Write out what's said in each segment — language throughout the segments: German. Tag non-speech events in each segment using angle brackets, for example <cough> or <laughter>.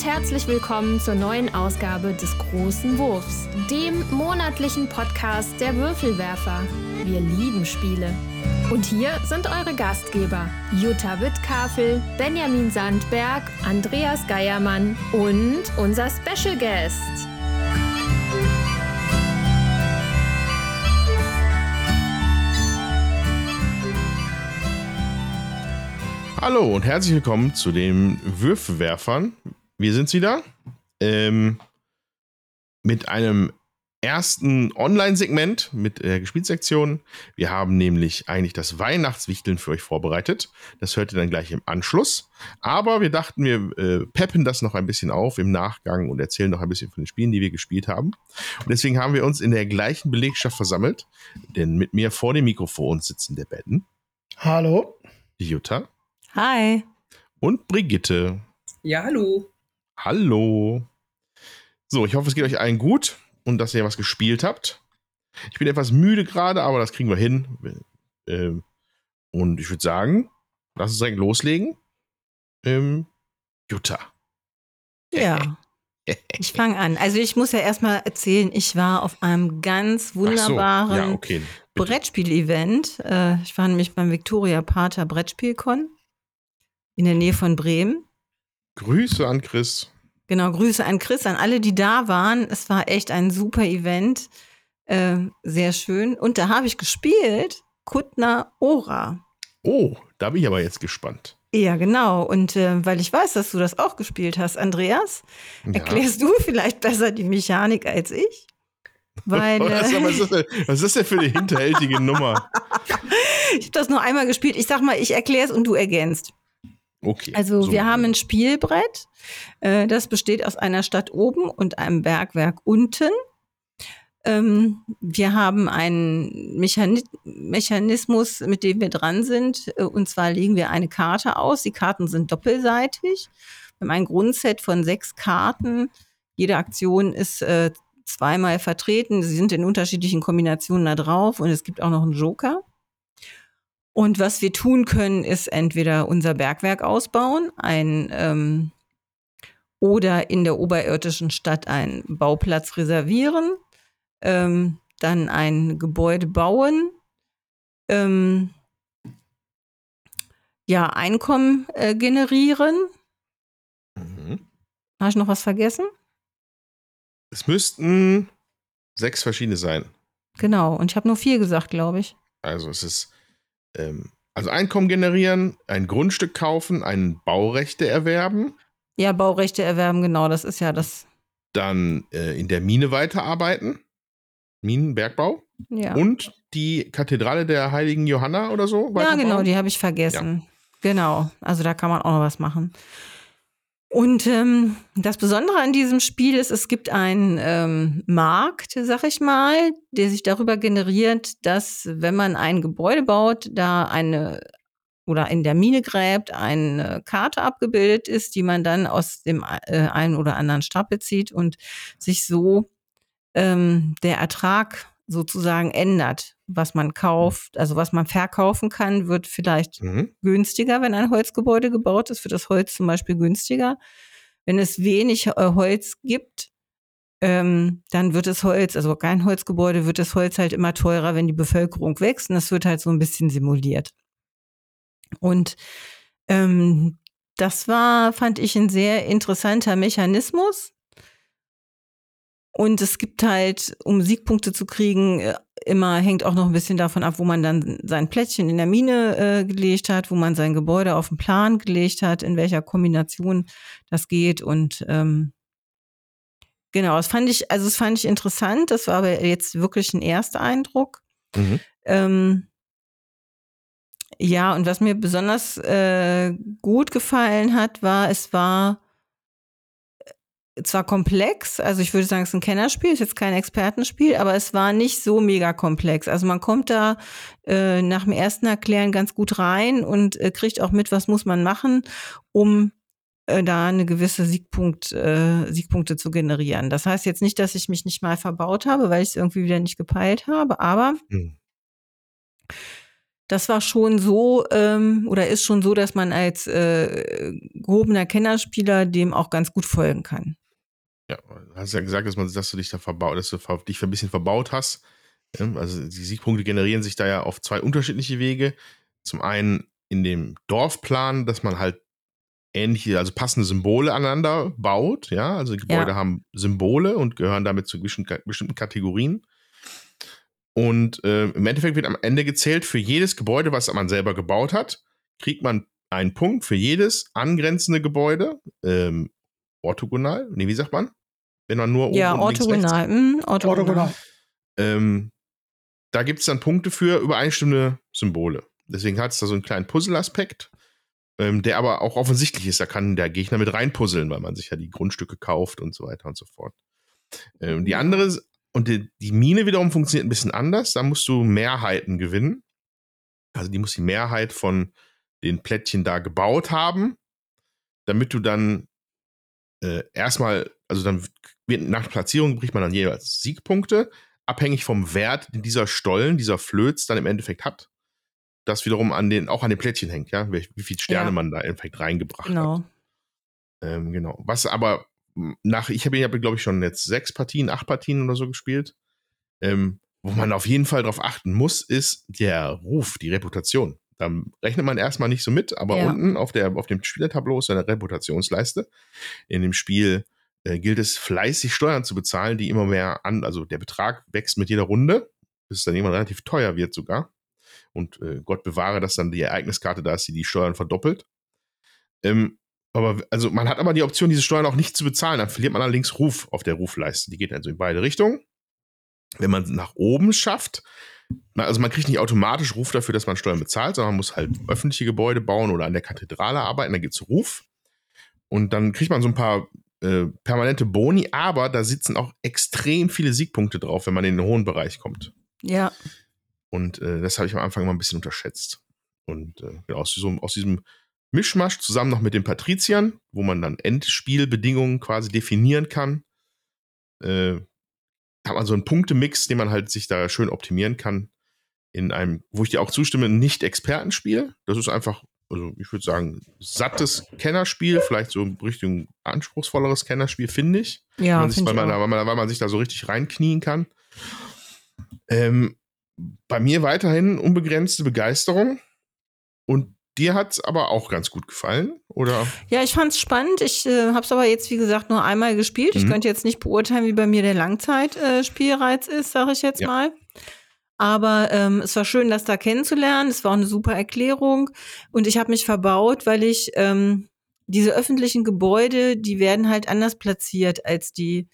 und herzlich willkommen zur neuen Ausgabe des Großen Wurfs, dem monatlichen Podcast der Würfelwerfer. Wir lieben Spiele. Und hier sind eure Gastgeber Jutta Wittkafel, Benjamin Sandberg, Andreas Geiermann und unser Special Guest. Hallo und herzlich willkommen zu den Würfelwerfern. Wir sind wieder ähm, mit einem ersten Online-Segment mit der Gespielsektion. Wir haben nämlich eigentlich das Weihnachtswichteln für euch vorbereitet. Das hört ihr dann gleich im Anschluss. Aber wir dachten, wir äh, peppen das noch ein bisschen auf im Nachgang und erzählen noch ein bisschen von den Spielen, die wir gespielt haben. Und deswegen haben wir uns in der gleichen Belegschaft versammelt. Denn mit mir vor dem Mikrofon sitzen der Ben. Hallo. Die Jutta. Hi. Und Brigitte. Ja, hallo. Hallo. So, ich hoffe, es geht euch allen gut und dass ihr was gespielt habt. Ich bin etwas müde gerade, aber das kriegen wir hin. Ähm, und ich würde sagen, lass uns direkt loslegen. Ähm, Jutta. Ja. <laughs> Ich fange an. Also ich muss ja erstmal erzählen, ich war auf einem ganz wunderbaren so. ja, okay. Brettspiel-Event. Äh, ich war nämlich beim Victoria Pater Brettspielcon in der Nähe von Bremen. Grüße an Chris. Genau, Grüße an Chris, an alle, die da waren. Es war echt ein super Event. Äh, sehr schön. Und da habe ich gespielt Kuttner Ora. Oh, da bin ich aber jetzt gespannt. Ja, genau. Und äh, weil ich weiß, dass du das auch gespielt hast, Andreas, ja. erklärst du vielleicht besser die Mechanik als ich? Weil, <laughs> was, äh, was, ist denn, was ist denn für eine hinterhältige Nummer? <laughs> ich habe das nur einmal gespielt. Ich sag mal, ich erkläre es und du ergänzt. Okay. Also so. wir haben ein Spielbrett, äh, das besteht aus einer Stadt oben und einem Bergwerk unten. Ähm, wir haben einen Mechani Mechanismus, mit dem wir dran sind. Äh, und zwar legen wir eine Karte aus. Die Karten sind doppelseitig. Wir haben ein Grundset von sechs Karten. Jede Aktion ist äh, zweimal vertreten. Sie sind in unterschiedlichen Kombinationen da drauf und es gibt auch noch einen Joker. Und was wir tun können, ist entweder unser Bergwerk ausbauen, ein ähm, oder in der oberirdischen Stadt einen Bauplatz reservieren, ähm, dann ein Gebäude bauen, ähm, ja, Einkommen äh, generieren. Mhm. Habe ich noch was vergessen? Es müssten sechs verschiedene sein. Genau, und ich habe nur vier gesagt, glaube ich. Also es ist ähm, also Einkommen generieren, ein Grundstück kaufen, ein Baurechte erwerben. Ja, Baurechte erwerben, genau, das ist ja das. Dann äh, in der Mine weiterarbeiten. Minenbergbau. Ja. Und die Kathedrale der heiligen Johanna oder so. Ja, genau, die habe ich vergessen. Ja. Genau, also da kann man auch noch was machen. Und ähm, das Besondere an diesem Spiel ist, es gibt einen ähm, Markt, sag ich mal, der sich darüber generiert, dass wenn man ein Gebäude baut, da eine oder in der Mine gräbt, eine Karte abgebildet ist, die man dann aus dem äh, einen oder anderen Stapel zieht und sich so ähm, der Ertrag sozusagen ändert. Was man kauft, also was man verkaufen kann, wird vielleicht Mhm. günstiger, wenn ein Holzgebäude gebaut ist, wird das Holz zum Beispiel günstiger. Wenn es wenig äh, Holz gibt, ähm, dann wird das Holz, also kein Holzgebäude, wird das Holz halt immer teurer, wenn die Bevölkerung wächst. Und das wird halt so ein bisschen simuliert. Und ähm, das war, fand ich, ein sehr interessanter Mechanismus. Und es gibt halt, um Siegpunkte zu kriegen, äh, immer hängt auch noch ein bisschen davon ab, wo man dann sein Plättchen in der Mine äh, gelegt hat, wo man sein Gebäude auf den Plan gelegt hat, in welcher Kombination das geht. Und ähm, genau, das fand ich, also das fand ich interessant. Das war aber jetzt wirklich ein erster Eindruck. Mhm. Ähm, ja, und was mir besonders äh, gut gefallen hat, war, es war zwar komplex, also ich würde sagen, es ist ein Kennerspiel, ist jetzt kein Expertenspiel, aber es war nicht so mega komplex. Also man kommt da äh, nach dem ersten Erklären ganz gut rein und äh, kriegt auch mit, was muss man machen, um äh, da eine gewisse Siegpunkt, äh, Siegpunkte zu generieren. Das heißt jetzt nicht, dass ich mich nicht mal verbaut habe, weil ich es irgendwie wieder nicht gepeilt habe, aber Mhm. das war schon so ähm, oder ist schon so, dass man als äh, gehobener Kennerspieler dem auch ganz gut folgen kann. Ja, du hast ja gesagt, dass, man, dass du dich da verbaut, dass du dich ein bisschen verbaut hast. Also die Siegpunkte generieren sich da ja auf zwei unterschiedliche Wege. Zum einen in dem Dorfplan, dass man halt ähnliche, also passende Symbole aneinander baut. Ja, also Gebäude ja. haben Symbole und gehören damit zu bestimmten Kategorien. Und äh, im Endeffekt wird am Ende gezählt, für jedes Gebäude, was man selber gebaut hat, kriegt man einen Punkt für jedes angrenzende Gebäude. Ähm, orthogonal? Nee, wie sagt man? Wenn man nur oben Ja, orthogonal. Mm, orthogonal. Ähm, da gibt es dann Punkte für übereinstimmende Symbole. Deswegen hat es da so einen kleinen Puzzle-Aspekt, ähm, der aber auch offensichtlich ist. Da kann der Gegner mit reinpuzzeln, weil man sich ja die Grundstücke kauft und so weiter und so fort. Ähm, die andere und die, die Mine wiederum funktioniert ein bisschen anders. Da musst du Mehrheiten gewinnen. Also die muss die Mehrheit von den Plättchen da gebaut haben, damit du dann äh, erstmal, also dann wird nach Platzierung bricht man dann jeweils Siegpunkte, abhängig vom Wert, den dieser Stollen, dieser Flöz dann im Endeffekt hat. Das wiederum an den, auch an den Plättchen hängt, ja, wie, wie viele Sterne ja. man da im Endeffekt reingebracht genau. hat. Ähm, genau. Was aber nach, ich habe, hab, glaube ich, schon jetzt sechs Partien, acht Partien oder so gespielt. Ähm, wo man auf jeden Fall darauf achten muss, ist der Ruf, die Reputation. Da rechnet man erstmal nicht so mit, aber ja. unten auf, der, auf dem Spielertableau ist eine Reputationsleiste. In dem Spiel äh, gilt es, fleißig Steuern zu bezahlen, die immer mehr an, also der Betrag wächst mit jeder Runde, bis es dann irgendwann relativ teuer wird sogar. Und äh, Gott bewahre, dass dann die Ereigniskarte da ist, die die Steuern verdoppelt. Ähm, aber also man hat aber die Option, diese Steuern auch nicht zu bezahlen. Dann verliert man allerdings Ruf auf der Rufleiste. Die geht also in beide Richtungen. Wenn man nach oben schafft, also man kriegt nicht automatisch Ruf dafür, dass man Steuern bezahlt, sondern man muss halt öffentliche Gebäude bauen oder an der Kathedrale arbeiten. Dann gibt es Ruf. Und dann kriegt man so ein paar äh, permanente Boni, aber da sitzen auch extrem viele Siegpunkte drauf, wenn man in den hohen Bereich kommt. Ja. Und äh, das habe ich am Anfang immer ein bisschen unterschätzt. Und äh, genau, aus, diesem, aus diesem Mischmasch zusammen noch mit den Patriziern, wo man dann Endspielbedingungen quasi definieren kann. Äh, hat man so einen Punktemix, den man halt sich da schön optimieren kann. In einem, wo ich dir auch zustimme, nicht Expertenspiel. Das ist einfach, also ich würde sagen, sattes Kennerspiel, vielleicht so ein richtig anspruchsvolleres Kennerspiel, finde ich. Ja, man sich, weil, man, weil, man, weil man sich da so richtig reinknien kann. Ähm, bei mir weiterhin unbegrenzte Begeisterung. Und Dir hat es aber auch ganz gut gefallen, oder? Ja, ich fand es spannend. Ich äh, habe es aber jetzt, wie gesagt, nur einmal gespielt. Mhm. Ich könnte jetzt nicht beurteilen, wie bei mir der Langzeitspielreiz äh, ist, sage ich jetzt ja. mal. Aber ähm, es war schön, das da kennenzulernen. Es war auch eine super Erklärung. Und ich habe mich verbaut, weil ich ähm, diese öffentlichen Gebäude, die werden halt anders platziert als die.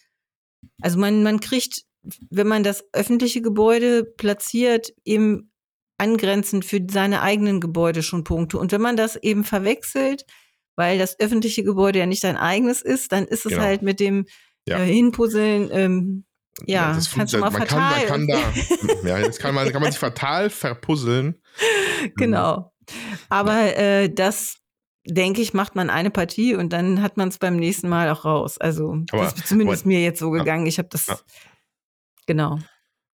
Also man, man kriegt, wenn man das öffentliche Gebäude platziert, eben angrenzend für seine eigenen Gebäude schon Punkte. Und wenn man das eben verwechselt, weil das öffentliche Gebäude ja nicht sein eigenes ist, dann ist es genau. halt mit dem ja. äh, Hinpuzzeln, ähm, ja, das kannst du mal man fatal. Kann, man kann da, <laughs> ja, jetzt kann man, kann man sich fatal verpuzzeln. Genau. Aber äh, das, denke ich, macht man eine Partie und dann hat man es beim nächsten Mal auch raus. Also aber, das ist zumindest aber, mir jetzt so gegangen. Ich habe das, ja. genau.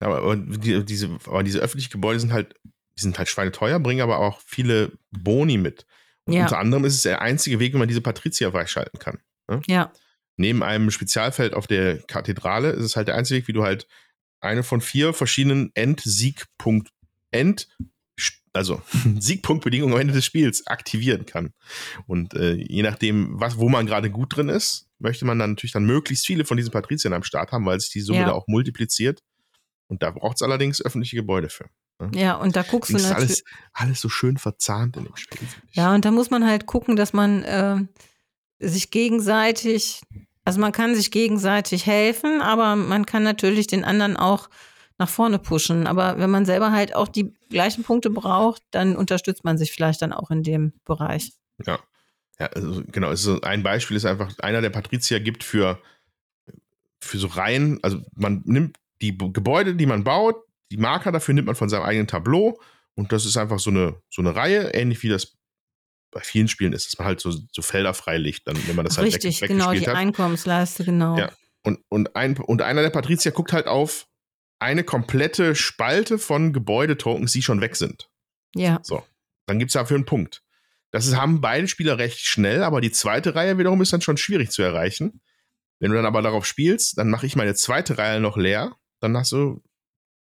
Aber, aber, die, diese, aber diese öffentlichen Gebäude sind halt, die sind halt schweineteuer, bringen aber auch viele Boni mit. Und unter anderem ist es der einzige Weg, wie man diese Patrizier freischalten kann. Ne? Ja. Neben einem Spezialfeld auf der Kathedrale ist es halt der einzige Weg, wie du halt eine von vier verschiedenen End-Siegpunkt, End, also <laughs> Siegpunktbedingungen am Ende des Spiels aktivieren kann. Und äh, je nachdem, was, wo man gerade gut drin ist, möchte man dann natürlich dann möglichst viele von diesen Patriziern am Start haben, weil sich die Summe ja. da auch multipliziert. Und da braucht es allerdings öffentliche Gebäude für. Ne? Ja, und da guckst du natürlich. Alles, alles so schön verzahnt in dem Spiel. Ja, und da muss man halt gucken, dass man äh, sich gegenseitig, also man kann sich gegenseitig helfen, aber man kann natürlich den anderen auch nach vorne pushen. Aber wenn man selber halt auch die gleichen Punkte braucht, dann unterstützt man sich vielleicht dann auch in dem Bereich. Ja. Ja, also genau, also ein Beispiel ist einfach, einer der Patrizier gibt für, für so Reihen, also man nimmt die Gebäude, die man baut, die Marker dafür nimmt man von seinem eigenen Tableau und das ist einfach so eine, so eine Reihe, ähnlich wie das bei vielen Spielen ist, dass man halt so, so Felder freilegt, dann, wenn man das halt Richtig, weg, genau, die hat. Einkommensleiste, genau. Ja. Und, und, ein, und einer der Patrizier guckt halt auf eine komplette Spalte von Gebäudetokens, die schon weg sind. Ja. So, dann gibt es dafür einen Punkt. Das ist, haben beide Spieler recht schnell, aber die zweite Reihe wiederum ist dann schon schwierig zu erreichen. Wenn du dann aber darauf spielst, dann mache ich meine zweite Reihe noch leer, dann hast du,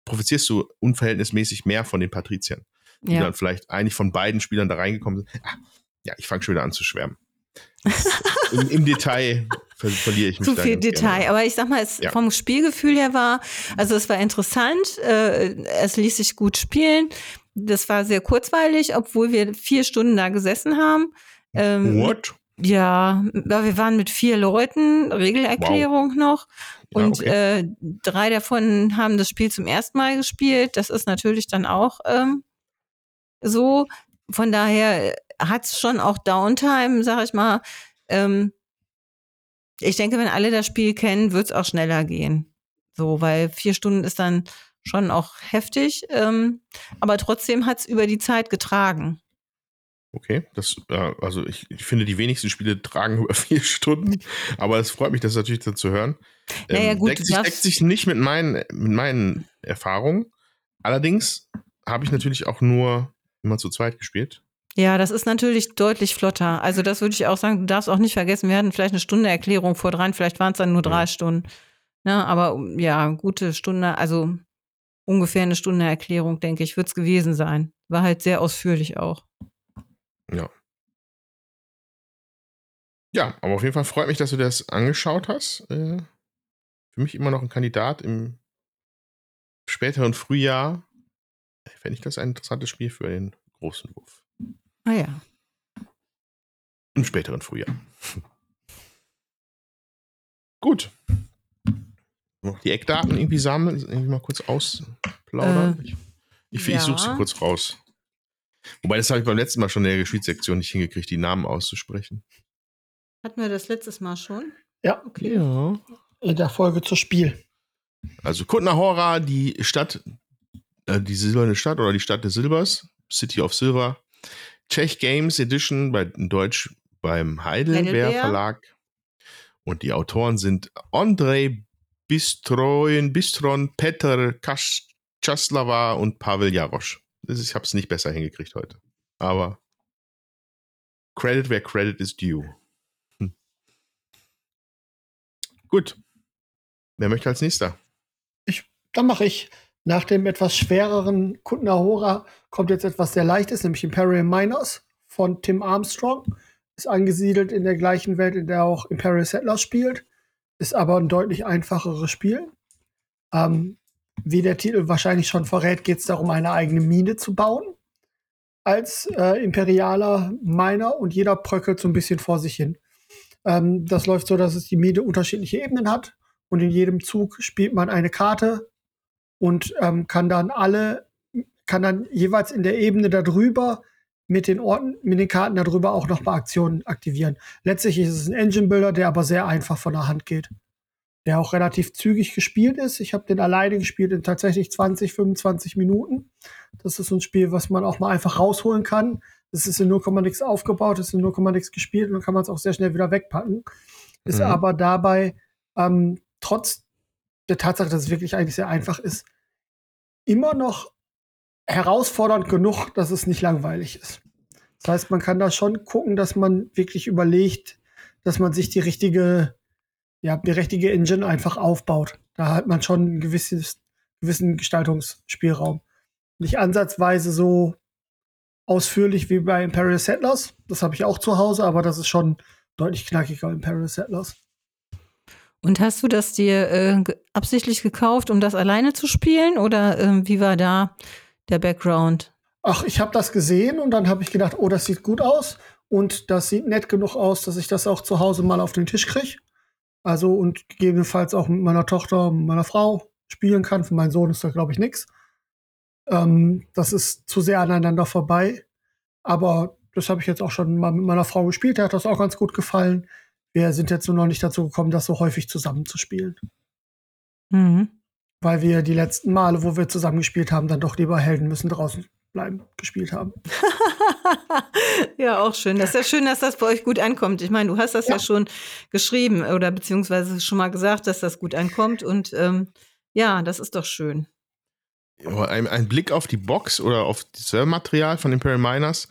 profitierst du unverhältnismäßig mehr von den Patriziern, die Ja. dann vielleicht eigentlich von beiden Spielern da reingekommen sind. Ah, ja, ich fange schon wieder an zu schwärmen. Im, Im Detail ver verliere ich mich Zu viel ganz gerne. Detail. Aber ich sag mal, es Ja. vom Spielgefühl her war, also es war interessant, äh, es ließ sich gut spielen. Das war sehr kurzweilig, obwohl wir vier Stunden da gesessen haben. Ähm, What? Ja, ja, wir waren mit vier Leuten, Regelerklärung noch. Ja, Und okay. äh, drei davon haben das Spiel zum ersten Mal gespielt. Das ist natürlich dann auch ähm, so. Von daher hat es schon auch Downtime, sag ich mal. Ähm, ich denke, wenn alle das Spiel kennen, wird es auch schneller gehen. So, weil vier Stunden ist dann schon auch heftig. Ähm, aber trotzdem hat es über die Zeit getragen. Okay, das, äh, also ich, ich finde, die wenigsten Spiele tragen <laughs> über vier Stunden, aber es freut mich, das natürlich dann zu hören. Naja, gut, deckt, sich, deckt sich nicht mit meinen, mit meinen Erfahrungen. Allerdings habe ich natürlich auch nur immer zu zweit gespielt. Ja, das ist natürlich deutlich flotter. Also das würde ich auch sagen, du darfst auch nicht vergessen, wir hatten vielleicht eine Stunde Erklärung vor dran, vielleicht waren es dann nur drei. Stunden. Ne, aber ja, gute Stunde, also ungefähr eine Stunde Erklärung, denke ich, wird es gewesen sein. War halt sehr ausführlich auch. Ja. Ja, aber auf jeden Fall freut mich, dass du das angeschaut hast. Äh, für mich immer noch ein Kandidat im späteren Frühjahr. Fände ich das ein interessantes Spiel für den großen Wurf. Ah ja. Im späteren Frühjahr. <laughs> Gut. Noch die Eckdaten irgendwie sammeln, irgendwie mal kurz ausplaudern. Äh, ich ich, ja. ich suche sie kurz raus. Wobei, das habe ich beim letzten Mal schon in der Geschichtssektion nicht hingekriegt, die Namen auszusprechen. Hatten wir das letztes Mal schon? Ja, Ja. in der Folge zu Spiel. Also Kutnahora, die Stadt, äh, die silberne Stadt oder die Stadt des Silbers, City of Silver. Czech Games Edition, bei, in Deutsch beim Heidelbeer, Heidelbeer. Verlag. Und die Autoren sind Andrei Bistroin, Bistron, Petr Czaslava und Pavel Jarosch. Ist, ich habe es nicht besser hingekriegt heute. Aber Credit where credit is due. Hm. Gut. Wer möchte als nächster? Dann mache ich nach dem etwas schwereren Kutnahora kommt jetzt etwas sehr leichtes, nämlich Imperial Miners von Tim Armstrong. Ist angesiedelt in der gleichen Welt, in der auch Imperial Settlers spielt. Ist aber ein deutlich einfacheres Spiel. Ähm, wie der Titel wahrscheinlich schon verrät, geht es darum, eine eigene Mine zu bauen. Als äh, imperialer Miner und jeder bröckelt so ein bisschen vor sich hin. Ähm, das läuft so, dass es die Mine unterschiedliche Ebenen hat und in jedem Zug spielt man eine Karte und ähm, kann dann alle, kann dann jeweils in der Ebene darüber mit den Orten, mit den Karten darüber auch noch mal Aktionen aktivieren. Letztlich ist es ein Engine Builder, der aber sehr einfach von der Hand geht. Der auch relativ zügig gespielt ist. Ich habe den alleine gespielt in tatsächlich 20, 25 Minuten. Das ist so ein Spiel, was man auch mal einfach rausholen kann. Es ist in 0, nix aufgebaut, es ist in 0, nix gespielt und dann kann man es auch sehr schnell wieder wegpacken. Ist Mhm. aber dabei ähm, trotz der Tatsache, dass es wirklich eigentlich sehr einfach ist, immer noch herausfordernd genug, dass es nicht langweilig ist. Das heißt, man kann da schon gucken, dass man wirklich überlegt, dass man sich die richtige, ja, die richtige Engine einfach aufbaut. Da hat man schon ein gewisses, gewissen Gestaltungsspielraum. Nicht ansatzweise so ausführlich wie bei Imperial Settlers. Das habe ich auch zu Hause, aber das ist schon deutlich knackiger Imperial Settlers. Und hast du das dir äh, absichtlich gekauft, um das alleine zu spielen? Oder ähm, wie war da der Background? Ach, ich habe das gesehen und dann habe ich gedacht, oh, das sieht gut aus und das sieht nett genug aus, dass ich das auch zu Hause mal auf den Tisch kriege. Also und gegebenenfalls auch mit meiner Tochter, meiner Frau spielen kann. Für meinen Sohn ist da, glaube ich, nix. Ähm, das ist zu sehr aneinander vorbei. Aber das habe ich jetzt auch schon mal mit meiner Frau gespielt. Der hat das auch ganz gut gefallen. Wir sind jetzt nur noch nicht dazu gekommen, das so häufig zusammen zu spielen. Mhm. Weil wir die letzten Male, wo wir zusammen gespielt haben, dann doch lieber Helden müssen draußen bleiben gespielt haben. <laughs> ja, auch schön. Das ist ja schön, dass das bei euch gut ankommt. Ich meine, du hast das ja, Ja. schon geschrieben oder beziehungsweise schon mal gesagt, dass das gut ankommt. Und ähm, ja, das ist doch schön. ein, ein Blick auf die Box oder auf das Servermaterial von Imperial Miners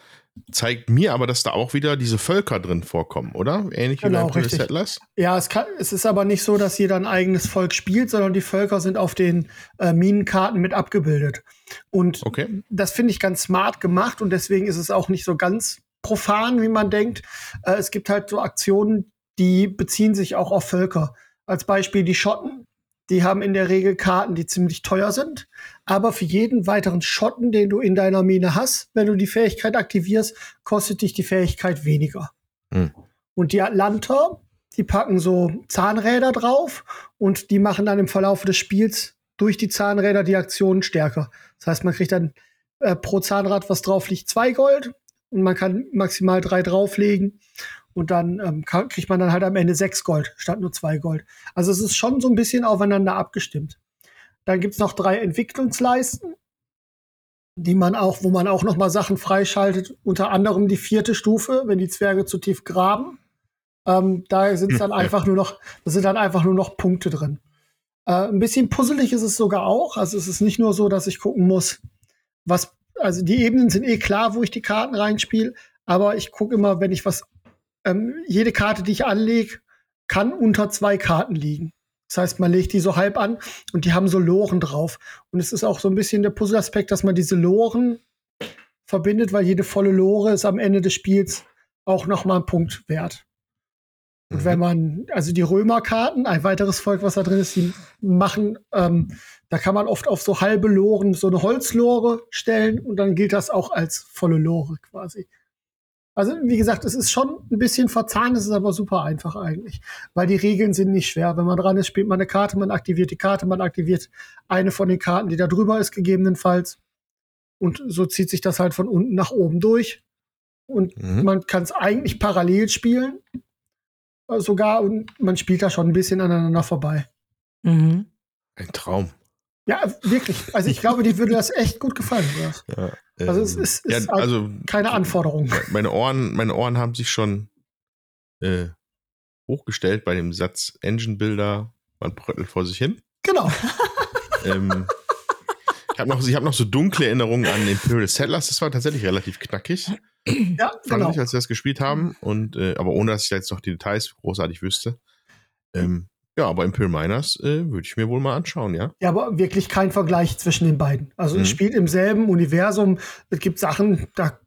zeigt mir aber, dass da auch wieder diese Völker drin vorkommen, oder? Ähnlich Genau, wie bei Imperial. Settlers. Ja, es, kann, es ist aber nicht so, dass jeder ein eigenes Volk spielt, sondern die Völker sind auf den äh, Minenkarten mit abgebildet. Und Okay. das finde ich ganz smart gemacht und deswegen ist es auch nicht so ganz profan, wie man denkt. Äh, es gibt halt so Aktionen, die beziehen sich auch auf Völker. Als Beispiel die Schotten. Die haben in der Regel Karten, die ziemlich teuer sind. Aber für jeden weiteren Schotten, den du in deiner Mine hast, wenn du die Fähigkeit aktivierst, kostet dich die Fähigkeit weniger. Hm. Und die Atlanter, die packen so Zahnräder drauf und die machen dann im Verlauf des Spiels durch die Zahnräder die Aktionen stärker. Das heißt, man kriegt dann äh, pro Zahnrad, was drauf liegt, zwei Gold und man kann maximal drei drauflegen. Und dann ähm, kann, kriegt man dann halt am Ende sechs Gold statt nur zwei Gold. Also es ist schon so ein bisschen aufeinander abgestimmt. Dann gibt's noch drei Entwicklungsleisten, die man auch, wo man auch noch mal Sachen freischaltet. Unter anderem die vierte Stufe, wenn die Zwerge zu tief graben. Ähm, da sind dann Ja. einfach nur noch, da sind dann einfach nur noch Punkte drin. Äh, ein bisschen puzzelig ist es sogar auch. Also es ist nicht nur so, dass ich gucken muss, was, also die Ebenen sind eh klar, wo ich die Karten reinspiele, aber ich gucke immer, wenn ich was, ähm, jede Karte, die ich anlege, kann unter zwei Karten liegen. Das heißt, man legt die so halb an und die haben so Loren drauf. Und es ist auch so ein bisschen der Puzzleaspekt, dass man diese Loren verbindet, weil jede volle Lore ist am Ende des Spiels auch noch mal ein Punkt wert. Und Mhm. wenn man, also die Römerkarten, ein weiteres Volk, was da drin ist, die machen, ähm, da kann man oft auf so halbe Loren so eine Holzlore stellen und dann gilt das auch als volle Lore quasi. Also, wie gesagt, es ist schon ein bisschen verzahnt, es ist aber super einfach eigentlich. Weil die Regeln sind nicht schwer. Wenn man dran ist, spielt man eine Karte, man aktiviert die Karte, man aktiviert eine von den Karten, die da drüber ist, gegebenenfalls. Und so zieht sich das halt von unten nach oben durch. Und Mhm. man kann es eigentlich parallel spielen. Äh, Sogar, und man spielt da schon ein bisschen aneinander vorbei. Mhm. Ein Traum. Ja, wirklich. Also ich glaube, dir würde das echt gut gefallen. Lars. Ja, Also es ähm, ist- ja, ist also Keine Anforderung. meine Ohren, meine Ohren haben sich schon äh, hochgestellt bei dem Satz Engine Builder, man bröttelt vor sich hin. Genau. <laughs> ähm, ich habe noch, ich hab noch so dunkle Erinnerungen an Imperial Settlers. Das war tatsächlich relativ knackig, Ja, fand genau. ich, als wir das gespielt haben. Und, äh, aber ohne, dass ich jetzt noch die Details großartig wüsste. Ähm, ja, aber Imperial Miners äh, würde ich mir wohl mal anschauen, ja. Ja, aber wirklich kein Vergleich zwischen den beiden. Also Mhm. es spielt im selben Universum. Es gibt Sachen, da,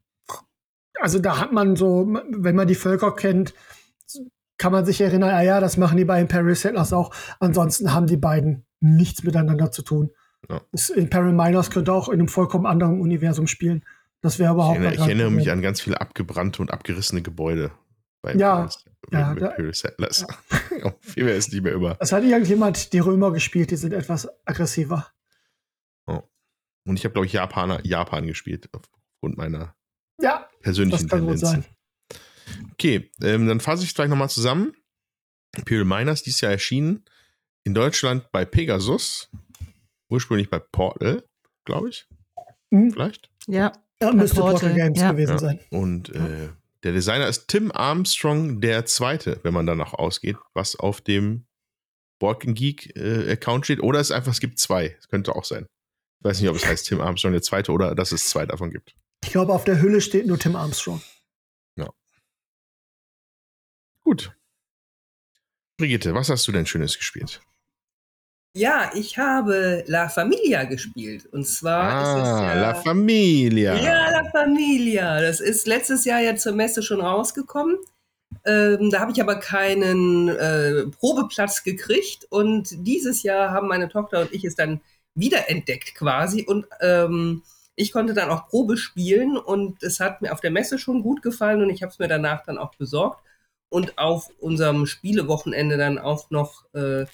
also da hat man so, wenn man die Völker kennt, kann man sich erinnern, ah ja, das machen die bei Imperial Settlers auch. Ansonsten haben die beiden nichts miteinander zu tun. Ja. Das Imperial Miners könnte auch in einem vollkommen anderen Universum spielen. Das wäre Ich überhaupt erinnere, gar ich erinnere mich an ganz viele abgebrannte und abgerissene Gebäude bei Ja, Imperial, ja, da- Imperial Settlers. Oh, <laughs> Viel mehr ist nicht mehr über. Es hat irgendjemand die Römer gespielt, die sind etwas aggressiver. Und ich habe, glaube ich, Japaner, Japan gespielt, aufgrund meiner Ja, persönlichen das kann gut Tendenzen. sein. Okay, ähm, dann fasse ich es gleich nochmal zusammen. Imperial Miners, dieses Jahr erschienen. In Deutschland bei Pegasus. Ursprünglich bei Portal, glaube ich. Hm? Vielleicht. Ja. Ja, müsste Portal, Portal Games ja. gewesen Ja. sein. Und äh, der Designer ist Tim Armstrong der Zweite, wenn man danach ausgeht, was auf dem Borken Geek äh, Account steht. Oder es einfach, es gibt zwei. Es könnte auch sein. Ich weiß nicht, ob es heißt Tim Armstrong der Zweite oder dass es zwei davon gibt. Ich glaube, auf der Hülle steht nur Tim Armstrong. Gut. Brigitte, was hast du denn Schönes gespielt? Ja, ich habe La Familia gespielt. Und zwar ist es Ah, ja, La Familia. Ja, La Familia. Das ist letztes Jahr ja zur Messe schon rausgekommen. Ähm, da habe ich aber keinen äh, Probeplatz gekriegt. Und dieses Jahr haben meine Tochter und ich es dann wiederentdeckt quasi. Und ähm, ich konnte dann auch Probe spielen. Und es hat mir auf der Messe schon gut gefallen. Und ich habe es mir danach dann auch besorgt. Und auf unserem Spielewochenende dann auch noch äh,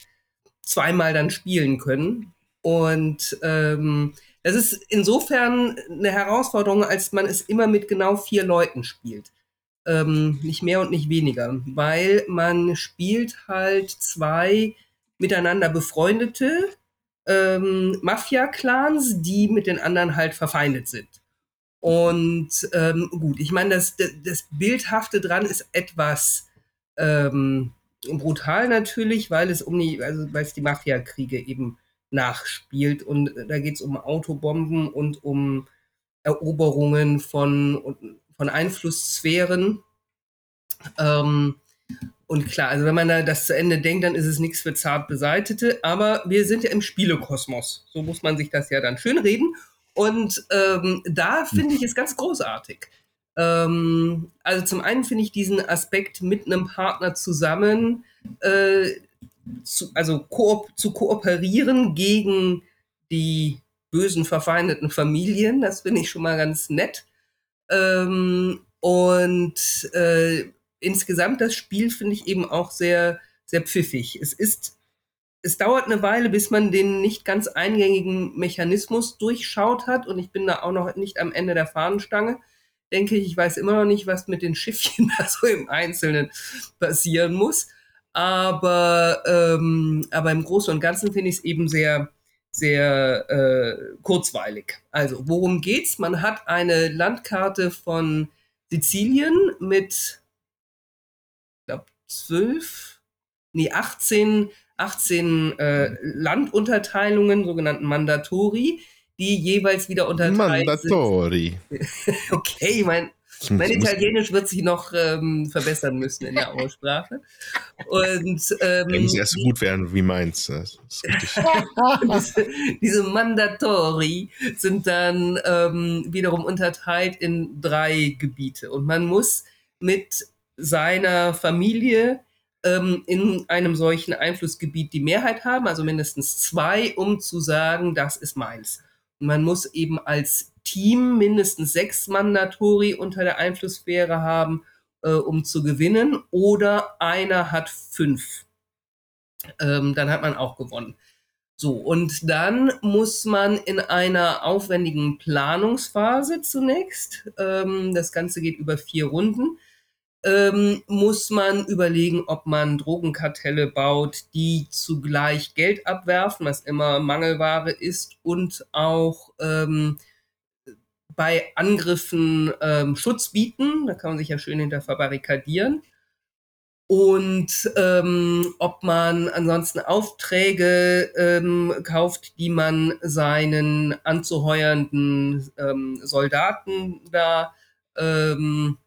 zweimal dann spielen können. Und ähm, das ist insofern eine Herausforderung, als man es immer mit genau vier Leuten spielt. Ähm, nicht mehr und nicht weniger, weil man spielt halt zwei miteinander befreundete ähm, Mafia-Clans, die mit den anderen halt verfeindet sind. Und ähm, gut, ich meine, das, das, Bildhafte dran ist etwas ähm, brutal natürlich, weil es um die, also weil es die Mafia-Kriege eben nachspielt. Und da geht es um Autobomben und um Eroberungen von, von Einflusssphären. Ähm, und klar, also wenn man da das zu Ende denkt, dann ist es nichts für zart Beseitete. Aber wir sind ja im Spielekosmos. So muss man sich das ja dann schön reden. Und ähm, da finde ich es ganz großartig. Ähm, also zum einen finde ich diesen Aspekt mit einem Partner zusammen, äh, zu, also koop zu kooperieren gegen die bösen verfeindeten Familien, das finde ich schon mal ganz nett. Ähm, und äh, insgesamt das Spiel finde ich eben auch sehr, sehr pfiffig. Es ist, es dauert eine Weile, bis man den nicht ganz eingängigen Mechanismus durchschaut hat und ich bin da auch noch nicht am Ende der Fahnenstange. Denke ich, ich weiß immer noch nicht, was mit den Schiffchen <laughs> da so im Einzelnen passieren muss. Aber, ähm, aber im Großen und Ganzen finde ich es eben sehr, sehr äh, kurzweilig. Also, worum geht's? Man hat eine Landkarte von Sizilien mit zwölf, nee, 18, 18 äh, Landunterteilungen, sogenannten Mandatori, die jeweils wieder unterteilt Mandatori. sind. <laughs> okay, mein, mein Italienisch wird sich noch ähm, verbessern müssen in der Aussprache. Und ähm, Der muss erst so gut werden wie meins. <laughs> Diese, diese Mandatori sind dann ähm, wiederum unterteilt in drei Gebiete. Und man muss mit seiner Familie ähm, in einem solchen Einflussgebiet die Mehrheit haben, also mindestens zwei, um zu sagen, das ist meins. Man muss eben als Team mindestens sechs Mandatori unter der Einflusssphäre haben, äh, um zu gewinnen, oder einer hat fünf. Ähm, dann hat man auch gewonnen. So, und dann muss man in einer aufwendigen Planungsphase zunächst, ähm, das Ganze geht über vier Runden, ähm, muss man überlegen, ob man Drogenkartelle baut, die zugleich Geld abwerfen, was immer Mangelware ist, und auch ähm, bei Angriffen ähm, Schutz bieten. Da kann man sich ja schön hinter verbarrikadieren. Und ähm, ob man ansonsten Aufträge ähm, kauft, die man seinen anzuheuernden ähm, Soldaten da ähm,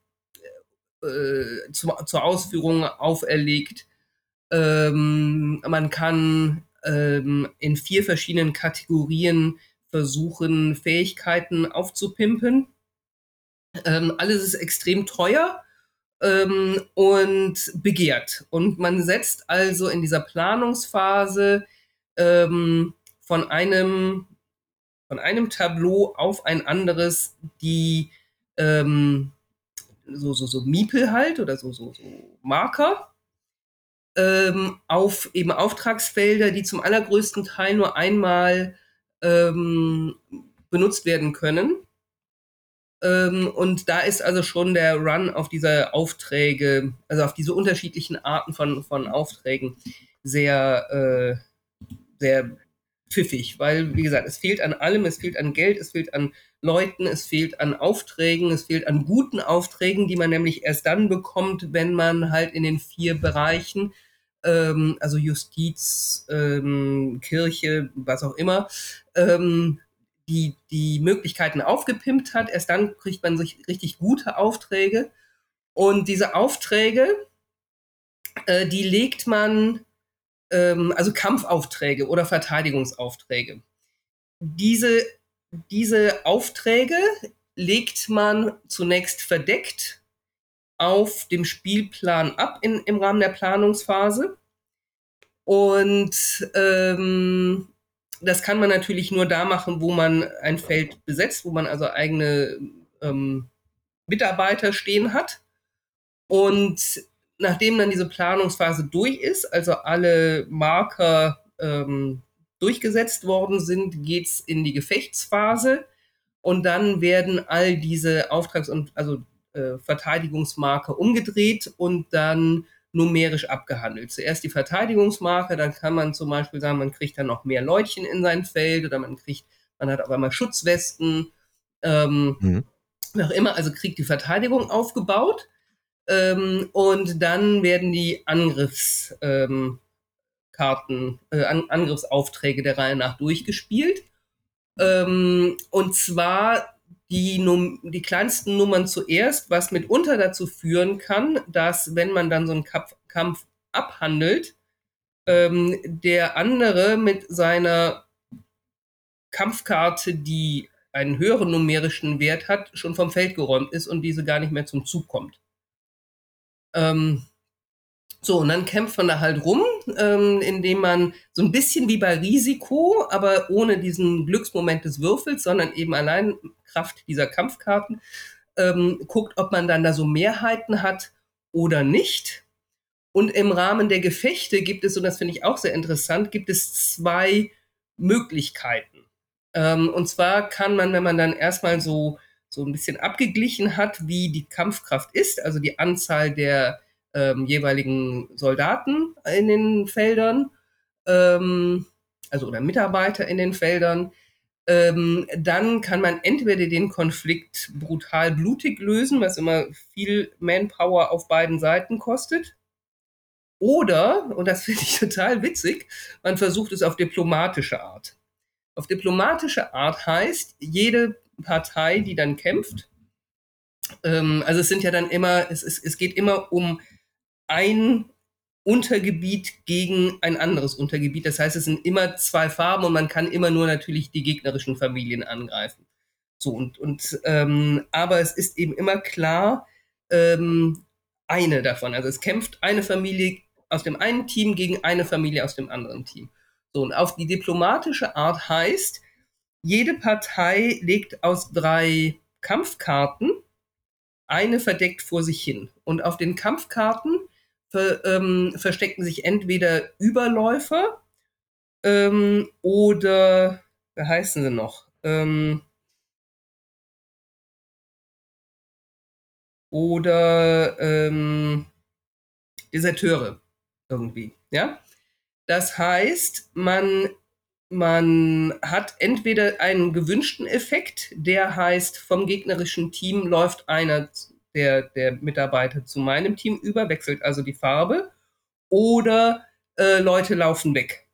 äh, zu, zur Ausführung auferlegt. Ähm, man kann ähm, in vier verschiedenen Kategorien versuchen, Fähigkeiten aufzupimpen. Ähm, alles ist extrem teuer ähm, und begehrt. Und man setzt also in dieser Planungsphase ähm, von einem von einem Tableau auf ein anderes die ähm, so, so, so Miepel halt oder so, so, so Marker ähm, auf eben Auftragsfelder, die zum allergrößten Teil nur einmal ähm, benutzt werden können. Ähm, und da ist also schon der Run auf diese Aufträge, also auf diese unterschiedlichen Arten von, von Aufträgen sehr, äh, sehr pfiffig, weil, wie gesagt, es fehlt an allem, es fehlt an Geld, es fehlt an Leuten, es fehlt an Aufträgen, es fehlt an guten Aufträgen, die man nämlich erst dann bekommt, wenn man halt in den vier Bereichen, ähm, also Justiz, ähm, Kirche, was auch immer, ähm, die, die Möglichkeiten aufgepimpt hat. Erst dann kriegt man sich richtig gute Aufträge. Und diese Aufträge, äh, die legt man ähm, also Kampfaufträge oder Verteidigungsaufträge. Diese, diese Aufträge legt man zunächst verdeckt auf dem Spielplan ab in, im Rahmen der Planungsphase. Und ähm, das kann man natürlich nur da machen, wo man ein Feld besetzt, wo man also eigene ähm, Mitarbeiter stehen hat. Und nachdem dann diese Planungsphase durch ist, also alle Marker ähm, durchgesetzt worden sind, geht's in die Gefechtsphase und dann werden all diese Auftrags- und also äh, Verteidigungsmarker umgedreht und dann numerisch abgehandelt. Zuerst die Verteidigungsmarke, dann kann man zum Beispiel sagen, man kriegt dann noch mehr Leutchen in sein Feld oder man kriegt, man hat auf einmal Schutzwesten, ähm, mhm. wie auch immer, also kriegt die Verteidigung aufgebaut ähm, und dann werden die Angriffskarten äh, An Angriffsaufträge der Reihe nach durchgespielt. Ähm, und zwar die, Num die kleinsten Nummern zuerst, was mitunter dazu führen kann, dass wenn man dann so einen Kampf, Kampf abhandelt, ähm, der andere mit seiner Kampfkarte, die einen höheren numerischen Wert hat, schon vom Feld geräumt ist und diese gar nicht mehr zum Zug kommt. Ähm, so, und dann kämpft man da halt rum, ähm, indem man so ein bisschen wie bei Risiko, aber ohne diesen Glücksmoment des Würfels, sondern eben allein Kraft dieser Kampfkarten, ähm, guckt, ob man dann da so Mehrheiten hat oder nicht. Und im Rahmen der Gefechte gibt es, und das finde ich auch sehr interessant, gibt es zwei Möglichkeiten. Ähm, und zwar kann man, wenn man dann erstmal so, so ein bisschen abgeglichen hat, wie die Kampfkraft ist, also die Anzahl der ähm, jeweiligen Soldaten in den Feldern, ähm, also oder Mitarbeiter in den Feldern, ähm, dann kann man entweder den Konflikt brutal blutig lösen, was immer viel Manpower auf beiden Seiten kostet, oder, und das finde ich <laughs> total witzig, man versucht es auf diplomatische Art. Auf diplomatische Art heißt, jede Partei, die dann kämpft, ähm, also es sind ja dann immer, es, es, es geht immer um ein Untergebiet gegen ein anderes Untergebiet. Das heißt, es sind immer zwei Farben und man kann immer nur natürlich die gegnerischen Familien angreifen. So und, und ähm, aber es ist eben immer klar ähm, eine davon. Also es kämpft eine Familie aus dem einen Team gegen eine Familie aus dem anderen Team. So und auf die diplomatische Art heißt, jede Partei legt aus drei Kampfkarten eine verdeckt vor sich hin. Und auf den Kampfkarten ver, ähm, verstecken sich entweder Überläufer ähm, oder, wie heißen sie noch? Ähm, oder ähm, Deserteure irgendwie, ja? Das heißt, man, man hat entweder einen gewünschten Effekt, der heißt, vom gegnerischen Team läuft einer der, der Mitarbeiter zu meinem Team über, wechselt also die Farbe. Oder äh, Leute laufen weg,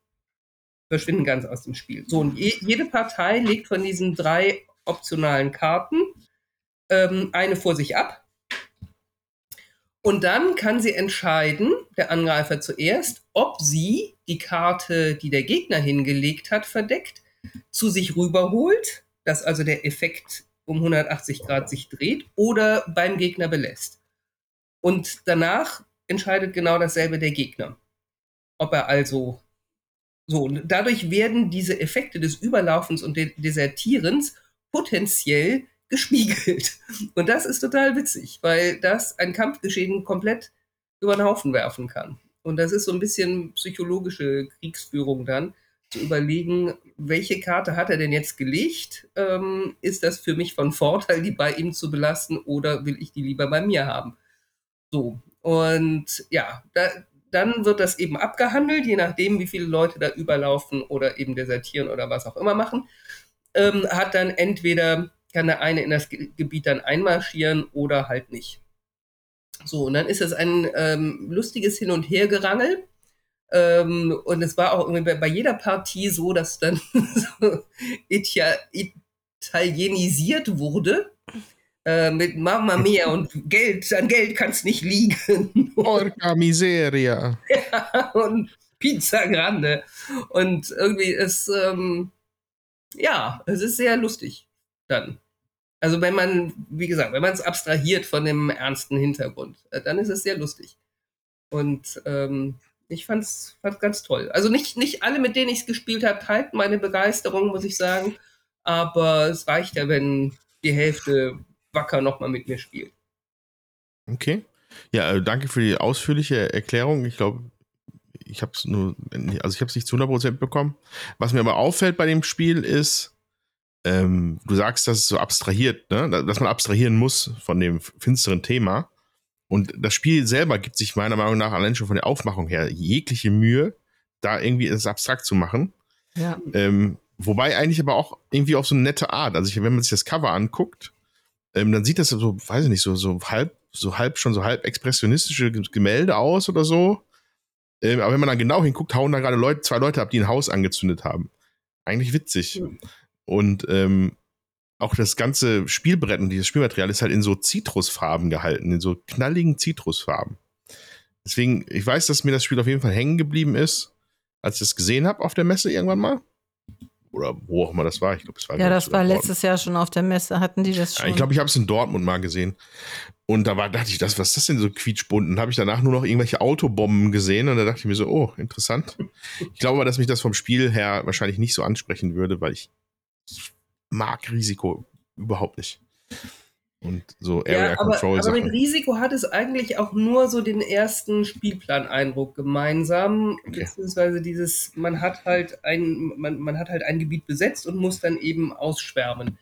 verschwinden ganz aus dem Spiel. So, und je, jede Partei legt von diesen drei optionalen Karten ähm, eine vor sich ab. Und dann kann sie entscheiden, der Angreifer zuerst, ob sie die Karte, die der Gegner hingelegt hat, verdeckt, zu sich rüberholt, dass also der Effekt um 180 Grad sich dreht oder beim Gegner belässt. Und danach entscheidet genau dasselbe der Gegner. Ob er also so, und dadurch werden diese Effekte des Überlaufens und de Desertierens potenziell gespiegelt. Und das ist total witzig, weil das ein Kampfgeschehen komplett über den Haufen werfen kann. Und das ist so ein bisschen psychologische Kriegsführung dann zu überlegen, welche Karte hat er denn jetzt gelegt? Ähm, ist das für mich von Vorteil, die bei ihm zu belasten oder will ich die lieber bei mir haben? So, und ja, da, dann wird das eben abgehandelt, je nachdem, wie viele Leute da überlaufen oder eben desertieren oder was auch immer machen. Ähm, hat dann entweder, kann der eine in das Ge Gebiet dann einmarschieren oder halt nicht. So, und dann ist es ein ähm, lustiges Hin- und Hergerangel ähm, und es war auch irgendwie bei, jeder Partie so, dass dann <laughs> so italienisiert wurde. Äh, mit Mamma Mia und Geld, an Geld kann es nicht liegen. <laughs> Porca Miseria. ja, und Pizza Grande. Und irgendwie ist, ähm, ja, es ist sehr lustig dann. Also wenn man, wie gesagt, wenn man es abstrahiert von dem ernsten Hintergrund, äh, dann ist es sehr lustig. Und ähm, ich fand's, fand's ganz toll. Also nicht, nicht alle, mit denen ich es gespielt habe, teilten meine Begeisterung, muss ich sagen. Aber es reicht ja, wenn die Hälfte wacker nochmal mit mir spielt. Okay. Ja, äh, danke für die ausführliche Erklärung. Ich glaube, ich habe es nur, also ich habe es nicht zu 100% bekommen. Was mir aber auffällt bei dem Spiel ist, ähm, du sagst, dass es so abstrahiert, ne? dass man abstrahieren muss von dem finsteren Thema. Und das Spiel selber gibt sich meiner Meinung nach allein schon von der Aufmachung her jegliche Mühe, da irgendwie es abstrakt zu machen. Ja. Ähm, wobei eigentlich aber auch irgendwie auf so eine nette Art. Also ich, wenn man sich das Cover anguckt, ähm, dann sieht das so, weiß ich nicht, so, so halb, so halb schon so halb expressionistische Gemälde aus oder so. Ähm, aber wenn man dann genau hinguckt, hauen da gerade Leute, zwei Leute ab, die ein Haus angezündet haben. Eigentlich witzig. Mhm. Und ähm, auch das ganze Spielbrett und dieses Spielmaterial ist halt in so Zitrusfarben gehalten, in so knalligen Zitrusfarben. Deswegen, ich weiß, dass mir das Spiel auf jeden Fall hängen geblieben ist, als ich es gesehen habe auf der Messe irgendwann mal. Oder wo auch immer das war. Ich glaube, es war Ja, das war letztes Jahr schon auf der Messe. Hatten die das Ja, schon? ich glaube, ich habe es in Dortmund mal gesehen. Und da war, dachte ich, das, was ist das denn so quietschbunt? habe ich danach nur noch irgendwelche Autobomben gesehen und da dachte ich mir so, oh, interessant. Ich glaube aber, dass mich das vom Spiel her wahrscheinlich nicht so ansprechen würde, weil ich, ich mag Risiko überhaupt nicht. Und so Area Ja, aber, Control aber mit Sachen. Risiko hat es eigentlich auch nur so den ersten Spielplaneindruck gemeinsam, Okay. beziehungsweise dieses, man hat halt ein, man, man hat halt ein Gebiet besetzt und muss dann eben ausschwärmen.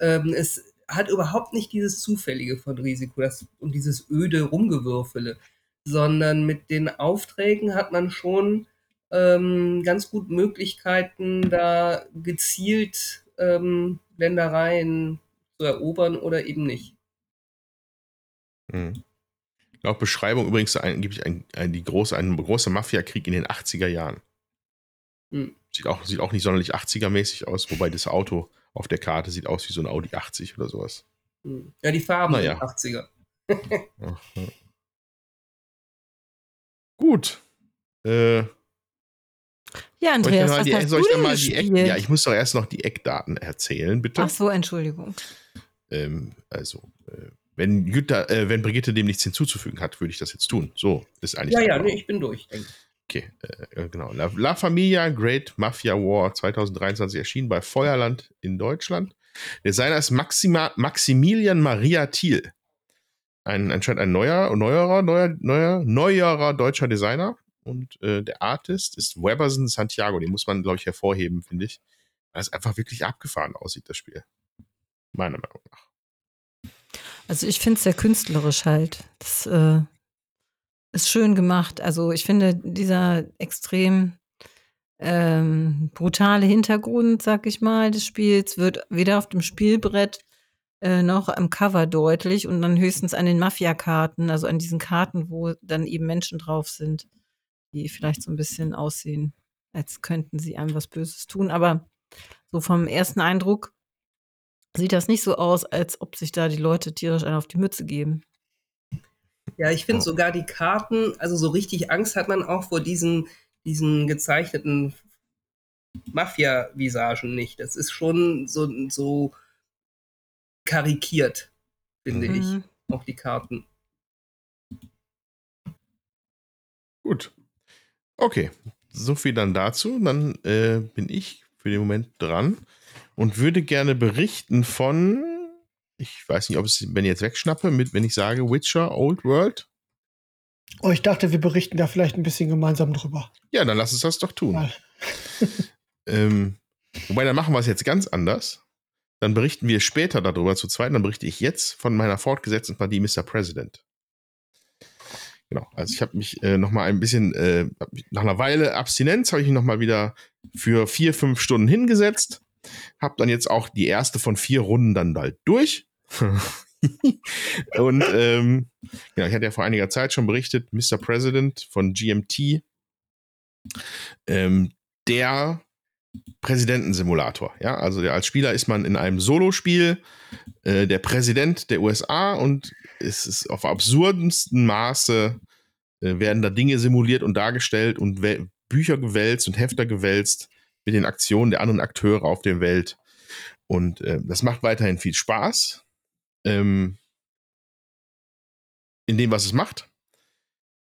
Ähm, es hat überhaupt nicht dieses Zufällige von Risiko das, und dieses öde Rumgewürfele, sondern mit den Aufträgen hat man schon ähm, ganz gut Möglichkeiten, da gezielt ähm, Ländereien zu erobern oder eben nicht. Mhm. Laut Beschreibung übrigens angeblich ein, ein, die große, ein großer Mafiakrieg in den 80er Jahren. Hm. Sieht, auch, sieht auch nicht sonderlich 80er-mäßig aus, wobei das Auto auf der Karte sieht aus wie so ein Audi 80 oder sowas. Hm. Ja, die Farben Naja. sind 80er. Ja, ja. Gut. Äh, ja, soll ich, Andreas, mal was die, hast soll du ich denn mal die Eck, gespielt? Ja, ich muss doch erst noch die Eckdaten erzählen, bitte. Ach so, Entschuldigung. Ähm, also, äh, wenn, Jutta, äh, wenn Brigitte dem nichts hinzuzufügen hat, würde ich das jetzt tun. So, ist eigentlich. Ja, der ja, nee, ich bin durch. denke ich. Okay, äh, genau. La, La Familia Great Mafia War 2023 erschienen bei Feuerland in Deutschland. Designer ist Maxima, Maximilian Maria Thiel. Ein, anscheinend ein neuer, neuerer, neuer, neuer, neuerer deutscher Designer. Und äh, der Artist ist Weberson Santiago. Den muss man, glaube ich, hervorheben, finde ich. Weil es einfach wirklich abgefahren aussieht, das Spiel. Meiner Meinung nach. Also ich finde es sehr künstlerisch halt. Das äh, ist schön gemacht. Also ich finde dieser extrem ähm, brutale Hintergrund, sag ich mal, des Spiels wird weder auf dem Spielbrett äh, noch am Cover deutlich und dann höchstens an den Mafia-Karten, also an diesen Karten, wo dann eben Menschen drauf sind, die vielleicht so ein bisschen aussehen, als könnten sie einem was Böses tun. Aber so vom ersten Eindruck sieht das nicht so aus, als ob sich da die Leute tierisch einen auf die Mütze geben. Ja, ich finde sogar die Karten, also so richtig Angst hat man auch vor diesen, diesen gezeichneten Mafia-Visagen nicht. Das ist schon so, so karikiert, finde ich, Mhm. auch die Karten. Gut. Okay, so viel dann dazu. Dann äh, bin ich für den Moment dran und würde gerne berichten von, ich weiß nicht, ob es, wenn ich jetzt wegschnappe, mit, wenn ich sage Witcher Old World. Oh, ich dachte, wir berichten da vielleicht ein bisschen gemeinsam drüber. Ja, dann lass uns das doch tun. <laughs> Ähm, wobei, dann machen wir es jetzt ganz anders. Dann berichten wir später darüber zu zweit. Dann berichte ich jetzt von meiner fortgesetzten Partie Mr. President. Genau, also ich habe mich äh, noch mal ein bisschen, äh, nach einer Weile Abstinenz, habe ich mich noch mal wieder für vier, fünf Stunden hingesetzt. Habe dann jetzt auch die erste von vier Runden dann bald durch. <laughs> Und ähm, ja, ich hatte ja vor einiger Zeit schon berichtet, Mr. President von GMT, ähm, der Präsidentensimulator. Ja, also der, als Spieler ist man in einem Solospiel äh, der Präsident der USA und es ist auf absurdensten Maße äh, werden da Dinge simuliert und dargestellt und Bücher gewälzt und Hefter gewälzt mit den Aktionen der anderen Akteure auf der Welt. Und äh, das macht weiterhin viel Spaß. Ähm, in dem, was es macht.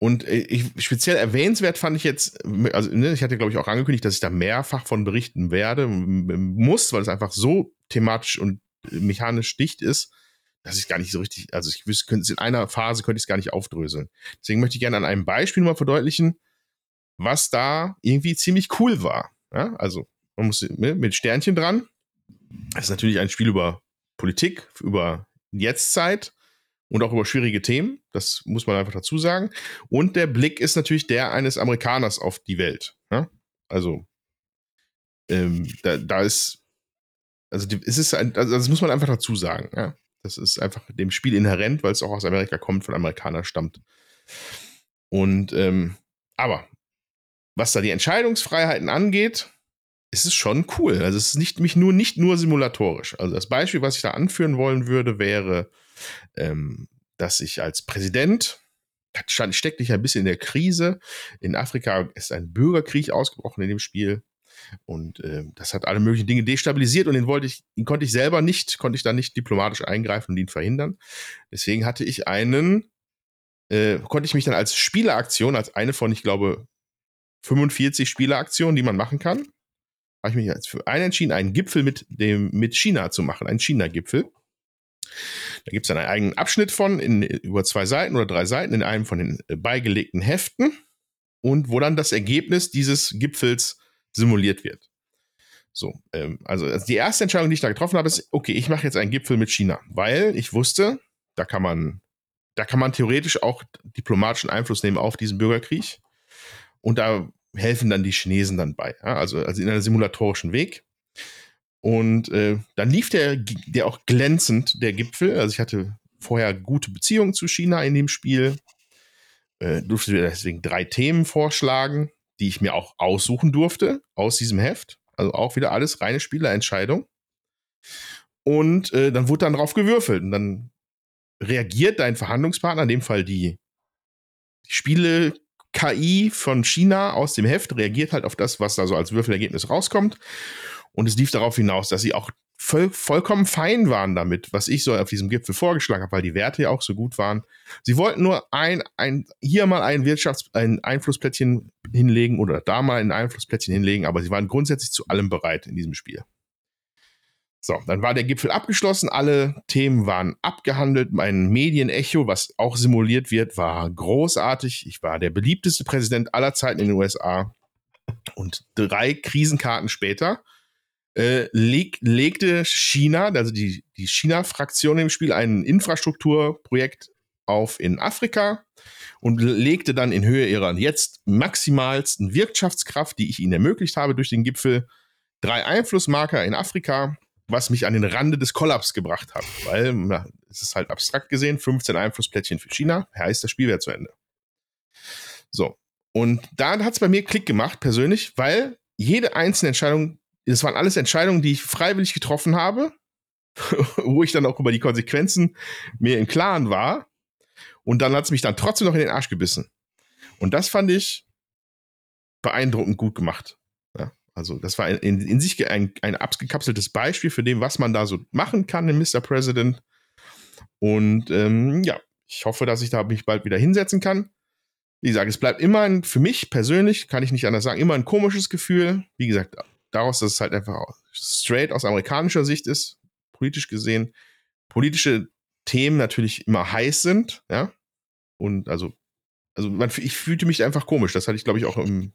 Und äh, ich, speziell erwähnenswert fand ich jetzt, also ne, ich hatte glaube ich auch angekündigt, dass ich da mehrfach von berichten werde, muss, weil es einfach so thematisch und mechanisch dicht ist, dass ich gar nicht so richtig, also ich könnte in einer Phase könnte ich es gar nicht aufdröseln. Deswegen möchte ich gerne an einem Beispiel mal verdeutlichen, was da irgendwie ziemlich cool war. Ja, also man muss ne, mit Sternchen dran. Das ist natürlich ein Spiel über Politik, über Jetztzeit und auch über schwierige Themen. Das muss man einfach dazu sagen. Und der Blick ist natürlich der eines Amerikaners auf die Welt. Ja? Also, ähm, da, da ist, also es ist ein, also das muss man einfach dazu sagen. Ja? Das ist einfach dem Spiel inhärent, weil es auch aus Amerika kommt, von Amerikanern stammt. Und, ähm, aber was da die Entscheidungsfreiheiten angeht, ist es schon cool. Also es ist nicht, mich nur, nicht nur simulatorisch. Also das Beispiel, was ich da anführen wollen würde, wäre, ähm, dass ich als Präsident stand, steckte ich ein bisschen in der Krise. In Afrika ist ein Bürgerkrieg ausgebrochen in dem Spiel. Und äh, das hat alle möglichen Dinge destabilisiert und den wollte ich, ihn konnte ich selber nicht, konnte ich da nicht diplomatisch eingreifen und ihn verhindern. Deswegen hatte ich einen, äh, konnte ich mich dann als Spieleraktion, als eine von, ich glaube, 45 Spieleraktionen, die man machen kann, habe ich mich jetzt für einen entschieden, einen Gipfel mit dem, mit China zu machen, einen China-Gipfel. Da gibt es dann einen eigenen Abschnitt von, in, über zwei Seiten oder drei Seiten, in einem von den äh, beigelegten Heften und wo dann das Ergebnis dieses Gipfels simuliert wird. So, ähm, also, also die erste Entscheidung, die ich da getroffen habe, ist, okay, ich mache jetzt einen Gipfel mit China, weil ich wusste, da kann man, da kann man theoretisch auch diplomatischen Einfluss nehmen auf diesen Bürgerkrieg. Und da helfen dann die Chinesen dann bei. Ja? Also, also in einem simulatorischen Weg. Und äh, dann lief der, der auch glänzend, der Gipfel. Also ich hatte vorher gute Beziehungen zu China in dem Spiel. Äh, durfte deswegen drei Themen vorschlagen, die ich mir auch aussuchen durfte aus diesem Heft. Also auch wieder alles reine Spielerentscheidung. Und äh, dann wurde dann drauf gewürfelt. Und dann reagiert dein Verhandlungspartner, in dem Fall die, die Spiele KI von China aus dem Heft, reagiert halt auf das, was da so als Würfelergebnis rauskommt und es lief darauf hinaus, dass sie auch voll, vollkommen fein waren damit, was ich so auf diesem Gipfel vorgeschlagen habe, weil die Werte ja auch so gut waren. Sie wollten nur ein, ein hier mal ein Wirtschafts-, ein Einflussplättchen hinlegen oder da mal ein Einflussplättchen hinlegen, aber sie waren grundsätzlich zu allem bereit in diesem Spiel. So, dann war der Gipfel abgeschlossen, alle Themen waren abgehandelt. Mein Medienecho, was auch simuliert wird, war großartig. Ich war der beliebteste Präsident aller Zeiten in den USA. Und drei Krisenkarten später äh, leg, legte China, also die, die China-Fraktion im Spiel, ein Infrastrukturprojekt auf in Afrika und legte dann in Höhe ihrer jetzt maximalsten Wirtschaftskraft, die ich ihnen ermöglicht habe durch den Gipfel, drei Einflussmarker in Afrika, was mich an den Rande des Kollaps gebracht hat. Weil, na, es ist halt abstrakt gesehen, 15 Einflussplättchen für China, heißt das Spiel wäre zu Ende. So. Und da hat es bei mir Klick gemacht, persönlich, weil jede einzelne Entscheidung das waren alles Entscheidungen, die ich freiwillig getroffen habe, <laughs> wo ich dann auch über die Konsequenzen mir im Klaren war. Und dann hat es mich dann trotzdem noch in den Arsch gebissen. Und das fand ich beeindruckend gut gemacht. Ja, also, das war in, in sich ein, ein abgekapseltes Beispiel für dem, was man da so machen kann in Mr. President. Und ähm, ja, ich hoffe, dass ich da mich bald wieder hinsetzen kann. Wie gesagt, es bleibt immer ein, für mich persönlich, kann ich nicht anders sagen, immer ein komisches Gefühl. Wie gesagt, daraus, dass es halt einfach straight aus amerikanischer Sicht ist, politisch gesehen, politische Themen natürlich immer heiß sind, ja. Und also, also man, ich fühlte mich einfach komisch. Das hatte ich, glaube ich, auch im,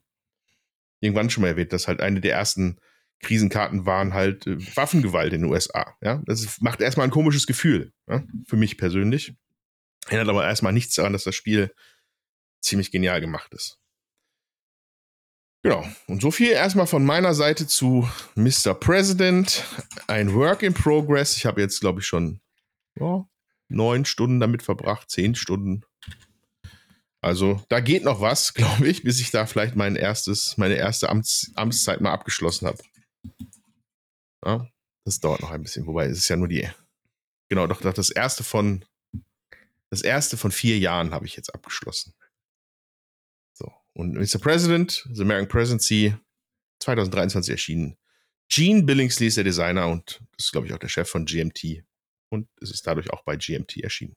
irgendwann schon mal erwähnt, dass halt eine der ersten Krisenkarten waren halt äh, Waffengewalt in den USA. Ja, das macht erstmal ein komisches Gefühl, ja? für mich persönlich. Erinnert aber erstmal nichts daran, dass das Spiel ziemlich genial gemacht ist. Genau. Und so viel erstmal von meiner Seite zu Mr. President. Ein Work in Progress. Ich habe jetzt, glaube ich, schon ja, neun Stunden damit verbracht, zehn Stunden. Also da geht noch was, <laughs> glaube ich, bis ich da vielleicht mein erstes, meine erste Amts, Amtszeit mal abgeschlossen habe. Ja, das dauert noch ein bisschen, wobei es ist ja nur die, genau, doch, das erste von, das erste von vier Jahren habe ich jetzt abgeschlossen. Und Mr. President, The American Presidency, 2023 erschienen. Gene Billingsley ist der Designer und das ist, glaube ich, auch der Chef von GMT. Und es ist dadurch auch bei GMT erschienen.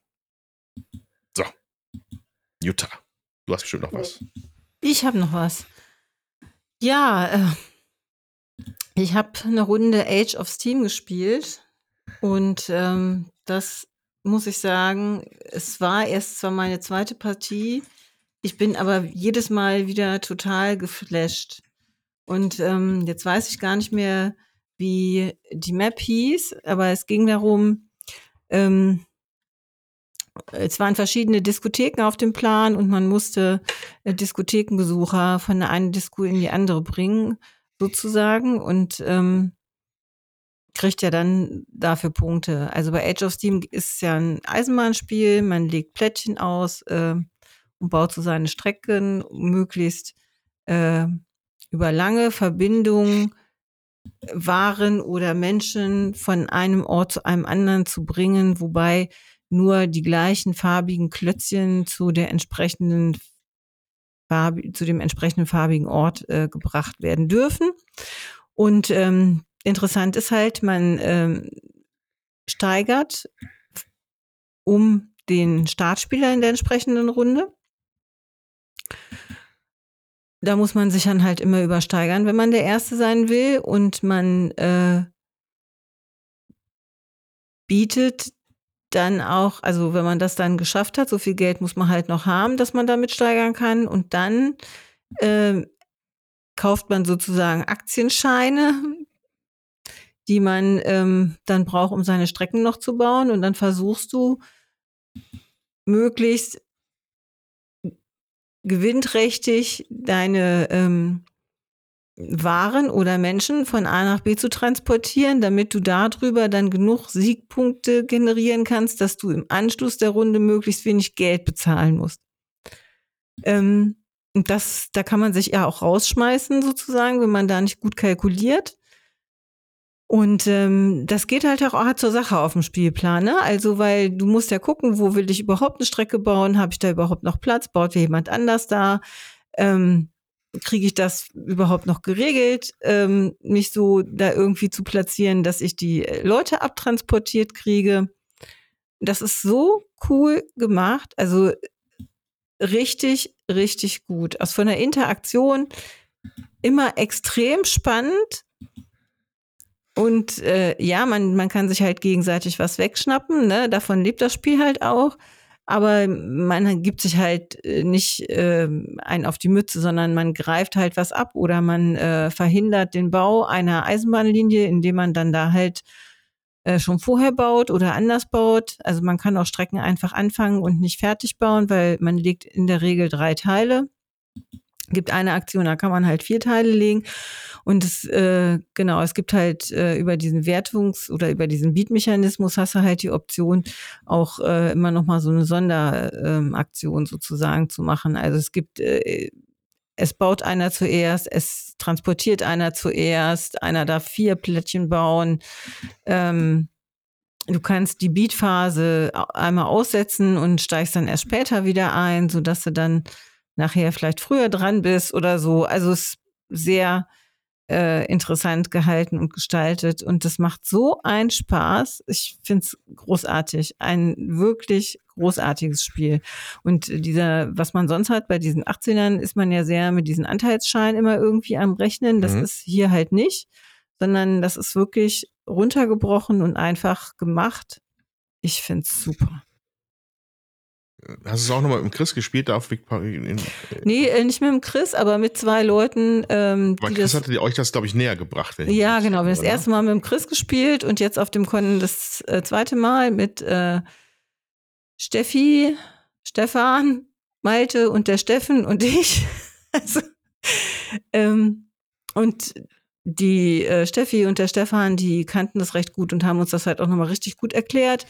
So. Jutta, du hast bestimmt noch was. Ich habe noch was. Ja, äh, ich habe eine Runde Age of Steam gespielt und ähm, das muss ich sagen, es war erst zwar meine zweite Partie, ich bin aber jedes Mal wieder total geflasht. Und ähm, jetzt weiß ich gar nicht mehr, wie die Map hieß, aber es ging darum, ähm, es waren verschiedene Diskotheken auf dem Plan und man musste äh, Diskothekenbesucher von der einen Disco in die andere bringen, sozusagen, und ähm, kriegt ja dann dafür Punkte. Also bei Age of Steam ist es ja ein Eisenbahnspiel, man legt Plättchen aus, äh, und baut so seine Strecken möglichst äh, über lange Verbindungen Waren oder Menschen von einem Ort zu einem anderen zu bringen, wobei nur die gleichen farbigen Klötzchen zu der entsprechenden Farbe, zu dem entsprechenden farbigen Ort äh, gebracht werden dürfen. Und ähm, interessant ist halt, man ähm, steigert um den Startspieler in der entsprechenden Runde. Da muss man sich dann halt immer übersteigern, wenn man der Erste sein will. Und man äh, bietet dann auch, also wenn man das dann geschafft hat, so viel Geld muss man halt noch haben, dass man damit steigern kann. Und dann äh, kauft man sozusagen Aktienscheine, die man ähm, dann braucht, um seine Strecken noch zu bauen. Und dann versuchst du möglichst gewinnträchtig deine ähm, waren oder Menschen von A nach B zu transportieren, damit du darüber dann genug Siegpunkte generieren kannst, dass du im Anschluss der Runde möglichst wenig Geld bezahlen musst. Ähm, das, da kann man sich ja auch rausschmeißen sozusagen, wenn man da nicht gut kalkuliert. Und ähm, das geht halt auch zur Sache auf dem Spielplan. Ne? Also, weil du musst ja gucken, wo will ich überhaupt eine Strecke bauen? Habe ich da überhaupt noch Platz? Baut jemand anders da? Ähm, kriege ich das überhaupt noch geregelt, ähm, mich so da irgendwie zu platzieren, dass ich die äh, Leute abtransportiert kriege. Das ist so cool gemacht, also richtig, richtig gut. Aus von der Interaktion immer extrem spannend. Und äh, ja, man, man kann sich halt gegenseitig was wegschnappen, ne? Davon lebt das Spiel halt auch aber man gibt sich halt äh, nicht äh, ein auf die Mütze, sondern man greift halt was ab oder man äh, verhindert den Bau einer Eisenbahnlinie, indem man dann da halt äh, schon vorher baut oder anders baut. Also man kann auch Strecken einfach anfangen und nicht fertig bauen, weil man legt in der Regel drei Teile gibt eine Aktion, da kann man halt vier Teile legen. Und es, äh, genau, es gibt halt äh, über diesen Wertungs- oder über diesen Beat-Mechanismus hast du halt die Option, auch äh, immer noch mal so eine Sonderaktion ähm, sozusagen zu machen. Also es gibt, äh, es baut einer zuerst, es transportiert einer zuerst, einer darf vier Plättchen bauen. Ähm, du kannst die Beat-Phase einmal aussetzen und steigst dann erst später wieder ein, sodass du dann nachher vielleicht früher dran bist oder so. Also es ist sehr äh, interessant gehalten und gestaltet und das macht so einen Spaß. Ich finde es großartig. Ein wirklich großartiges Spiel. Und dieser, was man sonst hat bei diesen 18ern, ist man ja sehr mit diesen Anteilsscheinen immer irgendwie am Rechnen. Das mhm. ist hier halt nicht, sondern das ist wirklich runtergebrochen und einfach gemacht. Ich finde es super. Hast du es auch nochmal mit dem Chris gespielt, da auf Victoria? Äh, nee, äh, nicht mit dem Chris, aber mit zwei Leuten. Ähm, aber Chris das, hatte euch das, glaube ich, näher gebracht. ja, genau. Wir haben das erste Mal mit dem Chris gespielt und jetzt auf dem Con das äh, zweite Mal mit äh, Steffi, Stefan, Malte und der Steffen und <laughs> ich. also, ähm, und die äh, Steffi und der Stefan, die kannten das recht gut und haben uns das halt auch nochmal richtig gut erklärt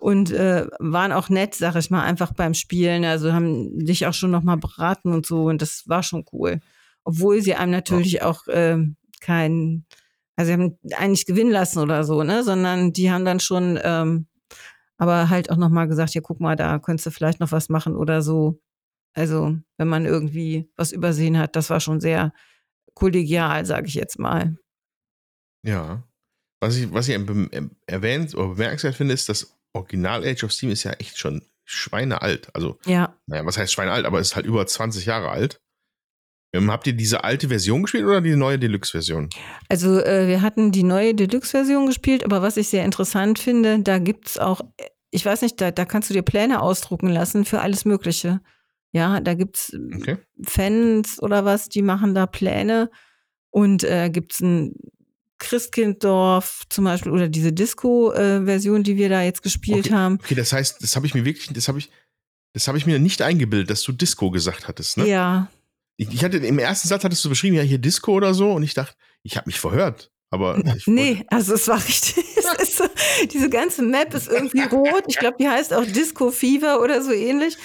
und äh, waren auch nett, sag ich mal, einfach beim Spielen. Also haben dich auch schon nochmal beraten und so und das war schon cool. Obwohl sie einem natürlich auch äh, kein, also sie haben eigentlich gewinnen lassen oder so, ne, sondern die haben dann schon, ähm, aber halt auch nochmal gesagt, ja, guck mal, da könntest du vielleicht noch was machen oder so. Also, wenn man irgendwie was übersehen hat, das war schon sehr kollegial, sage ich jetzt mal. Ja. Was ich, was ich erwähnt oder bemerkenswert finde, ist, das Original Age of Steam ist ja echt schon schweinealt. Also, ja. naja, was heißt schweinealt, aber es ist halt über 20 Jahre alt. Ähm, habt ihr diese alte Version gespielt oder die neue Deluxe-Version? Also, äh, wir hatten die neue Deluxe-Version gespielt, aber was ich sehr interessant finde, da gibt es auch, ich weiß nicht, da, da kannst du dir Pläne ausdrucken lassen für alles Mögliche. Ja, da gibt's okay. Fans oder was, die machen da Pläne. Und äh, gibt's ein Christkinddorf zum Beispiel oder diese Disco-Version, äh, die wir da jetzt gespielt okay. haben. Okay, das heißt, das habe ich mir wirklich, das habe ich, das habe ich mir nicht eingebildet, dass du Disco gesagt hattest, ne? Ja. Ich, ich, hatte im ersten Satz hattest du beschrieben, ja, hier Disco oder so, und ich dachte, ich habe mich verhört. Aber nee, also es war richtig. <laughs> es so, diese ganze Map ist irgendwie rot. Ich glaube, die heißt auch Disco Fever oder so ähnlich.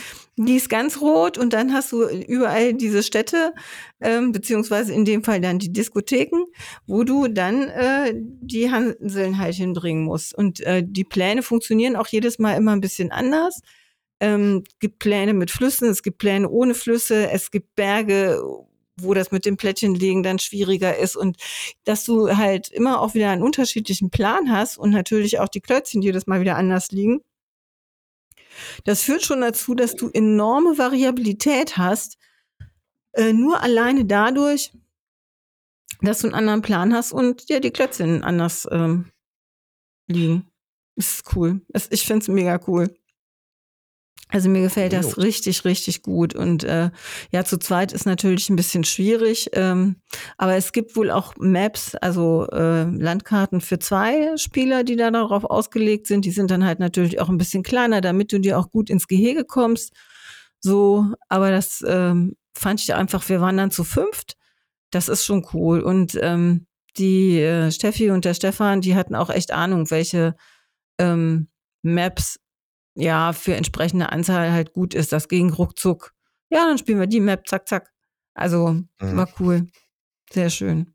Die ist ganz rot und dann hast du überall diese Städte, ähm, beziehungsweise in dem Fall dann die Diskotheken, wo du dann äh, die Hanseln halt hinbringen musst. Und äh, die Pläne funktionieren auch jedes Mal immer ein bisschen anders. Ähm, gibt Pläne mit Flüssen, es gibt Pläne ohne Flüsse, es gibt Berge, wo das mit dem Plättchenlegen dann schwieriger ist und dass du halt immer auch wieder einen unterschiedlichen Plan hast und natürlich auch die Klötzchen jedes Mal wieder anders liegen das führt schon dazu, dass du enorme Variabilität hast, äh, nur alleine dadurch, dass du einen anderen Plan hast und ja, die Klötzchen anders ähm, liegen. Das ist cool. Das, ich finde es mega cool. Also mir gefällt das richtig, richtig gut. Und äh, ja, zu zweit ist natürlich ein bisschen schwierig. Ähm, aber es gibt wohl auch Maps, also äh, Landkarten für zwei Spieler, die da darauf ausgelegt sind. Die sind dann halt natürlich auch ein bisschen kleiner, damit du dir auch gut ins Gehege kommst. So, aber das ähm, fand ich einfach, wir waren dann zu fünft. Das ist schon cool. Und ähm, die äh, Steffi und der Stefan, die hatten auch echt Ahnung, welche ähm, Maps ja, für entsprechende Anzahl halt gut ist. Das ging ruckzuck. Ja, dann spielen wir die Map, zack, zack. Also mhm. war cool. Sehr schön.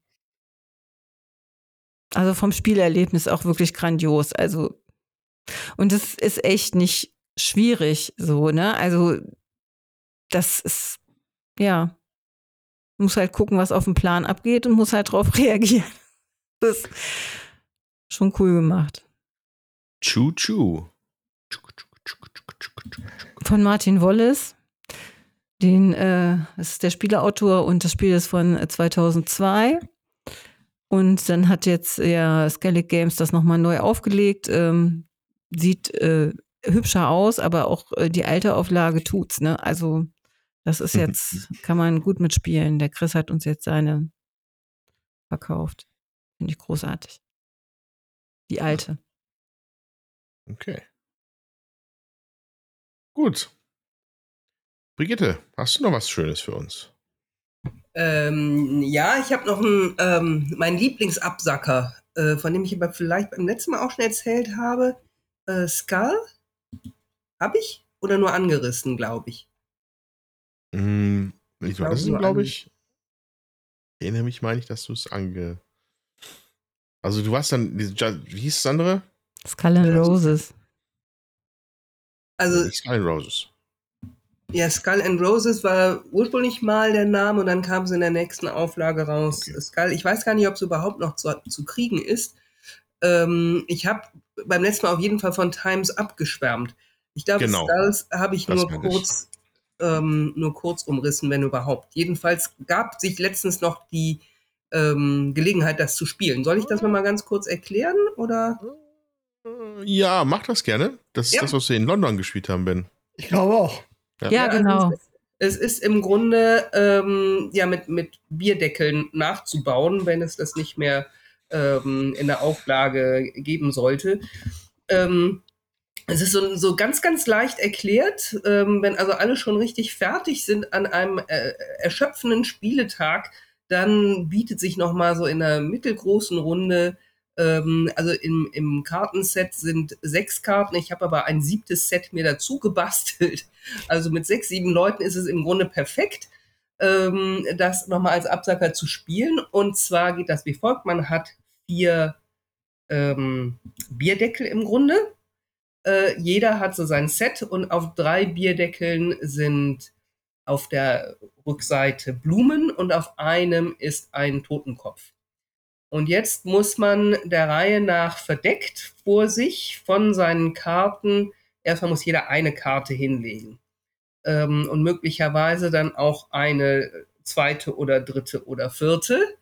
Also vom Spielerlebnis auch wirklich grandios. Also, und es ist echt nicht schwierig, so, ne? Also, das ist, ja, muss halt gucken, was auf dem Plan abgeht und muss halt drauf <laughs> reagieren. Das ist schon cool gemacht. Choo-choo. Von Martin Wallace. Den, äh, das ist der Spieleautor und das Spiel ist von 2002. Äh, und dann hat jetzt ja Skellig Games das nochmal neu aufgelegt. Ähm, sieht äh, hübscher aus, aber auch äh, die alte Auflage tut's. Ne? Also das ist <laughs> jetzt, kann man gut mitspielen. Der Chris hat uns jetzt seine verkauft. Finde ich großartig. Die alte. Okay. Gut. Brigitte, hast du noch was Schönes für uns? Ähm, ja, ich habe noch einen, ähm, meinen Lieblingsabsacker, äh, von dem ich aber vielleicht beim letzten Mal auch schon erzählt habe. Äh, Skull? Habe ich? Oder nur angerissen, glaube ich? Mm, ich glaube, das glaube ich. Ich erinnere mich, meine ich, dass du es ange. Also, du warst dann. Wie hieß das andere? Skull and Roses. Also, Skull and Roses. Ja, Skull and Roses war ursprünglich mal der Name und dann kam es in der nächsten Auflage raus. Okay. Skull, ich weiß gar nicht, ob es überhaupt noch zu, zu kriegen ist. Ähm, ich habe beim letzten Mal auf jeden Fall von Times abgeschwärmt. Ich glaube, genau. Skulls habe ich das nur kurz, ähm, nur kurz umrissen, wenn überhaupt. Jedenfalls gab sich letztens noch die ähm, Gelegenheit, das zu spielen. Soll ich das nochmal ganz kurz erklären? Oder? Ja, mach das gerne. Das ist ja. das, was wir in London gespielt haben, Ben. Ich glaube auch. Ja, ja genau. Also es, ist im Grunde ähm, ja mit, mit Bierdeckeln nachzubauen, wenn es das nicht mehr ähm, in der Auflage geben sollte. Ähm, es ist so, so ganz, ganz leicht erklärt, ähm, wenn also alle schon richtig fertig sind an einem äh, erschöpfenden Spieletag, dann bietet sich noch mal so in einer mittelgroßen Runde ähm, also im, im Kartenset sind sechs Karten. Ich habe aber ein siebtes Set mir dazu gebastelt. <laughs> Also mit sechs, sieben Leuten ist es im Grunde perfekt, ähm, das nochmal als Absacker zu spielen. Und zwar geht das wie folgt. Man hat vier ähm, Bierdeckel im Grunde. Äh, jeder hat so sein Set und auf drei Bierdeckeln sind auf der Rückseite Blumen und auf einem ist ein Totenkopf. Und jetzt muss man der Reihe nach verdeckt vor sich von seinen Karten, erstmal muss jeder eine Karte hinlegen. Ähm, und möglicherweise dann auch eine zweite oder dritte oder vierte.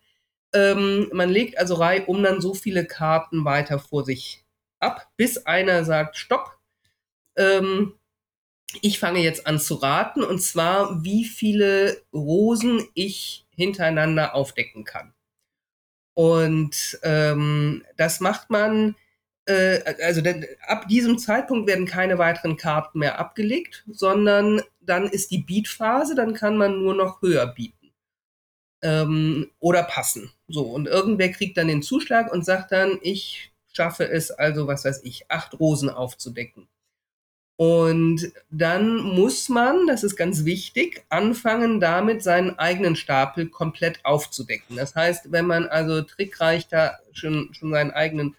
Ähm, man legt also Reihe um dann so viele Karten weiter vor sich ab, bis einer sagt Stopp. Ähm, ich fange jetzt an zu raten, und zwar, wie viele Rosen ich hintereinander aufdecken kann. Und ähm, das macht man, äh, also denn, ab diesem Zeitpunkt werden keine weiteren Karten mehr abgelegt, sondern dann ist die Beatphase, dann kann man nur noch höher bieten. Ähm, oder passen. So, und irgendwer kriegt dann den Zuschlag und sagt dann, ich schaffe es also, was weiß ich, acht Rosen aufzudecken. Und dann muss man, das ist ganz wichtig, anfangen damit seinen eigenen Stapel komplett aufzudecken. Das heißt, wenn man also trickreich da schon, schon seinen eigenen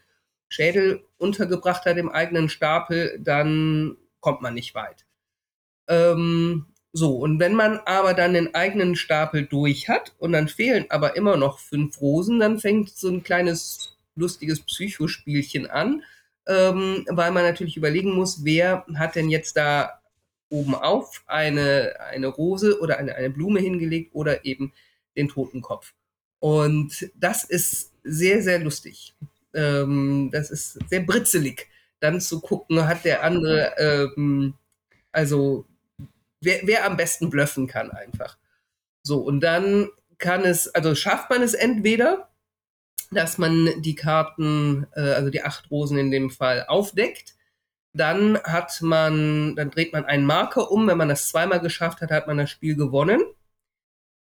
Schädel untergebracht hat im eigenen Stapel, dann kommt man nicht weit. Ähm, so, und wenn man aber dann den eigenen Stapel durch hat und dann fehlen aber immer noch fünf Rosen, dann fängt so ein kleines lustiges Psychospielchen an, ähm, weil man natürlich überlegen muss, wer hat denn jetzt da oben auf eine, eine Rose oder eine, eine Blume hingelegt oder eben den Totenkopf. Und das ist sehr, sehr lustig. Ähm, das ist sehr britzelig, dann zu gucken, hat der andere, ähm, also wer, wer am besten bluffen kann einfach. So, und dann kann es, also schafft man es entweder, dass man die Karten, äh, also die acht Rosen in dem Fall, aufdeckt. Dann hat man, dann dreht man einen Marker um. Wenn man das zweimal geschafft hat, hat man das Spiel gewonnen.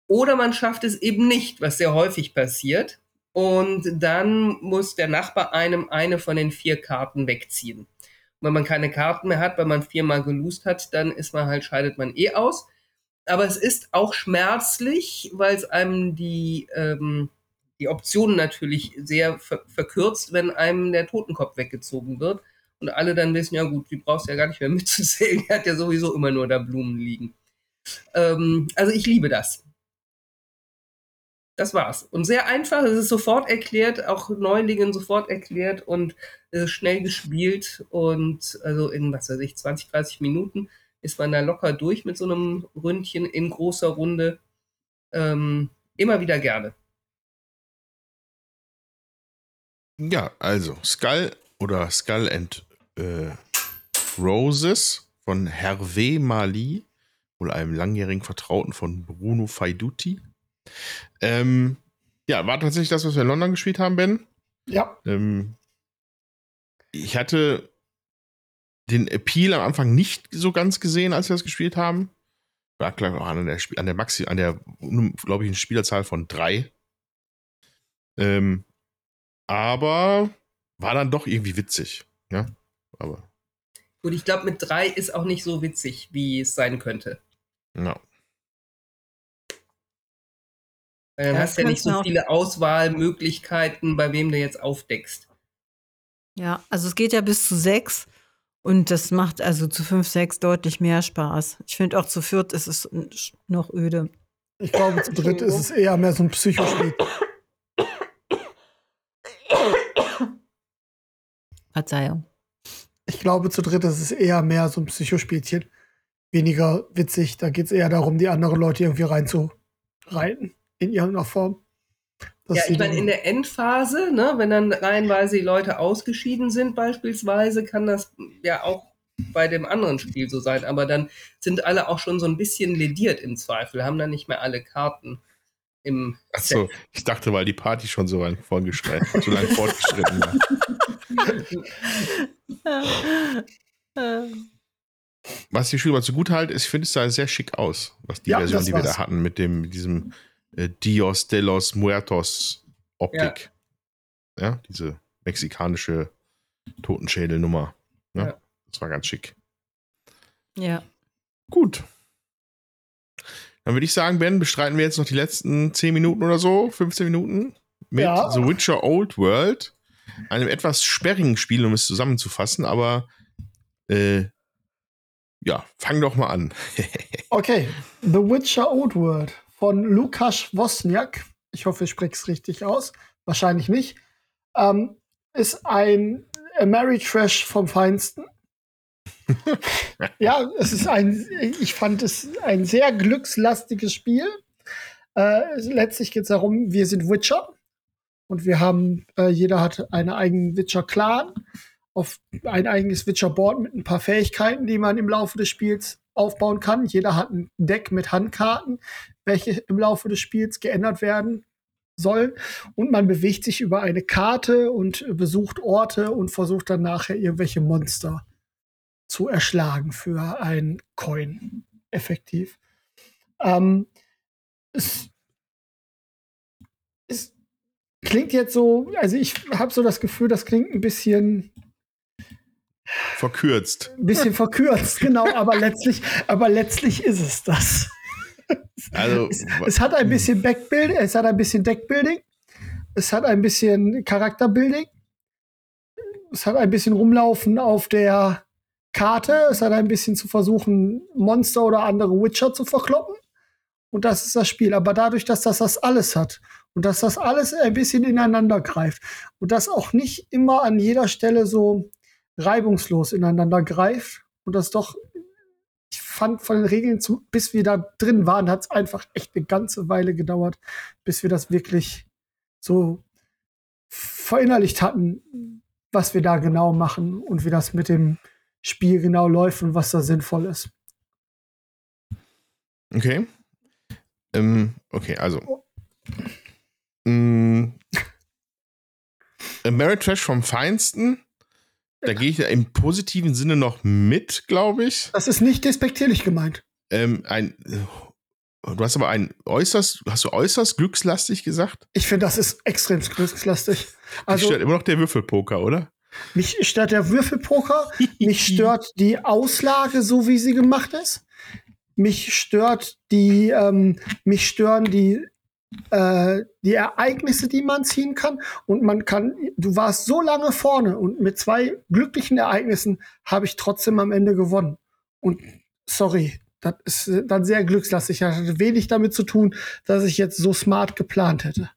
Oder man schafft es eben nicht, was sehr häufig passiert. Und dann muss der Nachbar einem eine von den vier Karten wegziehen. Und wenn man keine Karten mehr hat, weil man viermal geloost hat, dann ist man halt, scheidet man eh aus. Aber es ist auch schmerzlich, weil es einem die, ähm, die Optionen natürlich sehr ver verkürzt, wenn einem der Totenkopf weggezogen wird. Und alle dann wissen, ja gut, die brauchst du ja gar nicht mehr <laughs> mitzuzählen, die hat ja sowieso immer nur da Blumen liegen. Ähm, also ich liebe das. Das war's. Und sehr einfach, es ist sofort erklärt, auch Neulingen sofort erklärt und ist schnell gespielt und also in, was weiß ich, 20, 30 Minuten ist man da locker durch mit so einem Ründchen in großer Runde. Ähm, immer wieder gerne. Ja, also Skull oder Skull and äh, Roses von Hervé Mali, wohl einem langjährigen Vertrauten von Bruno Faiduti. Ähm, ja, war tatsächlich das, was wir in London gespielt haben, Ben. Ja. Ähm, ich hatte den Appeal am Anfang nicht so ganz gesehen, als wir das gespielt haben. War klar auch an der, an der Maxi, an der, glaube ich, eine Spielerzahl von drei. Ähm, aber war dann doch irgendwie witzig. Ja, aber. Gut, ich glaube, mit drei ist auch nicht so witzig, wie es sein könnte. Ja. Weil dann Ja, hast du ja das nicht so viele Auswahlmöglichkeiten, bei wem du jetzt aufdeckst. Ja, also es geht ja bis zu sechs und das macht also zu fünf, sechs deutlich mehr Spaß. Ich finde auch zu viert ist es noch öde. Ich glaube, zu dritt ist es eher mehr so ein Psychospiel. Verzeihung. Ich glaube, zu dritt ist es eher mehr so ein Psychospielchen. Weniger witzig. Da geht es eher darum, die anderen Leute irgendwie reinzureiten. In irgendeiner Form. Dass Ja, ich meine, dann- in der Endphase, ne, wenn dann reihenweise die Leute ausgeschieden sind, beispielsweise, kann das ja auch bei dem anderen Spiel so sein. Aber dann sind alle auch schon so ein bisschen lediert im Zweifel, haben dann nicht mehr alle Karten im Achso, ich dachte, weil die Party schon so lang vorgeschritten, so lang fortgeschritten war. Was ich schon mal so gut halte, ist, ich finde, es sah sehr schick aus, was die Ja, Version, die wir da hatten, mit dem, mit diesem äh, Dios de los Muertos Optik. Ja, diese mexikanische Totenschädelnummer. Ja, Ja. Das war ganz schick. Ja. Gut. Dann würde ich sagen, Ben, bestreiten wir jetzt noch die letzten 10 Minuten oder so, 15 Minuten mit Ja. The Witcher Old World, einem etwas sperrigen Spiel, um es zusammenzufassen, aber äh, ja, fang doch mal an. <laughs> Okay, The Witcher Old World von Lukas Wozniak. Ich hoffe, ich spreche es richtig aus. Wahrscheinlich nicht. Ähm, ist ein Ameritrash vom Feinsten. <laughs> ja, es ist ein, ich fand es ein sehr glückslastiges Spiel. Äh, letztlich geht es darum, wir sind Witcher und wir haben, äh, jeder hat einen eigenen Witcher-Clan, auf ein eigenes Witcher-Board mit ein paar Fähigkeiten, die man im Laufe des Spiels aufbauen kann. Jeder hat ein Deck mit Handkarten, welche im Laufe des Spiels geändert werden sollen. Und man bewegt sich über eine Karte und besucht Orte und versucht dann nachher irgendwelche Monster zu erschlagen für ein Coin. Effektiv. Ähm, es, es klingt jetzt so, also ich habe so das Gefühl, das klingt ein bisschen verkürzt. Ein bisschen verkürzt, genau, aber letztlich, aber letztlich ist es das. Also, Es, es hat ein bisschen Backbuild, es hat ein bisschen Deckbuilding, es hat ein bisschen Charakterbuilding, es hat ein bisschen Rumlaufen auf der Karte, es hat ein bisschen zu versuchen, Monster oder andere Witcher zu verkloppen. Und das ist das Spiel. Aber dadurch, dass das das alles hat und dass das alles ein bisschen ineinander greift und das auch nicht immer an jeder Stelle so reibungslos ineinander greift und das doch ich fand von den Regeln, zu, bis wir da drin waren, hat es einfach echt eine ganze Weile gedauert, bis wir das wirklich so verinnerlicht hatten, was wir da genau machen und wie das mit dem Spiel genau läuft und was da sinnvoll ist. Okay. Ähm, okay, also. Mm, Ameritrash vom Feinsten. Da gehe ich ja im positiven Sinne noch mit, glaube ich. Das ist nicht despektierlich gemeint. Ähm, ein, du hast aber ein äußerst, hast du äußerst glückslastig gesagt? Ich finde, das ist extrem glückslastig. Also, Also, stört immer noch der Würfelpoker, oder? Mich stört der Würfelpoker, mich <laughs> stört die Auslage, so wie sie gemacht ist. Mich stört die, ähm, mich stören die, äh, die Ereignisse, die man ziehen kann. Und man kann, du warst so lange vorne und mit zwei glücklichen Ereignissen habe ich trotzdem am Ende gewonnen. Und sorry, das ist äh, dann sehr glückslastig. Das hatte wenig damit zu tun, dass ich jetzt so smart geplant hätte.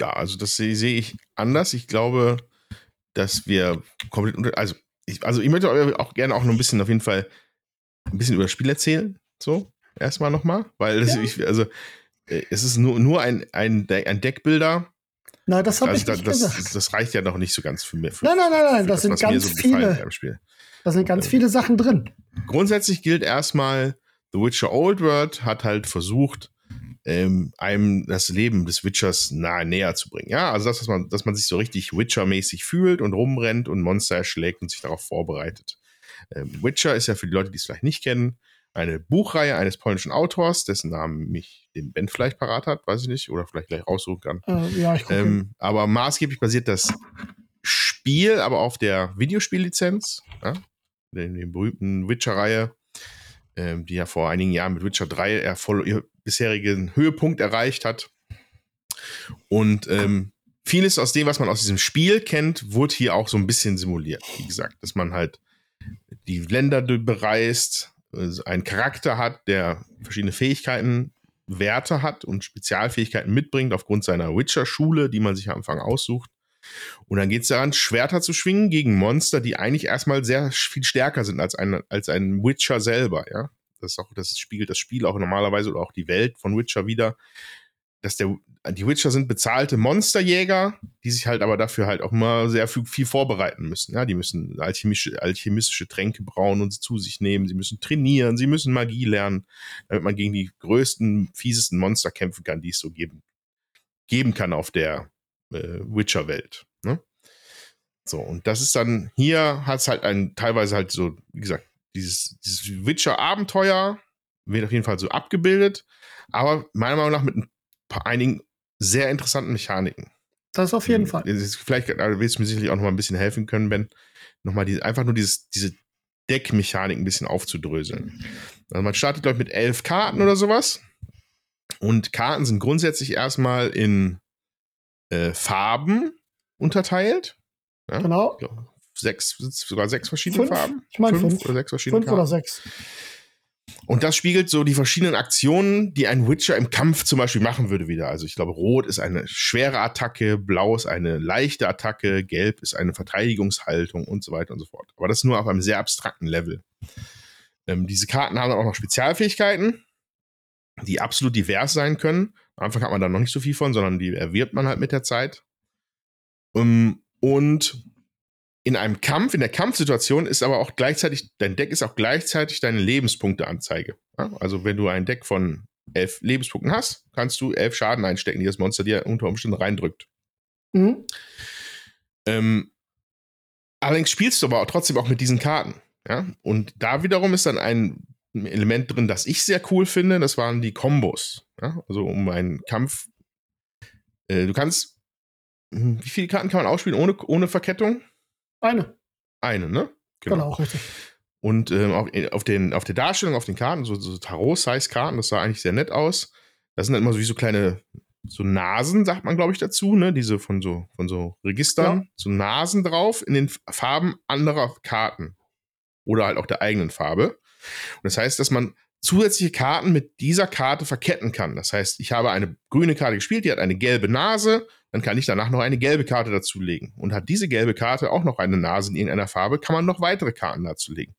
Ja, also das sehe sehe ich anders. Ich glaube, dass wir komplett unter. Also ich, also ich möchte auch gerne auch noch ein bisschen auf jeden Fall ein bisschen über das Spiel erzählen. So, erstmal nochmal. Weil das, Ja. ich, also äh, es ist nur, nur ein, ein, ein Deckbilder. Na, das habe Also ich nicht das, gesagt. das reicht ja noch nicht so ganz für mich. Für, Nein, nein, nein, nein, für das sind ganz so viele, da sind ganz viele Sachen drin. Grundsätzlich gilt erstmal, The Witcher Old World hat halt versucht, ähm, einem das Leben des Witchers nahe näher zu bringen. Ja, also das, dass man, dass man sich so richtig Witcher-mäßig fühlt und rumrennt und Monster erschlägt und sich darauf vorbereitet. Ähm, Witcher ist ja für die Leute, die es vielleicht nicht kennen, eine Buchreihe eines polnischen Autors, dessen Namen mich den Ben vielleicht parat hat, weiß ich nicht, oder vielleicht gleich raussuchen kann. Äh, ja, ich gucke. Ähm, aber maßgeblich basiert das Spiel aber auf der Videospiellizenz, ja? in der berühmten Witcher-Reihe, ähm, die ja vor einigen Jahren mit Witcher 3 er voll ihr bisherigen Höhepunkt erreicht hat. Und ähm, vieles aus dem, was man aus diesem Spiel kennt, wurde hier auch so ein bisschen simuliert. Wie gesagt, dass man halt die Länder bereist, äh, einen Charakter hat, der verschiedene Fähigkeiten, Werte hat und Spezialfähigkeiten mitbringt aufgrund seiner Witcher-Schule, die man sich am Anfang aussucht. Und dann geht es daran, Schwerter zu schwingen gegen Monster, die eigentlich erstmal sehr viel stärker sind als ein, als ein Witcher selber, ja. Das, auch, das spiegelt das Spiel auch normalerweise oder auch die Welt von Witcher wieder. Dass der, die Witcher sind bezahlte Monsterjäger, die sich halt aber dafür halt auch immer sehr viel, viel vorbereiten müssen. Ja, die müssen alchemische, alchemistische Tränke brauen und sie zu sich nehmen. Sie müssen trainieren, sie müssen Magie lernen, damit man gegen die größten, fiesesten Monster kämpfen kann, die es so geben, geben kann auf der äh, Witcher-Welt. Ne? So, und das ist dann, hier hat es halt ein, teilweise halt so, wie gesagt, dieses, dieses Witcher-Abenteuer wird auf jeden Fall so abgebildet, aber meiner Meinung nach mit ein paar, einigen sehr interessanten Mechaniken. das auf jeden Fall. Vielleicht willst du mir sicherlich auch noch mal ein bisschen helfen können, Ben. Nochmal die, einfach nur dieses, diese Deckmechanik ein bisschen aufzudröseln. Also man startet, glaube ich, mit elf Karten oder sowas. Und Karten sind grundsätzlich erstmal in äh, Farben unterteilt. Ja? Genau. Sechs, sogar sechs verschiedene Fünf? Farben. Ich meine fünf. oder sechs verschiedene Fünf oder Karten. sechs. Und das spiegelt so die verschiedenen Aktionen, die ein Witcher im Kampf zum Beispiel machen würde wieder. Also ich glaube, Rot ist eine schwere Attacke, Blau ist eine leichte Attacke, Gelb ist eine Verteidigungshaltung und so weiter und so fort. Aber das nur auf einem sehr abstrakten Level. Ähm, diese Karten haben dann auch noch Spezialfähigkeiten, die absolut divers sein können. Am Anfang hat man da noch nicht so viel von, sondern die erwirbt man halt mit der Zeit. Ähm, und in einem Kampf, in der Kampfsituation ist aber auch gleichzeitig, dein Deck ist auch gleichzeitig deine Lebenspunkteanzeige. Ja? Also wenn du ein Deck von elf Lebenspunkten hast, kannst du elf Schaden einstecken, die das Monster dir unter Umständen reindrückt. Mhm. Ähm, allerdings spielst du aber auch trotzdem auch mit diesen Karten. Ja? Und da wiederum ist dann ein Element drin, das ich sehr cool finde, das waren die Kombos. Ja? Also um einen Kampf. Äh, du kannst. hm, Wie viele Karten kann man ausspielen ohne, ohne Verkettung? Eine. eine, ne? Genau, richtig. Und ähm, auf, auf, den, auf der Darstellung, auf den Karten, so, so Tarot-Size-Karten, das sah eigentlich sehr nett aus. Das sind dann immer so wie so kleine, so Nasen, sagt man, glaube ich, dazu, ne? Diese von so, von so Registern, Ja. so Nasen drauf in den Farben anderer Karten. Oder halt auch der eigenen Farbe. Und das heißt, dass man zusätzliche Karten mit dieser Karte verketten kann. Das heißt, ich habe eine grüne Karte gespielt, die hat eine gelbe Nase, dann kann ich danach noch eine gelbe Karte dazulegen. Und hat diese gelbe Karte auch noch eine Nase in irgendeiner Farbe, kann man noch weitere Karten dazulegen.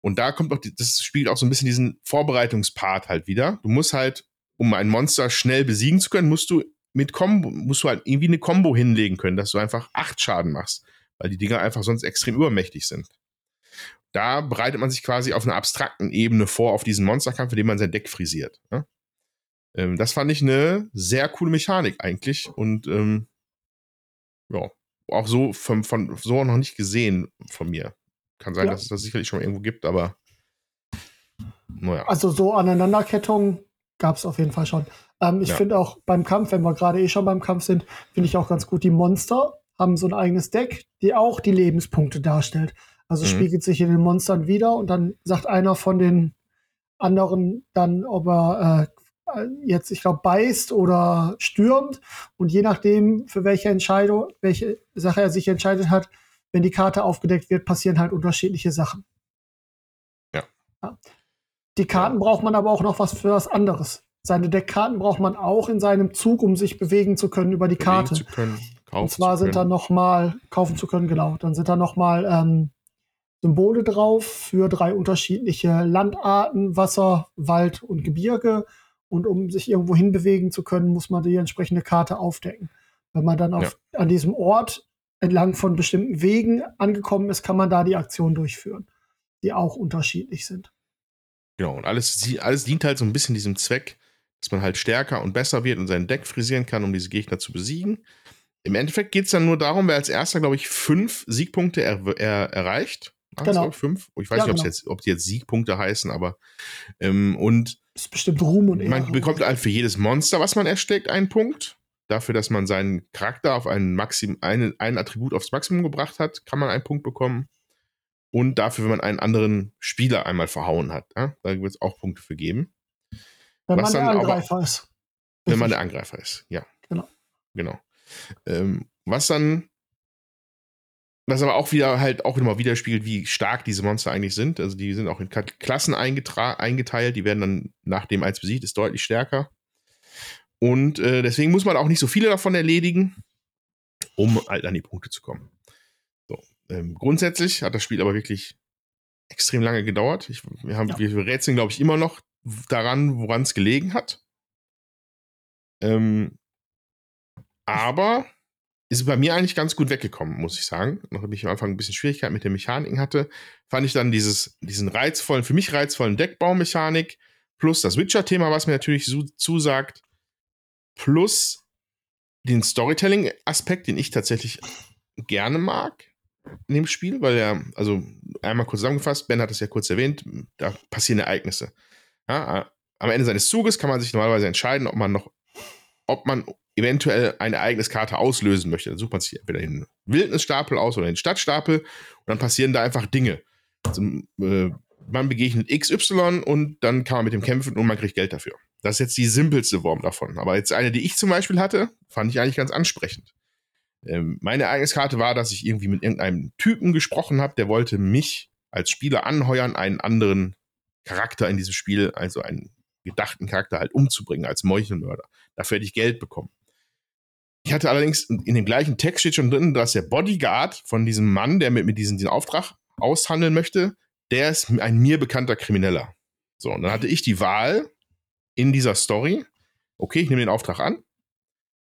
Und da kommt auch, das spielt auch so ein bisschen diesen Vorbereitungspart halt wieder. Du musst halt, um ein Monster schnell besiegen zu können, musst du mit Combo, musst du halt irgendwie eine Combo hinlegen können, dass du einfach acht Schaden machst, weil die Dinger einfach sonst extrem übermächtig sind. Da bereitet man sich quasi auf einer abstrakten Ebene vor auf diesen Monsterkampf, indem man sein Deck frisiert. Ne? Ähm, das fand ich eine sehr coole Mechanik eigentlich und ähm, ja, auch so von, von so noch nicht gesehen von mir. Kann sein, Ja. dass es das sicherlich schon irgendwo gibt, aber naja. Also so Aneinanderkettungen gab es auf jeden Fall schon. Ähm, ich Ja. finde auch beim Kampf, wenn wir gerade eh schon beim Kampf sind, finde ich auch ganz gut, die Monster haben so ein eigenes Deck, die auch die Lebenspunkte darstellt. Also Mhm. spiegelt sich in den Monstern wieder und dann sagt einer von den anderen dann, ob er äh, jetzt, ich glaube, beißt oder stürmt. Und je nachdem, für welche Entscheidung, welche Sache er sich entscheidet hat, wenn die Karte aufgedeckt wird, passieren halt unterschiedliche Sachen. Ja. Die Karten braucht man aber auch noch was für was anderes. Seine Deckkarten braucht man auch in seinem Zug, um sich bewegen zu können über die bewegen Karte. Zu können, kaufen Und zwar sind da können. noch mal kaufen zu können, genau. Dann sind da noch mal ähm, Symbole drauf für drei unterschiedliche Landarten, Wasser, Wald und Gebirge. Und um sich irgendwo hinbewegen zu können, muss man die entsprechende Karte aufdecken. Wenn man dann auf, an diesem Ort entlang von bestimmten Wegen angekommen ist, kann man da die Aktion durchführen, die auch unterschiedlich sind. Genau, und alles, alles dient halt so ein bisschen diesem Zweck, dass man halt stärker und besser wird und sein Deck frisieren kann, um diese Gegner zu besiegen. Im Endeffekt geht es dann nur darum, wer als erster, glaube ich, fünf Siegpunkte er, er, erreicht. Es, Genau. fünf? Ich weiß Ja, nicht, genau. jetzt, ob die jetzt Siegpunkte heißen, aber ähm, und ist bestimmt Ruhm und Ehre. man bekommt halt für jedes Monster, was man ersteckt, einen Punkt. Dafür, dass man seinen Charakter auf einen Maxim, einen, ein Attribut aufs Maximum gebracht hat, kann man einen Punkt bekommen. Und dafür, wenn man einen anderen Spieler einmal verhauen hat. Ja? Da wird es auch Punkte für geben. wenn was man der dann aber- Angreifer ist. Wenn man der Angreifer ist, ja. Genau. Genau. Ähm, was dann, was aber auch wieder halt auch immer widerspiegelt, wie stark diese Monster eigentlich sind. Also die sind auch in Klassen eingeteilt, die werden dann, nachdem eins besiegt ist, deutlich stärker. Und äh, deswegen muss man auch nicht so viele davon erledigen, um halt an die Punkte zu kommen. So, ähm, grundsätzlich hat das Spiel aber wirklich extrem lange gedauert. Ich, wir, haben, Ja. wir rätseln, glaube ich, immer noch daran, woran es gelegen hat. Ähm, aber ist bei mir eigentlich ganz gut weggekommen, muss ich sagen. Nachdem ich am Anfang ein bisschen Schwierigkeit mit den Mechaniken hatte, fand ich dann dieses, diesen reizvollen, für mich reizvollen Deckbaumechanik plus das Witcher-Thema, was mir natürlich so zusagt, plus den Storytelling-Aspekt, den ich tatsächlich gerne mag in dem Spiel, weil er, also einmal kurz zusammengefasst, Ben hat es ja kurz erwähnt, da passieren Ereignisse. Ja, am Ende seines Zuges kann man sich normalerweise entscheiden, ob man noch, ob man eventuell eine Ereigniskarte auslösen möchte. Dann sucht man sich entweder den Wildnisstapel aus oder den Stadtstapel und dann passieren da einfach Dinge. Also, äh, man begegnet XY und dann kann man mit dem kämpfen und man kriegt Geld dafür. Das ist jetzt die simpelste Form davon. Aber jetzt eine, die ich zum Beispiel hatte, fand ich eigentlich ganz ansprechend. Ähm, meine Ereigniskarte war, dass ich irgendwie mit irgendeinem Typen gesprochen habe, der wollte mich als Spieler anheuern, einen anderen Charakter in diesem Spiel, also einen gedachten Charakter halt umzubringen als Meuchelmörder. Dafür hätte ich Geld bekommen. Ich hatte allerdings in dem gleichen Text steht schon drin, dass der Bodyguard von diesem Mann, der mit, mit diesem diesen Auftrag aushandeln möchte, der ist ein mir bekannter Krimineller. So, und dann hatte ich die Wahl in dieser Story, okay, ich nehme den Auftrag an.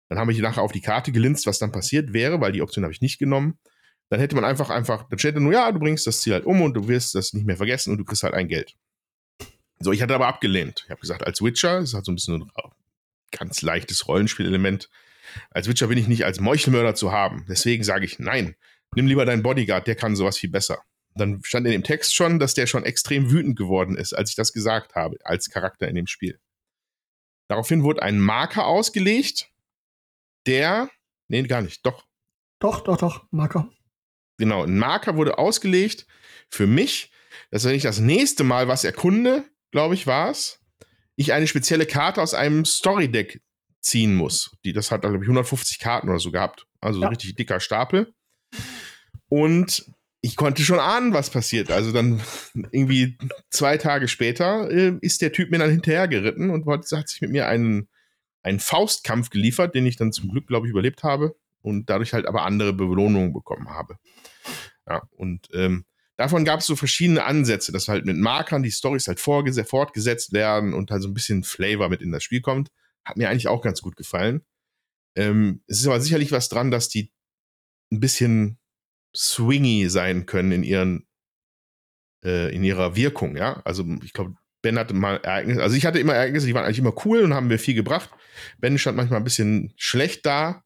Dann habe ich nachher auf die Karte gelinst, was dann passiert wäre, weil die Option habe ich nicht genommen. Dann hätte man einfach, einfach, dann steht nur, ja, du bringst das Ziel halt um und du wirst das nicht mehr vergessen und du kriegst halt ein Geld. So, ich hatte aber abgelehnt. Ich habe gesagt, als Witcher, das hat so ein bisschen ein ganz leichtes Rollenspielelement. Als Witcher bin ich nicht als Meuchelmörder zu haben. Deswegen sage ich, nein, nimm lieber deinen Bodyguard, der kann sowas viel besser. Dann stand in dem Text schon, dass der schon extrem wütend geworden ist, als ich das gesagt habe, als Charakter in dem Spiel. Daraufhin wurde ein Marker ausgelegt, der, nee, gar nicht, doch, Doch, doch, doch, Marker. genau, ein Marker wurde ausgelegt für mich, dass wenn ich das nächste Mal was erkunde, glaube ich, war es, ich eine spezielle Karte aus einem Story-Deck ziehen muss. Die, das hat, glaube ich, 150 Karten oder so gehabt. Also ja. so richtig dicker Stapel. Und ich konnte schon ahnen, was passiert. Also dann <laughs> irgendwie zwei Tage später äh, ist der Typ mir dann hinterher geritten und hat sich mit mir einen, einen Faustkampf geliefert, den ich dann zum Glück, glaube ich, überlebt habe und dadurch halt aber andere Belohnungen bekommen habe. Ja, und ähm, davon gab es so verschiedene Ansätze, dass halt mit Markern die Storys halt fortgesetzt werden und halt so ein bisschen Flavor mit in das Spiel kommt. Hat mir eigentlich auch ganz gut gefallen. Ähm, es ist aber sicherlich was dran, dass die ein bisschen swingy sein können in ihren äh, in ihrer Wirkung, ja. Also ich glaube, Ben hatte mal Ereignisse, also ich hatte immer Ereignisse, die waren eigentlich immer cool und haben mir viel gebracht. Ben stand manchmal ein bisschen schlecht da.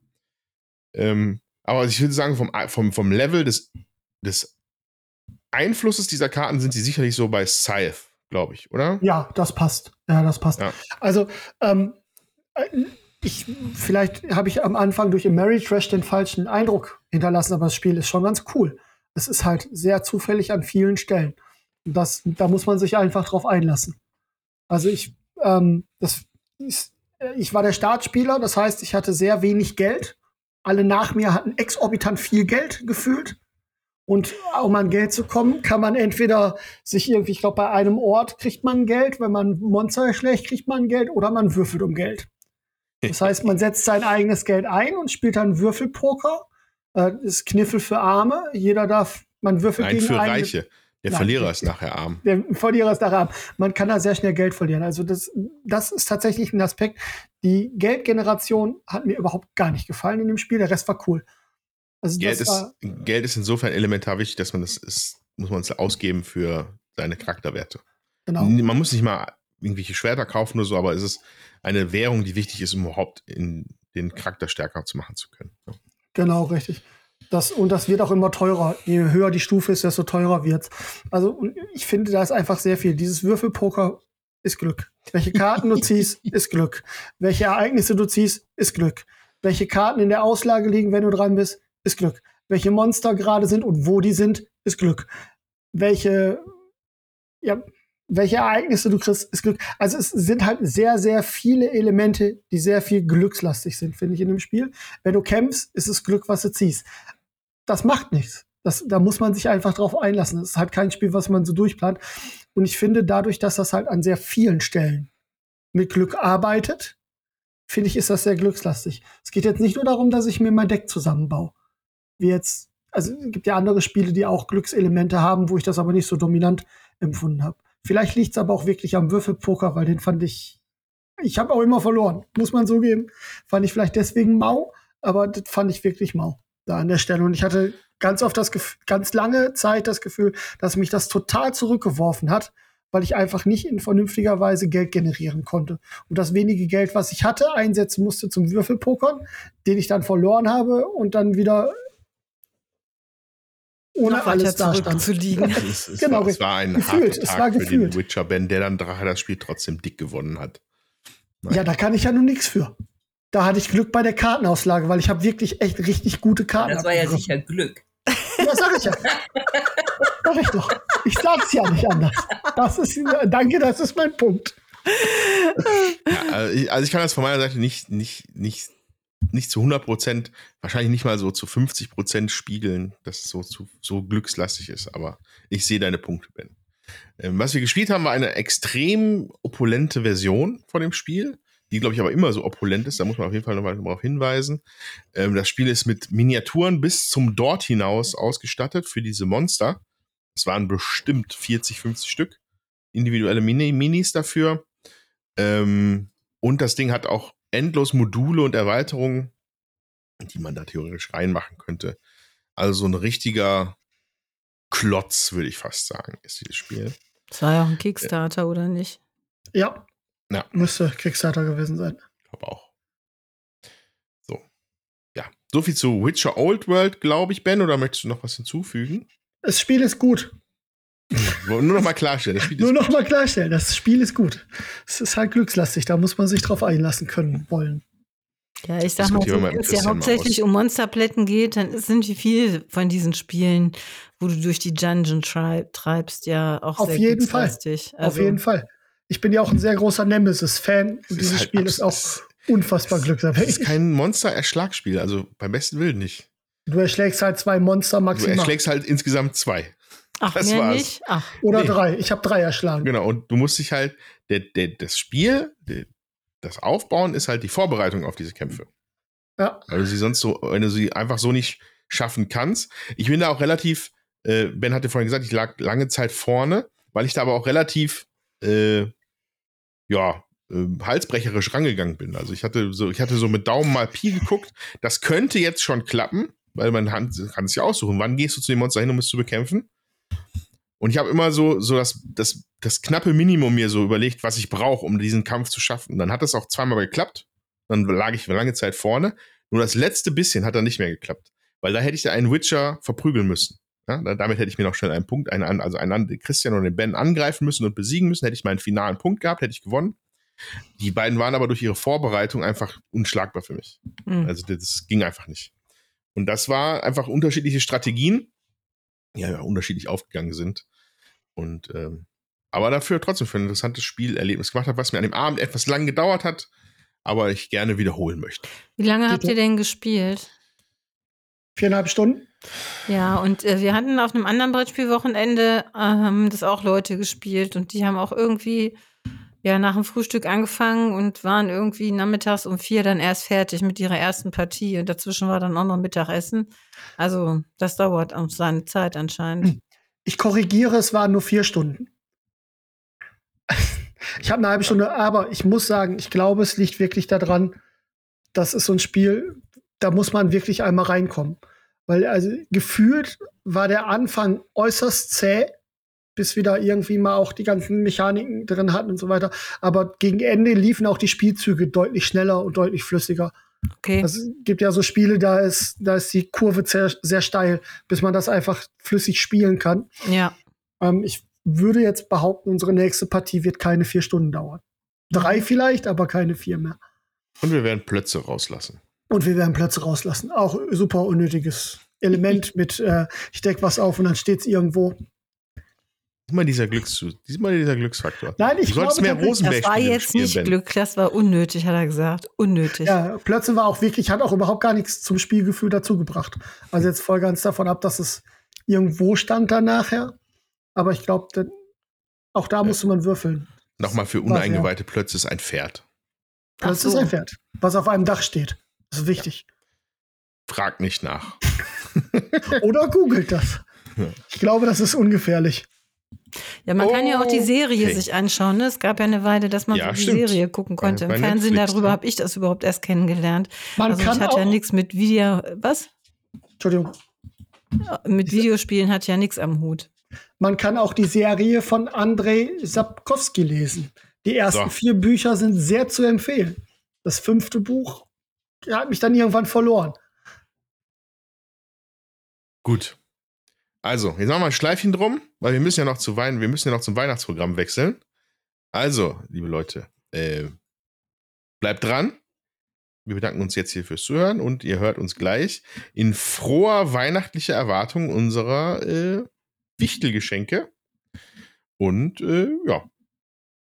Ähm, aber ich würde sagen, vom, vom, vom Level des, des Einflusses dieser Karten sind sie sicherlich so bei Scythe, glaube ich, oder? Ja, das passt. Ja, das passt. Ja. Also, ähm, äh, ich, vielleicht habe ich am Anfang durch Mary Trash den falschen Eindruck hinterlassen, aber das Spiel ist schon ganz cool. Es ist halt sehr zufällig an vielen Stellen. Das, da muss man sich einfach drauf einlassen. Also ich, ähm, das ist, ich war der Startspieler, das heißt, ich hatte sehr wenig Geld. Alle nach mir hatten exorbitant viel Geld gefühlt. Und um an Geld zu kommen, kann man entweder sich irgendwie, ich glaube, bei einem Ort kriegt man Geld, wenn man Monster schlägt, kriegt man Geld oder man würfelt um Geld. Das heißt, man setzt sein eigenes Geld ein und spielt dann Würfelpoker. Äh, das ist Kniffel für Arme. Jeder darf, man würfelt Nein, gegen für einen, Reiche. Der Nein, Verlierer ist nachher arm. Der Verlierer ist nachher arm. Man kann da sehr schnell Geld verlieren. Also das, das ist tatsächlich ein Aspekt. Die Geldgeneration hat mir überhaupt gar nicht gefallen in dem Spiel. Der Rest war cool. Also Geld, ist, Geld ist insofern elementar wichtig, dass man das ist, muss man es ausgeben für seine Charakterwerte. Genau. Man muss nicht mal irgendwelche Schwerter kaufen oder so, aber es ist eine Währung, die wichtig ist, um überhaupt in den Charakter stärker zu machen zu können. Ja. Genau, richtig. Das, und das wird auch immer teurer. Je höher die Stufe ist, desto teurer wird Also ich finde, da ist einfach sehr viel. Dieses Würfelpoker ist Glück. Welche Karten du <laughs> ziehst, ist Glück. Welche Ereignisse du ziehst, ist Glück. Welche Karten in der Auslage liegen, wenn du dran bist, ist Glück. Welche Monster gerade sind und wo die sind, ist Glück. Welche, ja, welche Ereignisse du kriegst, ist Glück. Also es sind halt sehr, sehr viele Elemente, die sehr viel glückslastig sind, finde ich, in dem Spiel. Wenn du kämpfst, ist es Glück, was du ziehst. Das macht nichts. Das, da muss man sich einfach drauf einlassen. Das ist halt kein Spiel, was man so durchplant. Und ich finde, dadurch, dass das halt an sehr vielen Stellen mit Glück arbeitet, finde ich, ist das sehr glückslastig. Es geht jetzt nicht nur darum, dass ich mir mein Deck zusammenbaue. Wie jetzt, also es gibt ja andere Spiele, die auch Glückselemente haben, wo ich das aber nicht so dominant empfunden habe. Vielleicht liegt es aber auch wirklich am Würfelpoker, weil den fand ich. Ich habe auch immer verloren, muss man so geben. Fand ich vielleicht deswegen mau, aber das fand ich wirklich mau da an der Stelle. Und ich hatte ganz oft das Gefühl, ganz lange Zeit das Gefühl, dass mich das total zurückgeworfen hat, weil ich einfach nicht in vernünftiger Weise Geld generieren konnte. Und das wenige Geld, was ich hatte, einsetzen musste zum Würfelpokern, den ich dann verloren habe und dann wieder ohne Noch alles da zu liegen. <laughs> Es, es, genau, war, es war ein gefühlt, harter Tag war für den Witcher Ben, der dann das Spiel trotzdem dick gewonnen hat. Nein. Ja, da kann ich ja nun nichts für. Da hatte ich Glück bei der Kartenauslage, weil ich habe wirklich echt richtig gute Karten. Das war ja sicher Glück. Ja, sag ich ja. sag ich doch. Ich sag's ja nicht anders. Das ist, danke, das ist mein Punkt. Ja, also, ich, also ich kann das von meiner Seite nicht, nicht, nicht nicht zu 100 Prozent, wahrscheinlich nicht mal so zu 50 Prozent spiegeln, dass es so, zu, so glückslastig ist. Aber ich sehe deine Punkte, Ben. Ähm, was wir gespielt haben, war eine extrem opulente Version von dem Spiel, die, glaube ich, aber immer so opulent ist. Da muss man auf jeden Fall nochmal darauf hinweisen. Ähm, das Spiel ist mit Miniaturen bis zum Dort hinaus ausgestattet für diese Monster. Es waren bestimmt 40, 50 Stück. Individuelle Mini Minis dafür. Ähm, und das Ding hat auch endlos Module und Erweiterungen, die man da theoretisch reinmachen könnte. Also so ein richtiger Klotz, würde ich fast sagen, ist dieses Spiel. Das war ja auch ein Kickstarter, äh, oder nicht? Ja. ja. Müsste Kickstarter gewesen sein. Ich glaube auch. So. Ja. So viel zu Witcher Old World, glaube ich, Ben, oder möchtest du noch was hinzufügen? Das Spiel ist gut. <laughs> Nur noch mal klarstellen. Das Spiel Nur noch mal klarstellen, das Spiel ist gut. Es ist halt glückslastig, da muss man sich drauf einlassen können wollen. Ja, ich sag mal, wenn es ja hauptsächlich um Monsterplätten geht, dann sind wie viele von diesen Spielen, wo du durch die Dungeon treib, treibst, ja auch Auf sehr jeden Fall. glückslastig. Auf jeden Fall. Ich bin ja auch ein sehr großer Nemesis-Fan und dieses halt Spiel ist auch unfassbar glücksabhängig. ist kein Monster-Erschlagspiel, also beim besten Willen nicht. Du erschlägst halt zwei Monster Du maximal. erschlägst halt insgesamt zwei. Ach, das mehr war's. nicht? Ach, Oder Nee. drei. Ich habe drei erschlagen. Genau, und du musst dich halt, der, der, das Spiel, der, das Aufbauen ist halt die Vorbereitung auf diese Kämpfe. Ja. Weil du sie sonst so, wenn du sie einfach so nicht schaffen kannst. Ich bin da auch relativ, äh, Ben hatte vorhin gesagt, ich lag lange Zeit vorne, weil ich da aber auch relativ, äh, ja, äh, halsbrecherisch rangegangen bin. Also ich hatte so, ich hatte so mit Daumen mal Pi geguckt. Das könnte jetzt schon klappen, weil man kann kann es ja aussuchen. Wann gehst du zu dem Monster hin, um es zu bekämpfen? Und ich habe immer so, so das, das, das knappe Minimum mir so überlegt, was ich brauche, um diesen Kampf zu schaffen. Dann hat das auch zweimal geklappt. Dann lag ich lange Zeit vorne. Nur das letzte bisschen hat dann nicht mehr geklappt. Weil da hätte ich einen Witcher verprügeln müssen. Ja, da- damit hätte ich mir noch schnell einen Punkt, einen, also einen an- Christian oder den Ben angreifen müssen und besiegen müssen. Hätte ich meinen finalen Punkt gehabt, hätte ich gewonnen. Die beiden waren aber durch ihre Vorbereitung einfach unschlagbar für mich. hm. Also das ging einfach nicht. Und das war einfach unterschiedliche Strategien, ja unterschiedlich aufgegangen sind. Und ähm, aber dafür trotzdem für ein interessantes Spielerlebnis gemacht hat, was mir an dem Abend etwas lang gedauert hat, aber ich gerne wiederholen möchte. Wie lange habt ihr denn gespielt? Viereinhalb Stunden. Ja, und äh, wir hatten auf einem anderen Brettspielwochenende äh, haben das auch Leute gespielt und die haben auch irgendwie ja nach dem Frühstück angefangen und waren irgendwie nachmittags um vier dann erst fertig mit ihrer ersten Partie und dazwischen war dann auch noch Mittagessen. Also das dauert auch seine Zeit anscheinend. <clears throat> Ich korrigiere, es waren nur vier Stunden. <laughs> Ich habe eine halbe Stunde, aber ich muss sagen, ich glaube, es liegt wirklich daran, das ist so ein Spiel, da muss man wirklich einmal reinkommen. Weil also gefühlt war der Anfang äußerst zäh, bis wir da irgendwie mal auch die ganzen Mechaniken drin hatten und so weiter. Aber gegen Ende liefen auch die Spielzüge deutlich schneller und deutlich flüssiger. Okay. Also, Es gibt ja so Spiele, da ist, da ist die Kurve sehr, sehr steil, bis man das einfach flüssig spielen kann. ja. Ähm, ich würde jetzt behaupten, unsere nächste Partie wird keine vier Stunden dauern. Drei vielleicht, aber keine vier mehr. Und wir werden Plötze rauslassen. Und wir werden Plätze rauslassen. Auch super unnötiges Element mit, äh, ich deck was auf und dann steht's irgendwo. Diesmal dieser Glücks, diesmal dieser Glücksfaktor. Nein, ich du solltest glaube, mehr tatsächlich- Das war jetzt nicht Ben. Glück, das war unnötig, hat er gesagt. Unnötig. Ja, Plötze war auch wirklich, hat auch überhaupt gar nichts zum Spielgefühl dazugebracht. Also jetzt voll ganz davon ab, dass es irgendwo stand dann nachher. Aber ich glaube, auch da musste man würfeln. Nochmal für ja. uneingeweihte Plötze ist ein Pferd. So. ist ein Pferd, was auf einem Dach steht. Das ist wichtig. Frag nicht nach. Oder googelt das. Ja. Ich glaube, das ist ungefährlich. Ja, man kann ja auch die Serie Okay. sich anschauen. Ne? Es gab ja eine Weile, dass man Ja, so die stimmt. Serie gucken konnte. bei Im Fernsehen Netflix, darüber ne? habe ich das überhaupt erst kennengelernt. Man also kann es hat auch, ja nichts mit Video, was? Entschuldigung, Mit Videospielen hat ja nichts am Hut. man kann auch die Serie von Andrei Sapkowski lesen. Die ersten So. vier Bücher sind sehr zu empfehlen. Das fünfte Buch hat mich dann irgendwann verloren. Gut. Also, jetzt machen wir ein Schleifchen drum, weil wir müssen ja noch zu Wein, wir müssen ja noch zum Weihnachtsprogramm wechseln. Also, liebe Leute, äh, bleibt dran. Wir bedanken uns jetzt hier fürs Zuhören und ihr hört uns gleich in froher weihnachtlicher Erwartung unserer äh, Wichtelgeschenke. Und äh, ja,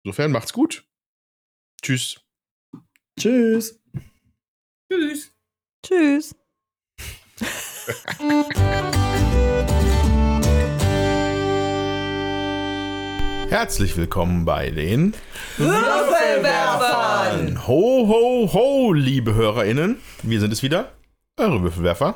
insofern macht's gut. Tschüss. Tschüss. Tschüss. Tschüss. <laughs> Herzlich willkommen bei den Würfelwerfern! Ho, ho, ho, liebe HörerInnen. Wir sind es wieder, eure Würfelwerfer.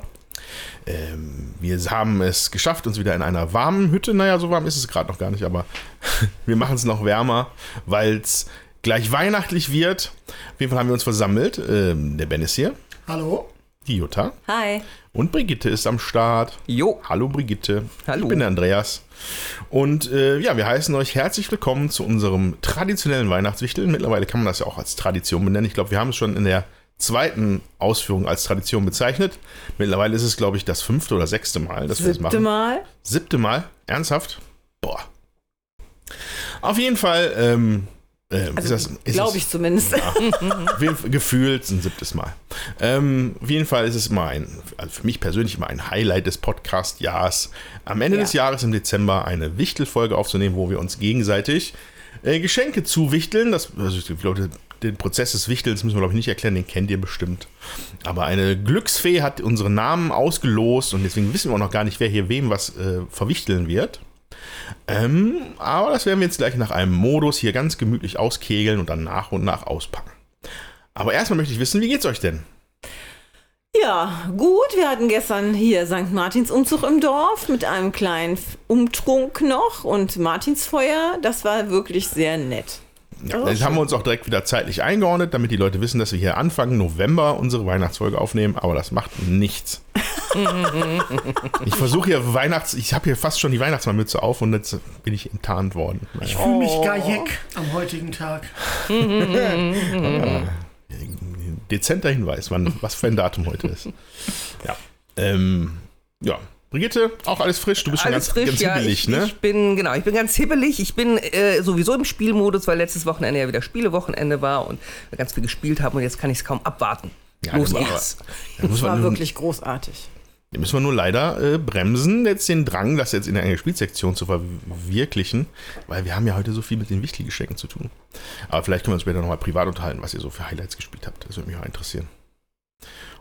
Ähm, wir haben es geschafft, uns wieder in einer warmen Hütte, naja, so warm ist es gerade noch gar nicht, aber <laughs> wir machen es noch wärmer, weil es gleich weihnachtlich wird. Auf jeden Fall haben wir uns versammelt. Ähm, der Ben ist hier, Hallo. die Jutta Hi. und Brigitte ist am Start. Jo. Hallo Brigitte. Hallo. Ich bin der Andreas. Und äh, ja, wir heißen euch herzlich willkommen zu unserem traditionellen Weihnachtswichteln. Mittlerweile kann man das ja auch als Tradition benennen. Ich glaube, wir haben es schon in der zweiten Ausführung als Tradition bezeichnet. Mittlerweile ist es, glaube ich, das fünfte oder sechste Mal, dass wir das Siebte machen. Mal. Siebte Mal? Ernsthaft? Boah. Auf jeden Fall, ähm, Ähm, Also, glaube ich zumindest. Fall Gefühlt ein siebtes Mal. Ähm, auf jeden Fall ist es immer ein, also für mich persönlich immer ein Highlight des Podcast-Jahres, am Ende Ja. des Jahres im Dezember eine Wichtelfolge aufzunehmen, wo wir uns gegenseitig äh, Geschenke zuwichteln. Das, also ich glaube, den Prozess des Wichtelns müssen wir, glaube ich, nicht erklären, den kennt ihr bestimmt. Aber eine Glücksfee hat unsere Namen ausgelost und deswegen wissen wir auch noch gar nicht, wer hier wem was äh, verwichteln wird. Ähm, aber das werden wir jetzt gleich nach einem Modus hier ganz gemütlich auskegeln und dann nach und nach auspacken. Aber erstmal möchte ich wissen, wie geht's euch denn? Ja, gut. Wir hatten gestern hier St. Martins Umzug im Dorf mit einem kleinen Umtrunk noch und Martinsfeuer. Das war wirklich sehr nett. Ja, Oh, jetzt haben wir uns auch direkt wieder zeitlich eingeordnet, damit die Leute wissen, dass wir hier Anfang November unsere Weihnachtsfolge aufnehmen, aber das macht nichts. <laughs> ich versuche hier Weihnachts... Ich habe hier fast schon die Weihnachtsmannmütze auf und jetzt bin ich enttarnt worden. Ich fühle mich gajek am heutigen Tag. dezenter Hinweis, wann, was für ein Datum heute ist. <laughs> Ja. Ähm, ja. Brigitte, auch alles frisch? Du bist schon Alles ganz, frisch, ganz ja. hibbelig, ich, ne? ich bin, genau, ich bin ganz hibbelig. Ich bin äh, sowieso im Spielmodus, weil letztes Wochenende ja wieder Spielewochenende war und wir ganz viel gespielt haben und jetzt kann ich es kaum abwarten. Ja, Los das war- geht's. Da muss Das war wirklich großartig. Da müssen wir nur leider äh, bremsen, jetzt den Drang, das jetzt in einer Spielsektion zu verwirklichen, weil wir haben ja heute so viel mit den Wichtelgeschenken zu tun. Aber vielleicht können wir uns später nochmal privat unterhalten, was ihr so für Highlights gespielt habt. Das würde mich auch interessieren.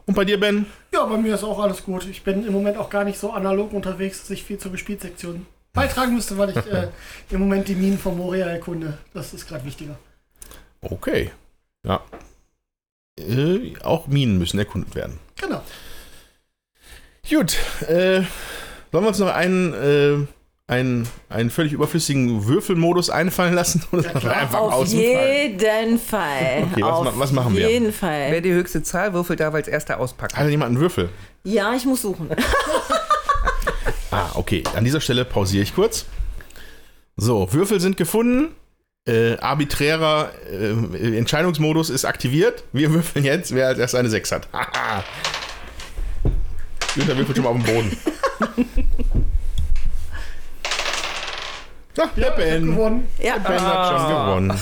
Und bei dir, Ben? Ja, bei mir ist auch alles gut. Ich bin im Moment auch gar nicht so analog unterwegs, dass ich viel zur Gespielsektion beitragen müsste, weil ich äh, <laughs> im Moment die Minen von Moria erkunde. Das ist gerade wichtiger. Okay. Ja. Äh, auch Minen müssen erkundet werden. Genau. Gut. Äh, sollen wir uns noch einen, äh, einen, einen völlig überflüssigen Würfelmodus einfallen lassen? Oder einfach Auf jeden Fall. <laughs> Okay, was Auf ma- was machen wir? jeden Wer Fall. die höchste Zahl würfelt, darf als erster auspacken. Hat denn jemand einen Würfel? Ja, ich muss suchen. <laughs> Ah, okay. An dieser Stelle pausiere ich kurz. So, Würfel sind gefunden. Äh, arbiträrer äh, Entscheidungsmodus ist aktiviert. Wir würfeln jetzt, wer als erstes eine 6 hat. <laughs> Haha. Günther würfelt schon mal auf den Boden. Ja, der hab Ben. gewonnen. Ja, Ben hat schon gewonnen.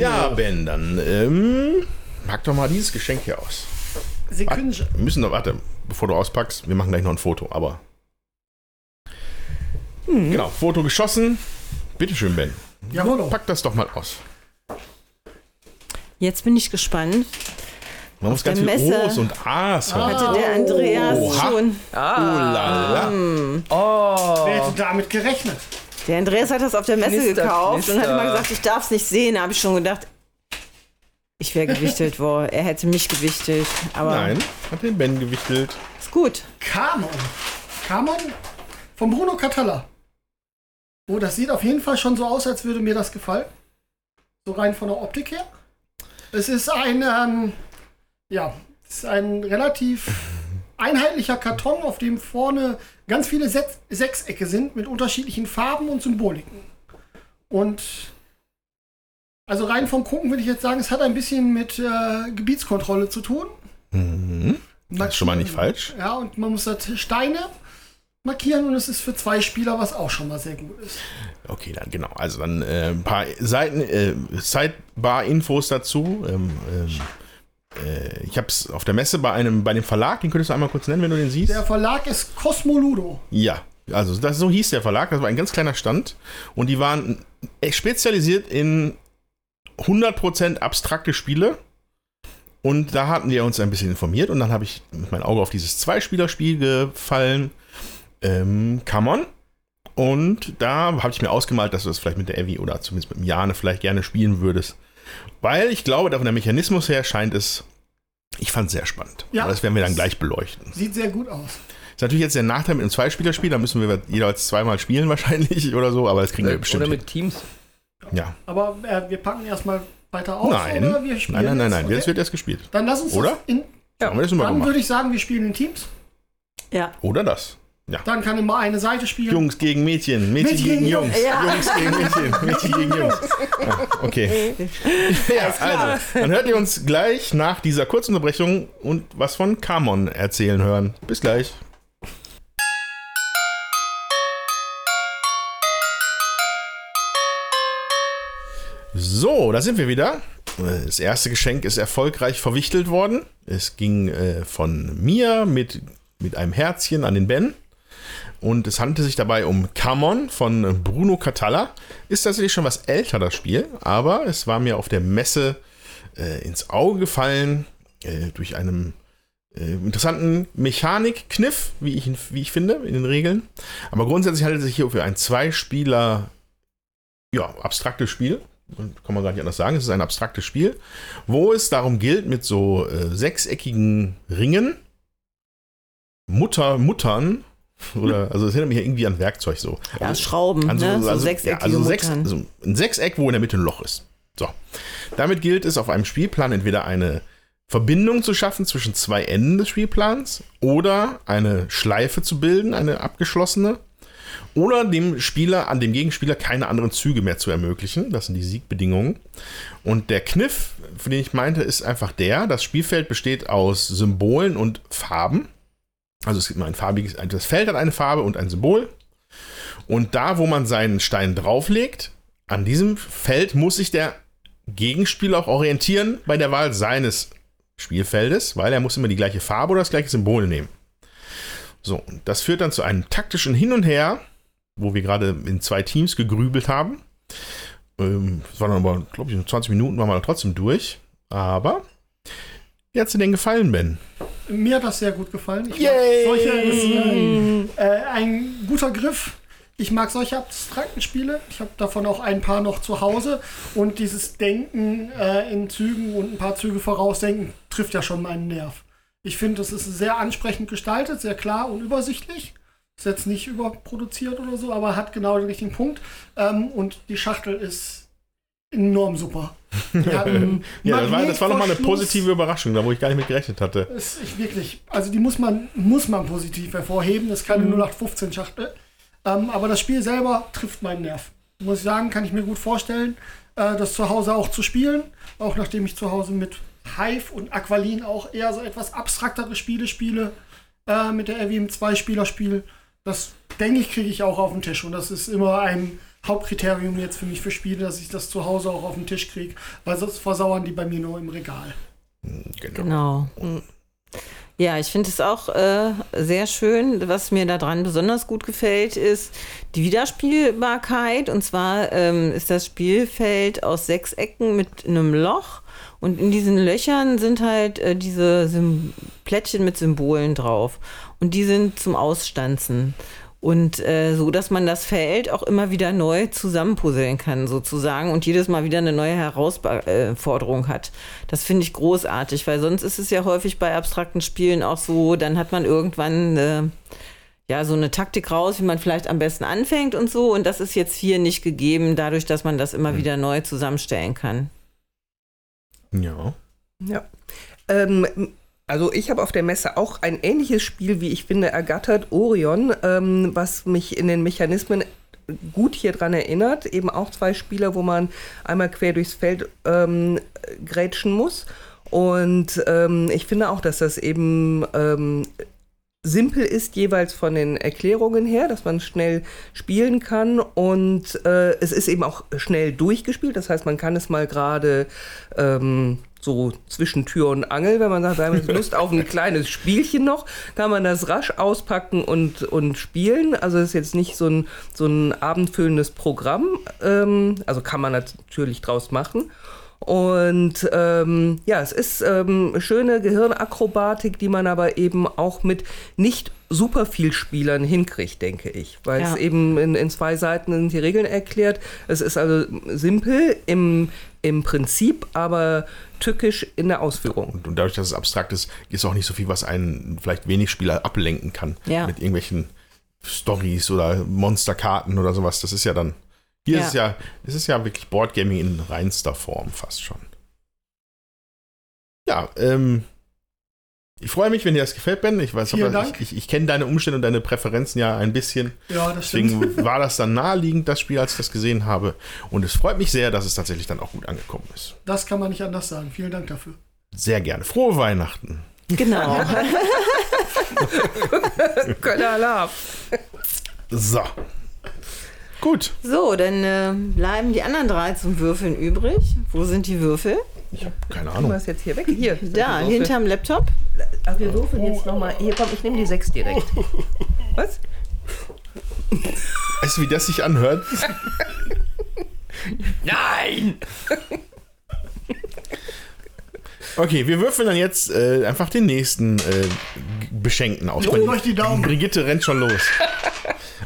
Ja, Ben, dann ähm, pack doch mal dieses Geschenk hier aus. Sekündchen. Wir müssen noch, warte, bevor du auspackst, wir machen gleich noch ein Foto, aber. Genau, Foto geschossen. Bitteschön, Ben. Jawohl. Pack das doch mal aus. jetzt bin ich gespannt. Man muss der ganz viel Messe O's und A's hören. Hatte der Andreas Oha. schon. Oh la la. Oh. Wer hätte damit gerechnet? Der Andreas hat das auf der Messe Knister, gekauft und hat knister. immer gesagt, ich darf es nicht sehen. Da habe ich schon gedacht, ich wäre gewichtelt worden. Er hätte mich gewichtelt. Aber Nein, hat den Ben gewichtelt. ist gut. Kamon. Kamon von Bruno Catalla. Oh, das sieht auf jeden Fall schon so aus, als würde mir das gefallen. So rein von der Optik her. Es ist ein, ähm, ja, es ist ein relativ einheitlicher Karton, auf dem vorne ganz viele Sech Sechsecke sind mit unterschiedlichen Farben und Symboliken. Und also rein vom Gucken würde ich jetzt sagen, es hat ein bisschen mit äh, Gebietskontrolle zu tun. Mhm. Das ist schon mal nicht falsch. Ja, und man muss das Steine markieren und es ist für zwei Spieler, was auch schon mal sehr gut ist. Okay, dann genau. Also dann äh, ein paar Seiten, äh, Sidebar-Infos dazu. Ähm, ähm, äh, ich habe es auf der Messe bei einem, bei dem Verlag, den könntest du einmal kurz nennen, wenn du den siehst. Der Verlag ist Cosmoludo. Ja, also das, so hieß der Verlag, das war ein ganz kleiner Stand und die waren echt spezialisiert in 100% abstrakte Spiele und da hatten wir uns ein bisschen informiert und dann habe ich mit meinem Auge auf dieses Zweispielerspiel gefallen, ähm, Come On. Und da habe ich mir ausgemalt, dass du das vielleicht mit der Evi oder zumindest mit dem Jane vielleicht gerne spielen würdest. Weil ich glaube, von der Mechanismus her scheint es, ich fand es sehr spannend. Ja. Aber das werden wir dann gleich beleuchten. Sieht sehr gut aus. Ist natürlich jetzt der Nachteil mit einem Zweispielerspiel, da müssen wir jeweils zweimal spielen wahrscheinlich oder so, aber das kriegen wir bestimmt. Oder mit Teams. ja. Aber äh, wir packen erstmal weiter aus. Nein. Oder wir nein, spielen nein, nein, nein, jetzt? jetzt wird erst gespielt. Dann lass uns Oder? das in. Haben wir das immer Dann würde ich sagen, wir spielen in Teams. Ja. Oder das. Ja. Dann kann immer eine Seite spielen. Jungs gegen Mädchen, Mädchen, Mädchen gegen Jungs, Jungs. Ja. Jungs gegen Mädchen, <laughs> Mädchen gegen Jungs. <laughs> Ja, okay. Ja, also, dann hört ihr uns gleich nach dieser kurzen Unterbrechung und was von Kamon erzählen hören. Bis gleich. So, da sind wir wieder. Das erste Geschenk ist erfolgreich verwichtelt worden. Es ging äh, von mir mit, mit einem Herzchen an den Ben. Und es handelte sich dabei um Camon von Bruno Catalla. Ist tatsächlich schon was älter, das Spiel, aber es war mir auf der Messe äh, ins Auge gefallen äh, durch einen äh, interessanten Mechanik-Kniff, wie ich, wie ich finde, in den Regeln. Aber grundsätzlich handelt es sich hier für ein Zwei-Spieler, ja, abstraktes Spiel. Kann man gar nicht anders sagen. Es ist ein abstraktes Spiel, wo es darum gilt, mit so äh, sechseckigen Ringen Mutter, Muttern <laughs> oder, also es erinnert mich ja irgendwie an Werkzeug so. Ja, also, Schrauben, also, ne? so also, sechseckige ja, also, sechs, also ein Sechseck, wo in der Mitte ein Loch ist. So. Damit gilt es auf einem Spielplan entweder eine Verbindung zu schaffen zwischen zwei Enden des Spielplans oder eine Schleife zu bilden, eine abgeschlossene, oder dem Spieler, an dem Gegenspieler keine anderen Züge mehr zu ermöglichen. Das sind die Siegbedingungen. Und der Kniff, für den ich meinte, ist einfach der, das Spielfeld besteht aus Symbolen und Farben. Also es gibt nur ein farbiges, das Feld hat eine Farbe und ein Symbol. Und da, wo man seinen Stein drauflegt, an diesem Feld muss sich der Gegenspieler auch orientieren bei der Wahl seines Spielfeldes, weil er muss immer die gleiche Farbe oder das gleiche Symbol nehmen. So, und das führt dann zu einem taktischen Hin und Her, wo wir gerade in zwei Teams gegrübelt haben. Ähm, Es waren aber, glaube ich, in 20 Minuten waren wir trotzdem durch. Aber wie hat dir denn gefallen, Ben? Mir hat das sehr gut gefallen. Ich mag Yay! solche ist, äh, äh, ein guter Griff. Ich mag solche abstrakten Spiele. Ich habe davon auch ein paar noch zu Hause. Und dieses Denken äh, in Zügen und ein paar Züge vorausdenken trifft ja schon meinen Nerv. Ich finde, es ist sehr ansprechend gestaltet, sehr klar und übersichtlich. Ist jetzt nicht überproduziert oder so, aber hat genau den richtigen Punkt. Ähm, und die Schachtel ist enorm super. <laughs> Einen Ja, das war, das war nochmal eine positive Überraschung, da wo ich gar nicht mit gerechnet hatte. Das ist wirklich, also die muss man, muss man positiv hervorheben. Das ist keine 0815 Schachtel. Ähm, aber das Spiel selber trifft meinen Nerv. Muss ich sagen, kann ich mir gut vorstellen, äh, das zu Hause auch zu spielen. Auch nachdem ich zu Hause mit Hive und Aqualin auch eher so etwas abstraktere Spiele spiele. Äh, mit der RWM 2 Spielerspiel. Das denke ich, kriege ich auch auf den Tisch. Und das ist immer ein Hauptkriterium jetzt für mich für Spiele, dass ich das zu Hause auch auf den Tisch kriege. Weil sonst versauern die bei mir nur im Regal. Genau. Genau. Ja, ich finde es auch äh, sehr schön. Was mir daran besonders gut gefällt, ist die Wiederspielbarkeit. Und zwar ähm, ist das Spielfeld aus sechs Ecken mit einem Loch. Und in diesen Löchern sind halt äh, diese Sym Plättchen mit Symbolen drauf. Und die sind zum Ausstanzen. Und äh, so, dass man das Feld auch immer wieder neu zusammenpuzzeln kann, sozusagen, und jedes Mal wieder eine neue Herausforderung hat. Das finde ich großartig, weil sonst ist es ja häufig bei abstrakten Spielen auch so, dann hat man irgendwann äh, ja so eine Taktik raus, wie man vielleicht am besten anfängt und so. Und das ist jetzt hier nicht gegeben, dadurch, dass man das immer wieder neu zusammenstellen kann. Ja. Ja. Ähm, also ich habe auf der Messe auch ein ähnliches Spiel, wie ich finde, ergattert, Orion, ähm, was mich in den Mechanismen gut hier dran erinnert. Eben auch zwei Spieler, wo man einmal quer durchs Feld ähm, grätschen muss. Und ähm, ich finde auch, dass das eben ähm, simpel ist, jeweils von den Erklärungen her, dass man schnell spielen kann. Und äh, es ist eben auch schnell durchgespielt. Das heißt, man kann es mal gerade ähm, so zwischen Tür und Angel, wenn man sagt, wir haben jetzt Lust auf ein kleines Spielchen noch, kann man das rasch auspacken und, und spielen. Also es ist jetzt nicht so ein, so ein abendfüllendes Programm. Ähm, also kann man natürlich draus machen. Und ähm, ja, es ist ähm, schöne Gehirnakrobatik, die man aber eben auch mit nicht super viel Spielern hinkriegt, denke ich. Weil Ja. es eben in, in zwei Seiten sind die Regeln erklärt. Es ist also simpel im, im Prinzip, aber tückisch in der Ausführung. Und, und dadurch, dass es abstrakt ist, ist auch nicht so viel, was einen vielleicht wenig Spieler ablenken kann. Ja. Mit irgendwelchen Stories oder Monsterkarten oder sowas. Das ist ja dann. Hier Ja. ist es ja, es ist ja wirklich Boardgaming in reinster Form fast schon. Ja, ähm, ich freue mich, wenn dir das gefällt, Ben. Ich weiß, Vielen aber Dank. ich, ich, ich kenne deine Umstände und deine Präferenzen ja ein bisschen. Ja, das stimmt. Deswegen <laughs> war das dann naheliegend, das Spiel, als ich das gesehen habe. Und es freut mich sehr, dass es tatsächlich dann auch gut angekommen ist. Das kann man nicht anders sagen. Vielen Dank dafür. Sehr gerne. Frohe Weihnachten. Genau. <laughs> Kölner Alarm. So. Gut. So, dann äh, bleiben die anderen drei zum Würfeln übrig. Wo sind die Würfel? Ich habe keine Du Ahnung. hast jetzt hier weg. Hier. <laughs> Da, hinterm Laptop. Ach, wir würfeln jetzt nochmal. Hier, komm, ich nehme die 6 direkt. <laughs> Was? Weißt du, wie das sich anhört? <laughs> Nein! Okay, wir würfeln dann jetzt äh, einfach den nächsten äh, Beschenkten aus. Drückt euch die Daumen. Brigitte rennt schon los.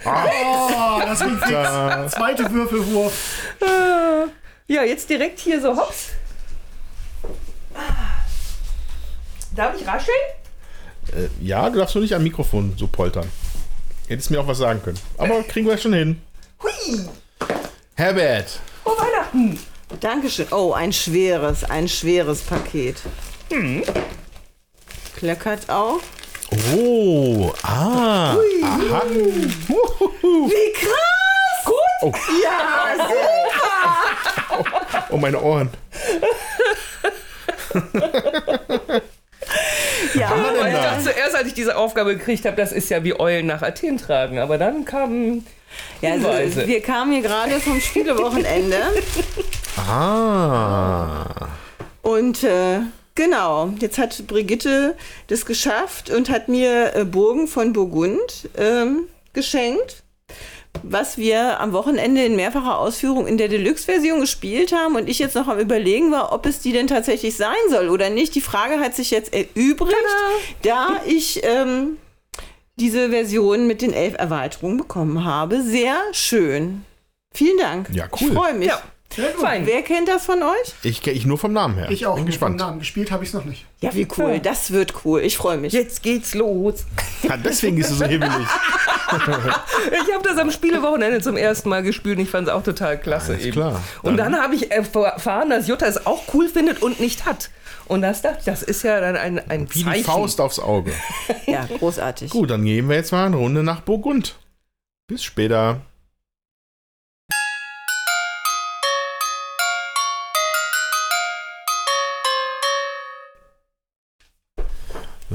Oh, das ging fix. Da. Zweite Würfelwurf. Ja, jetzt direkt hier so hops. Darf ich rascheln? Äh, ja, du darfst nur nicht am Mikrofon so poltern. Hättest mir auch was sagen können. Aber kriegen wir schon hin. Hui! Herbert. Frohe Weihnachten! Dankeschön. Oh, ein schweres, ein schweres Paket. Kleckert auch. Oh, ah. Aha. Huhuhu. Wie krass! Gut! Oh. Ja, sehr. oh, meine Ohren. <laughs> Ja, denn Ich da? dachte zuerst, als ich diese Aufgabe gekriegt habe, das ist ja wie Eulen nach Athen tragen. Aber dann kamen ja also, Hinweise. wir kamen hier gerade vom Spielewochenende <laughs> Ah. und äh, genau, jetzt hat Brigitte das geschafft und hat mir äh, Burgen von Burgund ähm, geschenkt. Was wir am Wochenende in mehrfacher Ausführung in der Deluxe-Version gespielt haben und ich jetzt noch am Überlegen war, ob es die denn tatsächlich sein soll oder nicht. Die Frage hat sich jetzt erübrigt, da ich ähm, diese Version mit den elf Erweiterungen bekommen habe. Sehr schön. Vielen Dank. Ja, cool. Ich freue mich. Ja. Fein. Wer kennt das von euch? Ich kenne ich nur vom Namen her. Ich auch. Bin nur vom gespannt. Namen. Gespielt habe ich es noch nicht. Ja, wie cool. Das wird cool. Ich freue mich. Jetzt geht's los. Ah, deswegen ist es so hibbelig. <laughs> Ich habe das am Spielewochenende zum ersten Mal gespielt und ich fand es auch total klasse. Alles eben. klar. Und Dann- dann habe ich erfahren, dass Jutta es auch cool findet und nicht hat. Und das, das ist ja dann ein, ein Wie Zeichen. die Faust aufs Auge. <laughs> Ja, großartig. Gut, dann gehen wir jetzt mal eine Runde nach Burgund. Bis später.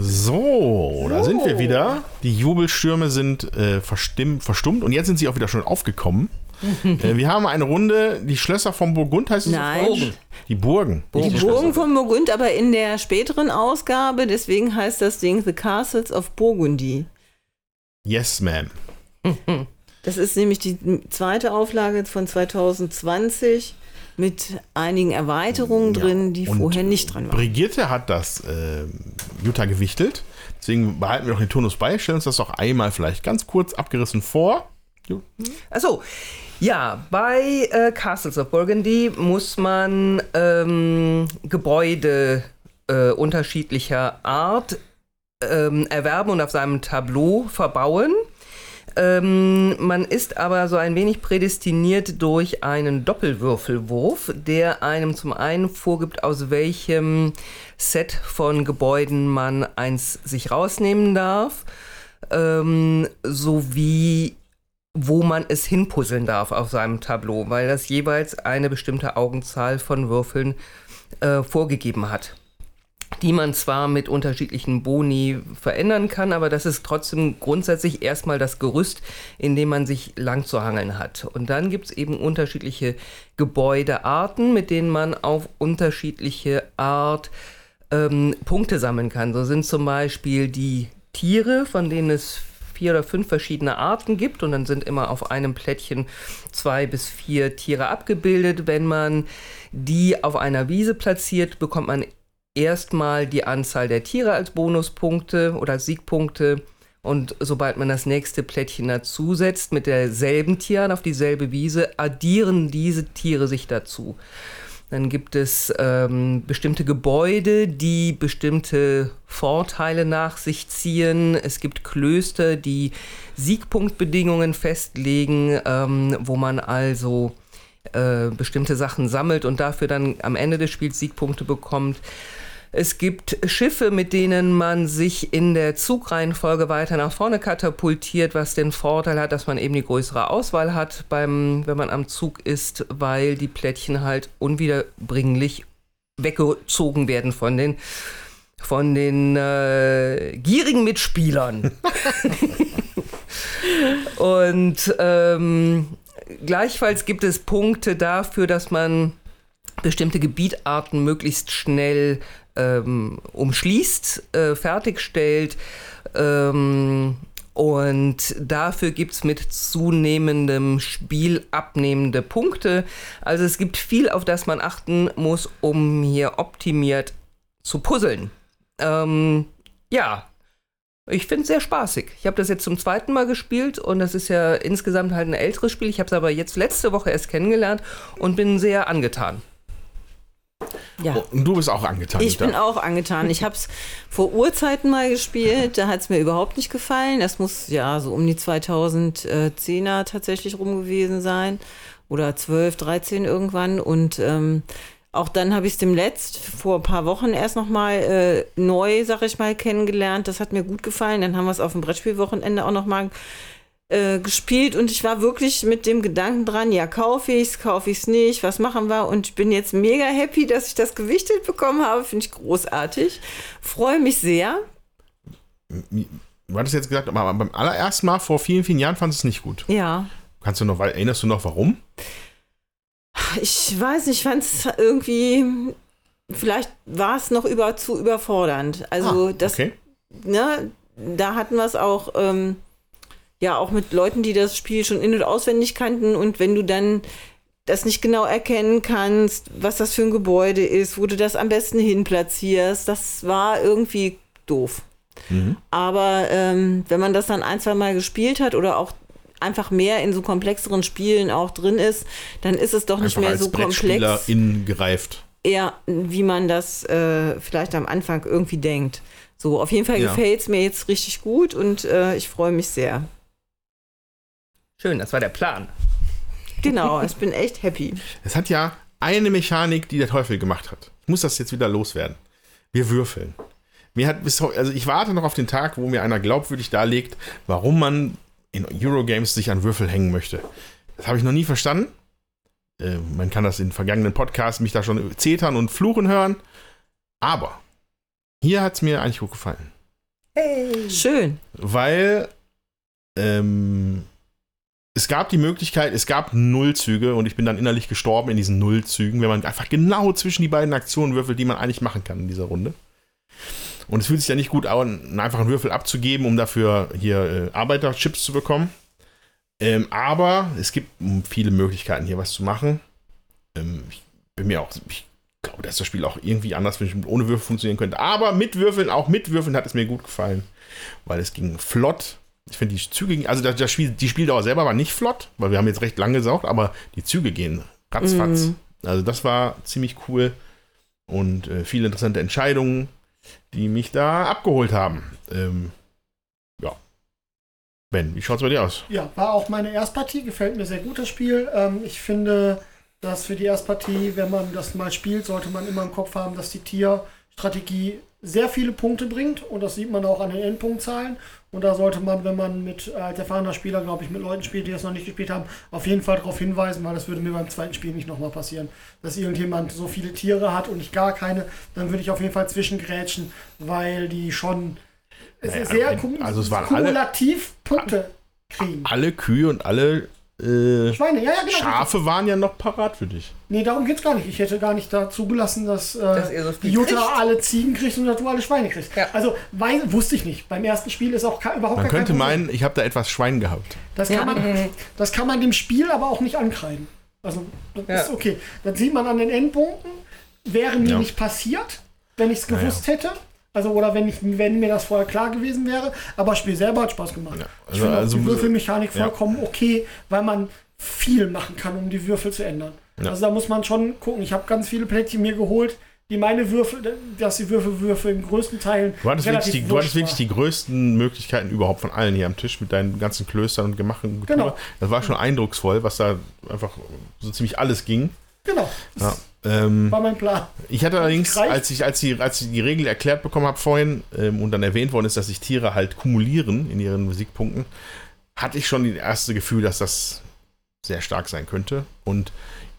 So, da sind wir wieder. Die Jubelstürme sind äh, verstummt und jetzt sind sie auch wieder schon aufgekommen. <laughs> äh, wir haben eine Runde, die Schlösser von Burgund heißt es? Nein. Deutsch? Die Burgen. Die Nicht Burgen von Burgund, aber in der späteren Ausgabe, deswegen heißt das Ding The Castles of Burgundy. Yes, ma'am. <laughs> Das ist nämlich die zweite Auflage von 2020 mit einigen Erweiterungen Ja, drin, die vorher nicht dran waren. Brigitte hat das äh, Jutta gewichtelt. Deswegen behalten wir noch den Turnus bei. Stellen uns das doch einmal vielleicht ganz kurz abgerissen vor. Jo. Achso. Ja, bei äh, Castles of Burgundy muss man ähm, Gebäude äh, unterschiedlicher Art ähm, erwerben und auf seinem Tableau verbauen. Ähm, man ist aber so ein wenig prädestiniert durch einen Doppelwürfelwurf, der einem zum einen vorgibt, aus welchem Set von Gebäuden man eins sich rausnehmen darf, ähm, sowie wo man es hinpuzzeln darf auf seinem Tableau, weil das jeweils eine bestimmte Augenzahl von Würfeln äh, vorgegeben hat die man zwar mit unterschiedlichen Boni verändern kann, aber das ist trotzdem grundsätzlich erstmal das Gerüst, in dem man sich lang zu hangeln hat. Und dann gibt es eben unterschiedliche Gebäudearten, mit denen man auf unterschiedliche Art ähm, Punkte sammeln kann. So sind zum Beispiel die Tiere, von denen es vier oder fünf verschiedene Arten gibt und dann sind immer auf einem Plättchen zwei bis vier Tiere abgebildet. Wenn man die auf einer Wiese platziert, bekommt man erstmal die Anzahl der Tiere als Bonuspunkte oder Siegpunkte. Und sobald man das nächste Plättchen dazusetzt mit derselben Tieren auf dieselbe Wiese, addieren diese Tiere sich dazu. Dann gibt es ähm, bestimmte Gebäude, die bestimmte Vorteile nach sich ziehen. Es gibt Klöster, die Siegpunktbedingungen festlegen, ähm, wo man also äh, bestimmte Sachen sammelt und dafür dann am Ende des Spiels Siegpunkte bekommt. Es gibt Schiffe, mit denen man sich in der Zugreihenfolge weiter nach vorne katapultiert, was den Vorteil hat, dass man eben die größere Auswahl hat, beim, wenn man am Zug ist, weil die Plättchen halt unwiederbringlich weggezogen werden von den, von den äh, gierigen Mitspielern. <laughs> Und ähm, gleichfalls gibt es Punkte dafür, dass man bestimmte Gebietarten möglichst schnell ähm, umschließt, äh, fertigstellt. Ähm, und dafür gibt es mit zunehmendem Spiel abnehmende Punkte. Also es gibt viel, auf das man achten muss, um hier optimiert zu puzzeln. Ähm, ja, ich finde es sehr spaßig. Ich habe das jetzt zum zweiten Mal gespielt und das ist ja insgesamt halt ein älteres Spiel. Ich habe es aber jetzt letzte Woche erst kennengelernt und bin sehr angetan. Ja. Oh, Und du bist auch angetan. Ich bin auch angetan. Ich habe es vor Urzeiten mal gespielt, da hat es mir überhaupt nicht gefallen. Das muss ja so um die 2010er tatsächlich rum gewesen sein. Oder 12, 13 irgendwann. Und ähm, auch dann habe ich es dem letzt vor ein paar Wochen erst nochmal äh, neu, sag ich mal, kennengelernt. Das hat mir gut gefallen. Dann haben wir es auf dem Brettspielwochenende auch nochmal äh, gespielt und ich war wirklich mit dem Gedanken dran, ja, kaufe ich es, kaufe ich es nicht, was machen wir? Und ich bin jetzt mega happy, dass ich das gewichtet bekommen habe. Finde ich großartig. Freue mich sehr. Du hattest jetzt gesagt, aber beim allerersten Mal vor vielen, vielen Jahren fandest du es nicht gut. Ja. Kannst du noch, erinnerst du noch warum? Ich weiß nicht, ich fand es irgendwie, vielleicht war es noch über, zu überfordernd. Also, Ah, das, okay. ne, da hatten wir es auch, ähm, ja, auch mit Leuten, die das Spiel schon in- und auswendig kannten. Und wenn du dann das nicht genau erkennen kannst, was das für ein Gebäude ist, wo du das am besten hinplatzierst, das war irgendwie doof. Mhm. Aber ähm, wenn man das dann ein, zwei Mal gespielt hat oder auch einfach mehr in so komplexeren Spielen auch drin ist, dann ist es doch nicht Einfach mehr als so komplex, in gereift. eher wie man das äh, vielleicht am Anfang irgendwie denkt. So, auf jeden Fall Ja. gefällt es mir jetzt richtig gut und äh, ich freue mich sehr. Schön, das war der Plan. Genau, ich bin echt happy. Es hat ja eine Mechanik, die der Teufel gemacht hat. Ich muss das jetzt wieder loswerden. Wir würfeln. Mir hat bis also ich warte noch auf den Tag, wo mir einer glaubwürdig darlegt, warum man in Eurogames sich an Würfel hängen möchte. Das habe ich noch nie verstanden. Äh, man kann das in vergangenen Podcasts mich da schon zetern und fluchen hören. Aber hier hat es mir eigentlich gut gefallen. Schön. Weil ähm, es gab die Möglichkeit, es gab Nullzüge und ich bin dann innerlich gestorben in diesen Nullzügen, wenn man einfach genau zwischen die beiden Aktionen würfelt, die man eigentlich machen kann in dieser Runde. Und es fühlt sich ja nicht gut an, einen Würfel abzugeben, um dafür hier äh, Arbeiterchips zu bekommen. Ähm, aber es gibt viele Möglichkeiten, hier was zu machen. Ähm, ich bin mir auch, ich glaube, dass das Spiel auch irgendwie anders ohne Würfel funktionieren könnte. Aber mit Würfeln, auch mit Würfeln hat es mir gut gefallen, weil es ging flott. Ich finde die Züge, also das, das Spiel, die Spieldauer selber war nicht flott, weil wir haben jetzt recht lang gesaugt, aber die Züge gehen ratzfatz. Mhm. Also das war ziemlich cool und äh, viele interessante Entscheidungen, die mich da abgeholt haben. Ähm, ja. Ben, wie schaut's bei dir aus? Ja, war auch meine Erstpartie, gefällt mir sehr gut das Spiel. Ähm, ich finde, dass für die Erstpartie, wenn man das mal spielt, sollte man immer im Kopf haben, dass die Tierstrategie sehr viele Punkte bringt und das sieht man auch an den Endpunktzahlen. Und da sollte man, wenn man mit äh, als erfahrener Spieler, glaube ich, mit Leuten spielt, die das noch nicht gespielt haben, auf jeden Fall darauf hinweisen, weil das würde mir beim zweiten Spiel nicht nochmal passieren. Dass irgendjemand so viele Tiere hat und ich gar keine, dann würde ich auf jeden Fall zwischengrätschen, weil die schon Naja, sehr also kum es waren alle- kumulativ Punkte kriegen. Alle Kühe und alle äh, Schweine, ja, ja, genau. Schafe waren ja noch parat für dich. Nee, darum geht's gar nicht. Ich hätte gar nicht dazu gelassen, dass, äh, Dass so Jutta kriegt. alle Ziegen kriegt und dass du alle Schweine kriegst. Ja. Also, wei wusste ich nicht. Beim ersten Spiel ist auch überhaupt Man könnte Problem. meinen, ich habe da etwas Schwein gehabt. Das Ja. kann, man, das kann man dem Spiel aber auch nicht ankreiden. Also, das Ja. ist okay. Das sieht man an den Endpunkten. Wäre mir Ja. nicht passiert, wenn ich es gewusst hätte. Also, oder wenn, ich, wenn mir das vorher klar gewesen wäre. Aber das Spiel selber hat Spaß gemacht. Ja, ich also- finde auch also- die Würfelmechanik ja. vollkommen okay, weil man viel machen kann, um die Würfel zu ändern. Ja. Also da muss man schon gucken. Ich habe ganz viele Plättchen mir geholt, die meine Würfel, dass die Würfelwürfel in größten Teilen Du hattest, wirklich die, du hattest wirklich die größten Möglichkeiten überhaupt von allen hier am Tisch mit deinen ganzen Klöstern und Gemachen. Genau. Das war schon eindrucksvoll, was da einfach so ziemlich alles ging. Genau, Ja. Ähm, war mein Plan. ich hatte allerdings, als ich, als, ich, als ich die Regel erklärt bekommen habe vorhin ähm, und dann erwähnt worden ist, dass sich Tiere halt kumulieren in ihren Musikpunkten, hatte ich schon das erste Gefühl, dass das sehr stark sein könnte. Und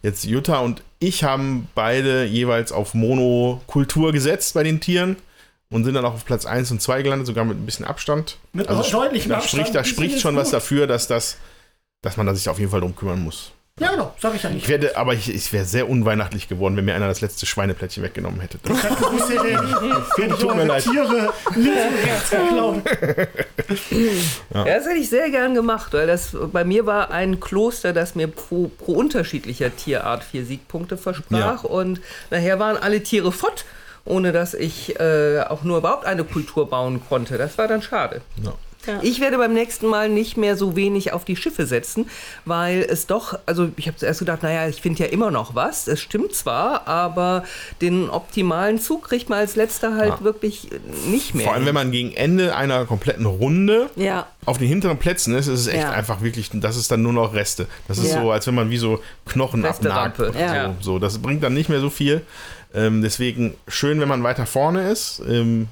jetzt Jutta und ich haben beide jeweils auf Monokultur gesetzt bei den Tieren und sind dann auch auf Platz 1 und 2 gelandet, sogar mit ein bisschen Abstand. Mit Also deutlichem da Abstand. spricht, da Die spricht schon was gut. dafür, dass das dass man da sich auf jeden Fall drum kümmern muss. Ja, genau, sag ich ja Ich nicht. werde, aber ich, ich wäre sehr unweihnachtlich geworden, wenn mir einer das letzte Schweineplättchen weggenommen hätte. Das, Ich gewusst, hätte <laughs> Tut mir eure leid. Tiere links und rechts geklaut. Ja, das hätte ich sehr gern gemacht, weil das bei mir war ein Kloster, das mir pro, pro unterschiedlicher Tierart vier Siegpunkte versprach. Und nachher waren alle Tiere fort, ohne dass ich äh, auch nur überhaupt eine Kultur bauen konnte. Das war dann schade. ja. Ich werde beim nächsten Mal nicht mehr so wenig auf die Schiffe setzen, weil es doch, also ich habe zuerst gedacht, naja, ich finde ja immer noch was. Es stimmt zwar, aber den optimalen Zug kriegt man als letzter halt Ja. wirklich nicht mehr. Vor allem, wenn man gegen Ende einer kompletten Runde Ja. auf den hinteren Plätzen ist, ist es echt Ja. einfach wirklich, das ist dann nur noch Reste. Das ist Ja. so, als wenn man wie so Knochen Resterampe. abnagt. Ja. So, so, das bringt dann nicht mehr so viel. Ähm, deswegen schön, wenn man weiter vorne ist. Ähm,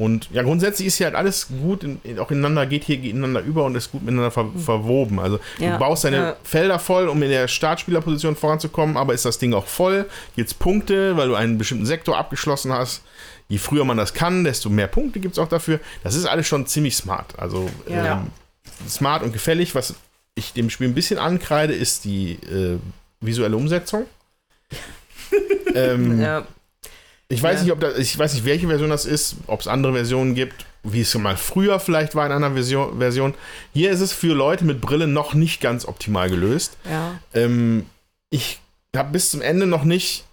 und ja, grundsätzlich ist hier halt alles gut, in, auch ineinander, geht hier ineinander über und ist gut miteinander ver, verwoben. Also Ja. du baust deine Ja. Felder voll, um in der Startspielerposition voranzukommen, aber ist das Ding auch voll, gibt's Punkte, weil du einen bestimmten Sektor abgeschlossen hast. Je früher man das kann, desto mehr Punkte gibt's auch dafür. Das ist alles schon ziemlich smart. Also Ja. ähm, smart und gefällig. Was ich dem Spiel ein bisschen ankreide, ist die äh, visuelle Umsetzung. <laughs> ähm, ja, ich weiß Ja. nicht, ob das, ich weiß nicht, welche Version das ist, ob es andere Versionen gibt, wie es mal früher vielleicht war in einer Version. Version. Hier ist es für Leute mit Brille noch nicht ganz optimal gelöst. Ja. Ähm, ich habe bis zum Ende noch nicht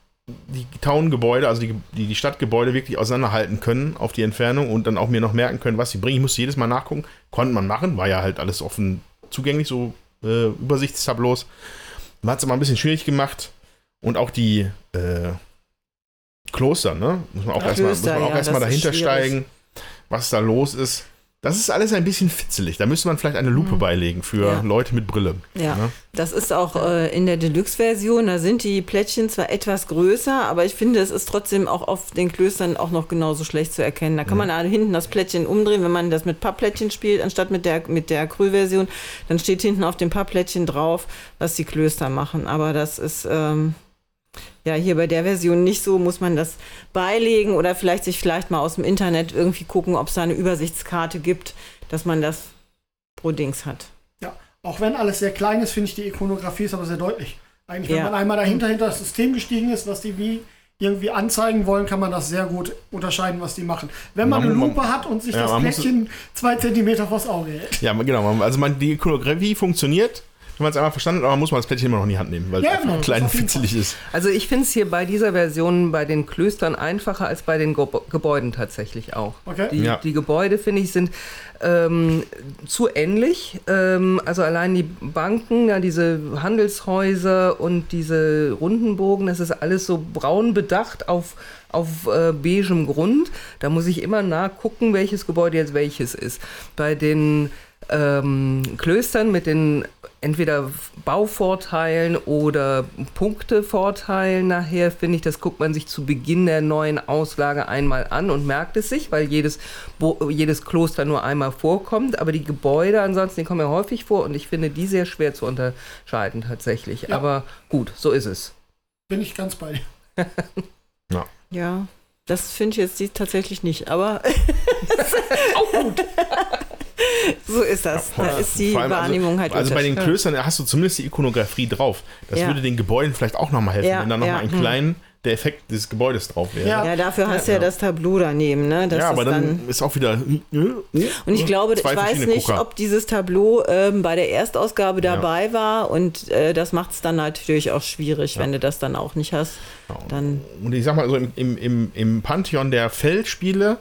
die Town-Gebäude, also die, die, die Stadtgebäude wirklich auseinanderhalten können auf die Entfernung und dann auch mir noch merken können, was sie bringen. Ich musste jedes Mal nachgucken. Konnte man machen, war ja halt alles offen zugänglich, so äh, Übersichtstableaus. Man hat es aber ein bisschen schwierig gemacht. Und auch die äh, Kloster, ne? Muss man auch erstmal muss Klöster, man auch ja, ist dahinter steigen, was da los ist. Das ist alles ein bisschen fitzelig. Da müsste man vielleicht eine Lupe beilegen für Mhm. Ja. Leute mit Brille. Ja, Ne? das ist auch äh, in der Deluxe-Version. Da sind die Plättchen zwar etwas größer, aber ich finde, es ist trotzdem auch auf den Klöstern auch noch genauso schlecht zu erkennen. Da kann man da hinten das Plättchen umdrehen, wenn man das mit Pappplättchen spielt, anstatt mit der, mit der Acryl-Version. Dann steht hinten auf dem Pappplättchen drauf, was die Klöster machen. Aber das ist. Ähm, ja, hier bei der Version nicht so, muss man das beilegen oder vielleicht sich vielleicht mal aus dem Internet irgendwie gucken, ob es da eine Übersichtskarte gibt, dass man das pro Dings hat. Ja, auch wenn alles sehr klein ist, finde ich die Ikonografie ist aber sehr deutlich. Eigentlich, wenn Ja. man einmal dahinter hinter das System gestiegen ist, was die wie irgendwie anzeigen wollen, kann man das sehr gut unterscheiden, was die machen. Wenn man, Man- eine man- Lupe hat und sich Ja, das man Plättchen zwei Zentimeter vors Auge hält. Ja, genau. man- Also man, die Ikonografie funktioniert, wenn man es einmal verstanden hat, aber man muss man das Plättchen immer noch in die Hand nehmen, weil Ja, es einfach genau, klein und fitzelig ist. Also ich finde es hier bei dieser Version bei den Klöstern einfacher als bei den Ge Gebäuden tatsächlich auch. Okay. Die, Ja. die Gebäude, finde ich, sind ähm, zu ähnlich. Ähm, also allein die Banken, ja, diese Handelshäuser und diese Rundenbogen, das ist alles so braun bedacht auf, auf äh, beigem Grund. Da muss ich immer nachgucken, welches Gebäude jetzt welches ist. Bei den ähm, Klöstern mit den entweder Bauvorteilen oder Punktevorteilen nachher, finde ich, das guckt man sich zu Beginn der neuen Auslage einmal an und merkt es sich, weil jedes, Bo jedes Kloster nur einmal vorkommt. Aber die Gebäude ansonsten, die kommen ja häufig vor und ich finde die sehr schwer zu unterscheiden tatsächlich. Ja. Aber gut, so ist es. Bin ich ganz bei dir. <laughs> Ja, das finde ich jetzt die tatsächlich nicht, aber <laughs> Auch gut. <laughs> so ist das. Ja, da ist die allem, Wahrnehmung halt Also bei den. Klöstern hast du zumindest die Ikonografie drauf. Das Ja. würde den Gebäuden vielleicht auch nochmal helfen, Ja, wenn da nochmal ja, ein hm. kleinen der Effekt des Gebäudes drauf wäre. Ja. Ja, dafür hast du ja, Ja. das Tableau daneben, ne? Das ja, aber ist dann, ist auch wieder. Und ich glaube, Zwei ich weiß nicht, Gucker. ob dieses Tableau ähm, bei der Erstausgabe Ja. dabei war und äh, das macht es dann natürlich auch schwierig, Ja. wenn du das dann auch nicht hast. Dann Und ich sag mal so, im, im, im, im Pantheon der Feldspiele,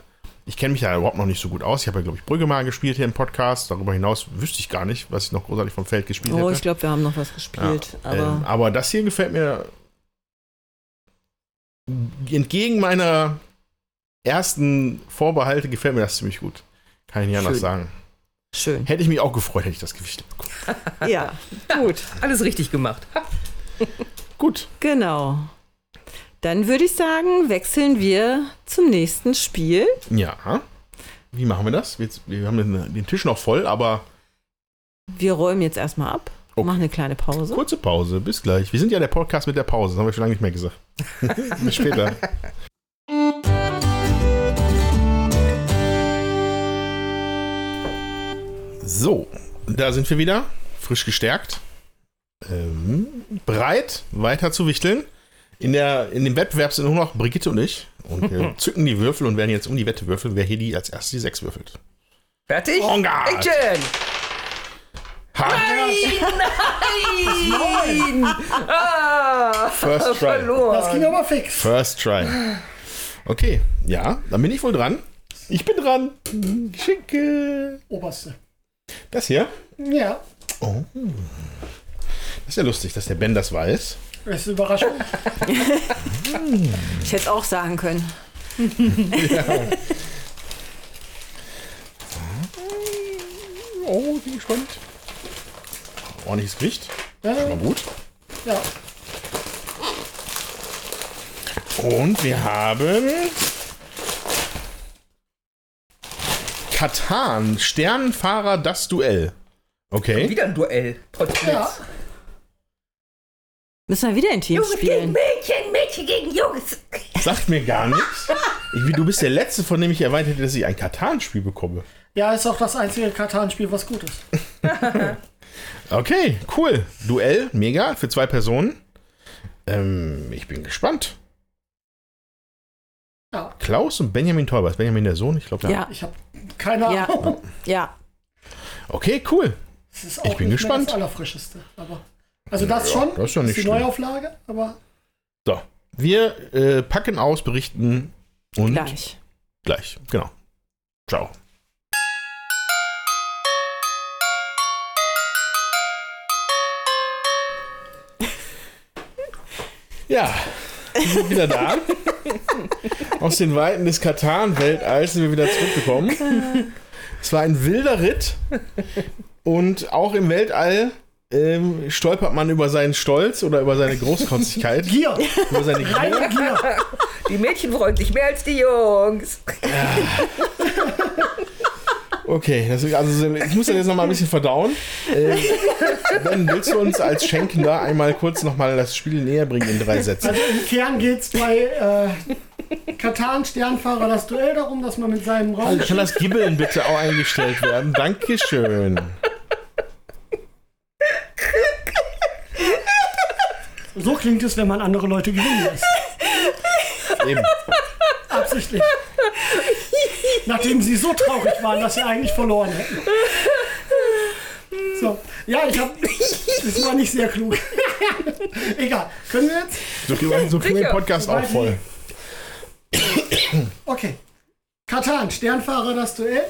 ich kenne mich ja überhaupt noch nicht so gut aus. Ich habe ja, glaube ich, Brügge mal gespielt hier im Podcast. Darüber hinaus wüsste ich gar nicht, was ich noch großartig vom Feld gespielt Oh, hätte. ich glaube, wir haben noch was gespielt. Ja, aber ähm, aber das hier gefällt mir entgegen meiner ersten Vorbehalte gefällt mir das ziemlich gut. Kann ich nicht anders Schön. sagen. schön. Hätte ich mich auch gefreut, hätte ich das Gewicht bekommen. <laughs> Ja, gut. Alles richtig gemacht. Gut. Genau. Dann würde ich sagen, wechseln wir zum nächsten Spiel. Ja. Wie machen wir das? Wir, wir haben den, den Tisch noch voll, aber Wir räumen jetzt erstmal ab, Okay. machen eine kleine Pause. kurze Pause. Bis gleich. Wir sind ja der Podcast mit der Pause. Das haben wir schon lange nicht mehr gesagt. <laughs> Bis später. So, da sind wir wieder. frisch gestärkt, ähm, bereit, weiter zu wichteln. In, der, in dem Wettbewerb sind nur noch Brigitte und ich. Und wir zücken die Würfel und werden jetzt um die Wette würfeln, wer hier die als erstes die sechs würfelt. Fertig? On guard. Action! Ha! Nein! Ah, First try. verloren. Das ging aber fix. First try. Okay, ja, dann bin ich wohl dran. Ich bin dran. Geschenke. Oberste. Das hier? Ja, Oh. Das ist ja lustig, dass der Ben das weiß. Das ist eine Überraschung. <laughs> Ich hätte es auch sagen können. Oh, bin gespannt. Ordentliches Gewicht. Schon mal Ja, gut. ja. Und wir haben Katan, Sternenfahrer, das Duell. Okay. Wieder ein Duell. Potzblitz. ja. Müssen wir wieder ein Team spielen? Mädchen, Mädchen gegen Jungs. Sagt mir gar <laughs> nichts. Ich, du bist der Letzte, von dem ich erwartet hätte, dass ich ein Katan-Spiel bekomme. Ja, ist auch das einzige Katan-Spiel, was gut ist. <laughs> Okay, cool. Duell, mega, für zwei Personen. Ähm, ich bin gespannt. Ja, Klaus und Benjamin Teuber. Ist Benjamin der Sohn? Ich glaube, Ja, ich habe keine Ja. Ahnung. ja. Okay, cool. Es ist auch Ich bin nicht gespannt. Mehr das Allerfrischeste. Aber, also das Ja, schon. das ist ja nicht die schlimm. Neuauflage, aber So, wir äh, packen aus, berichten und Gleich. gleich. Genau. Ciao. <laughs> Ja, wir sind wieder da. Aus den Weiten des Katan-Weltalls sind wir wieder zurückgekommen. <laughs> Es war ein wilder Ritt. Und auch im Weltall ähm, stolpert man über seinen Stolz oder über seine Großkotzigkeit. <laughs> Gier. über seine Gier. Gier. <laughs> Die Mädchen freuen sich mehr als die Jungs. Okay, das, also ich muss das jetzt noch mal ein bisschen verdauen. Äh, ben, willst du uns als Schenkender einmal kurz noch mal das Spiel näher bringen in drei Sätzen? Also im Kern geht es bei äh, Katan Sternfahrer das Duell darum, dass man mit seinem Raum. Kann das Gibbeln bitte auch eingestellt werden? Dankeschön. So klingt es, wenn man andere Leute gewinnen lässt. <laughs> Eben. Absichtlich. Nachdem sie so traurig waren, dass sie eigentlich verloren hätten. So, ja, ich hab. Das war nicht sehr klug. <laughs> Egal. Können wir jetzt? So kriegen wir, so kriegen wir den Podcast auch voll. <coughs> Okay. Katan, Sternfahrer das Duell.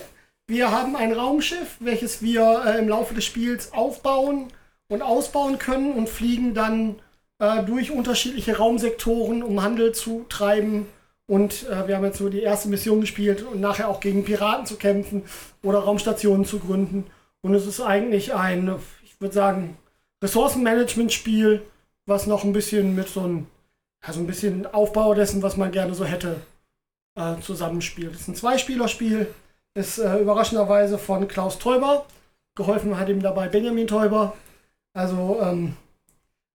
Wir haben ein Raumschiff, welches wir äh, im Laufe des Spiels aufbauen und ausbauen können und fliegen dann äh, durch unterschiedliche Raumsektoren, um Handel zu treiben. Und äh, wir haben jetzt so die erste Mission gespielt und nachher auch gegen Piraten zu kämpfen oder Raumstationen zu gründen. Und es ist eigentlich ein, ich würde sagen, Ressourcenmanagement-Spiel, was noch ein bisschen mit so einem, ja, so ein bisschen Aufbau dessen, was man gerne so hätte, äh, zusammenspielt. Es ist ein Zweispielerspiel, ist äh, überraschenderweise von Klaus Teuber. Geholfen hat ihm dabei Benjamin Teuber. Also ähm,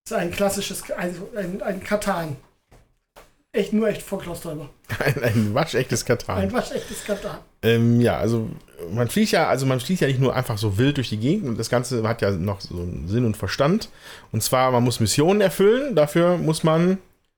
ist ein klassisches, also ein, ein Katan. Echt nur echt von Klaus Teuber. Ein, ein waschechtes Ein Katan. waschechtes Katan. Ähm, ja, also man fliegt ja, also man fliegt ja nicht nur einfach so wild durch die Gegend und das Ganze hat ja noch so einen Sinn und Verstand. Und zwar, man muss Missionen erfüllen. Dafür muss man,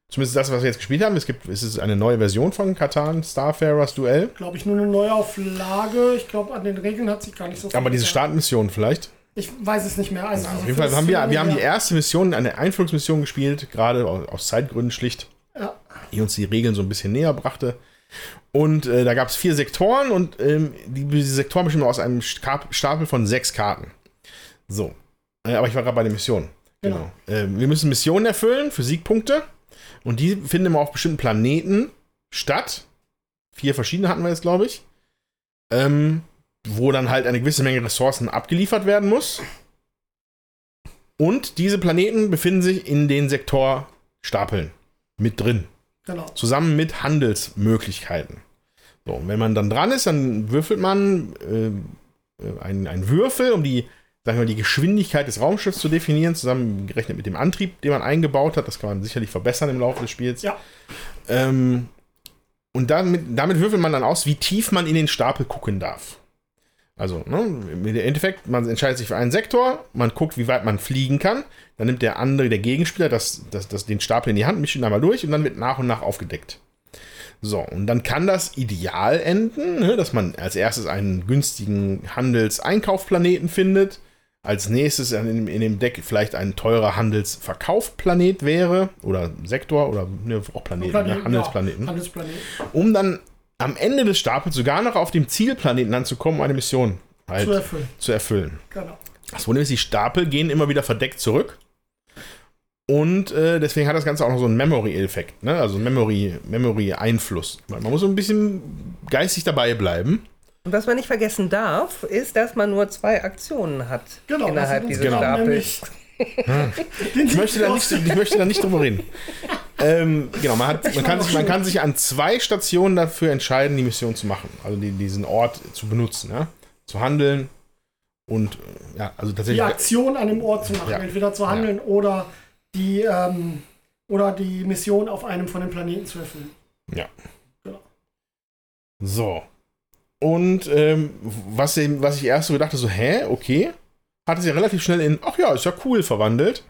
zumindest das, was wir jetzt gespielt haben, es gibt, es ist eine neue Version von Katan, Starfarers Duell. Glaube ich, nur eine Neuauflage. Ich glaube, an den Regeln hat sich gar nicht so viel Aber diese. Startmission vielleicht. Ich weiß es nicht mehr. Also Auf diese jeden Fall haben wir, wir haben die ja. erste Mission, eine Einführungsmission gespielt, gerade aus, Zeitgründen schlicht, Ja. die uns die Regeln so ein bisschen näher brachte. Und äh, da gab es vier Sektoren und ähm, die, diese Sektoren bestehen aus einem Sta- Stapel von sechs Karten. So. Äh, aber ich war gerade bei der Mission. Genau. Ähm, wir müssen Missionen erfüllen für Siegpunkte. Und die finden immer auf bestimmten Planeten statt. Vier verschiedene hatten wir jetzt, glaube ich. Ähm, wo dann halt eine gewisse Menge Ressourcen abgeliefert werden muss. Und diese Planeten befinden sich in den Sektorstapeln mit drin. Genau. Zusammen mit Handelsmöglichkeiten. So, und wenn man dann dran ist, dann würfelt man äh, äh, einen, einen Würfel, um die, sagen wir, die Geschwindigkeit des Raumschiffs zu definieren, zusammengerechnet mit dem Antrieb, den man eingebaut hat. Das kann man sicherlich verbessern im Laufe des Spiels. Ja. Ähm, und damit, damit würfelt man dann aus, wie tief man in den Stapel gucken darf. Also, ne, im Endeffekt, man entscheidet sich für einen Sektor, man guckt, wie weit man fliegen kann. Dann nimmt der andere, der Gegenspieler, das, das, das, den Stapel in die Hand, mischt ihn einmal durch und dann wird nach und nach aufgedeckt. So, und dann kann das ideal enden, ne, dass man als erstes einen günstigen Handelseinkaufplaneten findet. Als nächstes in, dem- in dem Deck vielleicht ein teurer Handelsverkaufplanet wäre oder Sektor oder ne, auch Planeten, Planeten, ne, Handelsplaneten Ja, Handelsplaneten. um dann am Ende des Stapels sogar noch auf dem Zielplaneten anzukommen, um eine Mission halt Zu erfüllen. zu erfüllen. Genau. Das Problem ist, die Stapel gehen immer wieder verdeckt zurück. Und äh, deswegen hat das Ganze auch noch so einen Memory-Effekt, ne? also einen Memory- Memory-Einfluss. man muss so ein bisschen geistig dabei bleiben. Und was man nicht vergessen darf, ist, dass man nur zwei Aktionen hat Genau, innerhalb dieses Genau. Stapels. Ich möchte da nicht, ich möchte da nicht drüber reden. <laughs> Ähm, genau, man, hat, man, kann sich, man kann sich an zwei Stationen dafür entscheiden, die Mission zu machen. Also die, diesen Ort zu benutzen, ja? zu handeln und äh, ja, also die tatsächlich. Aktion an dem Ort zu machen, Ja. entweder zu handeln oder die ähm, oder die Mission auf einem von den Planeten zu erfüllen. So. Und ähm, was, eben- was ich erst so gedachte, so, hä, okay, hat es ja relativ schnell in, ach ja, ist ja cool verwandelt.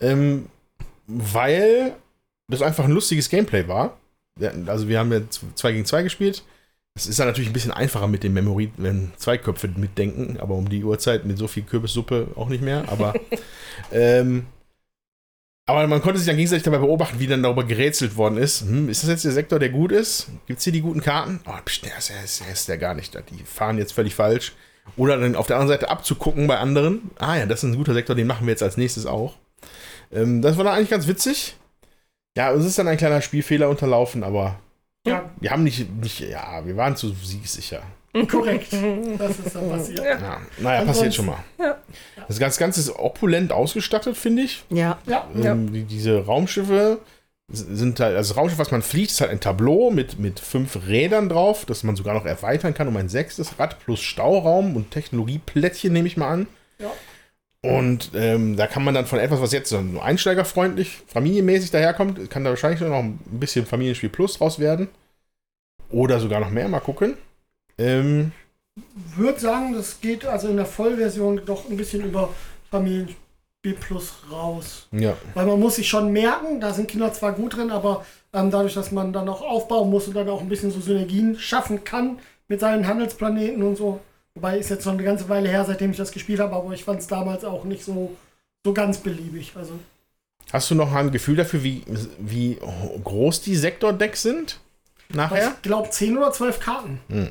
Ähm, weil das einfach ein lustiges Gameplay war. Ja, Also wir haben ja 2 gegen 2 gespielt. Es ist dann natürlich ein bisschen einfacher mit dem Memory, wenn zwei Köpfe mitdenken, aber um die Uhrzeit mit so viel Kürbissuppe auch nicht mehr. Aber, <laughs> ähm, aber man konnte sich dann gegenseitig dabei beobachten, wie dann darüber gerätselt worden ist. Hm, ist das jetzt der Sektor, der gut ist? Gibt es hier die guten Karten? Oh, pst, der ist, der ist, der ist der gar nicht. Die fahren jetzt völlig falsch. Oder dann auf der anderen Seite abzugucken bei anderen. Ah ja, das ist ein guter Sektor, den machen wir jetzt als nächstes auch. Ähm, das war dann eigentlich ganz witzig. Ja, es ist dann ein kleiner Spielfehler unterlaufen, aber Ja, wir haben nicht, nicht ja, wir waren zu siegsicher. korrekt. Das ist dann passiert. Ja. Ja, naja, passiert schon mal. Ja. Das ganze, Ganze ist opulent ausgestattet, finde ich. Ja. Ja, Ja. Ähm, die, diese Raumschiffe sind halt, also das Raumschiff, was man fliegt, ist halt ein Tableau mit, mit fünf Rädern drauf, das man sogar noch erweitern kann um ein sechstes Rad plus Stauraum und Technologieplättchen, nehme ich mal an. Ja. Und ähm, da kann man dann von etwas, was jetzt so nur einsteigerfreundlich, familienmäßig daherkommt, kann da wahrscheinlich noch ein bisschen Familienspiel Plus draus werden. Oder sogar noch mehr, mal gucken. Ähm, würde sagen, das geht also in der Vollversion doch ein bisschen über Familienspiel Plus raus. ja. Weil man muss sich schon merken, da sind Kinder zwar gut drin, aber ähm, dadurch, dass man dann auch aufbauen muss und dann auch ein bisschen so Synergien schaffen kann mit seinen Handelsplaneten und so. Wobei ist jetzt schon eine ganze Weile her, seitdem ich das gespielt habe, aber ich fand es damals auch nicht so, so ganz beliebig. Also Hast du noch ein Gefühl dafür, wie, wie groß die Sektordecks sind? Nachher? ich glaube 10 oder 12 Karten. Hm.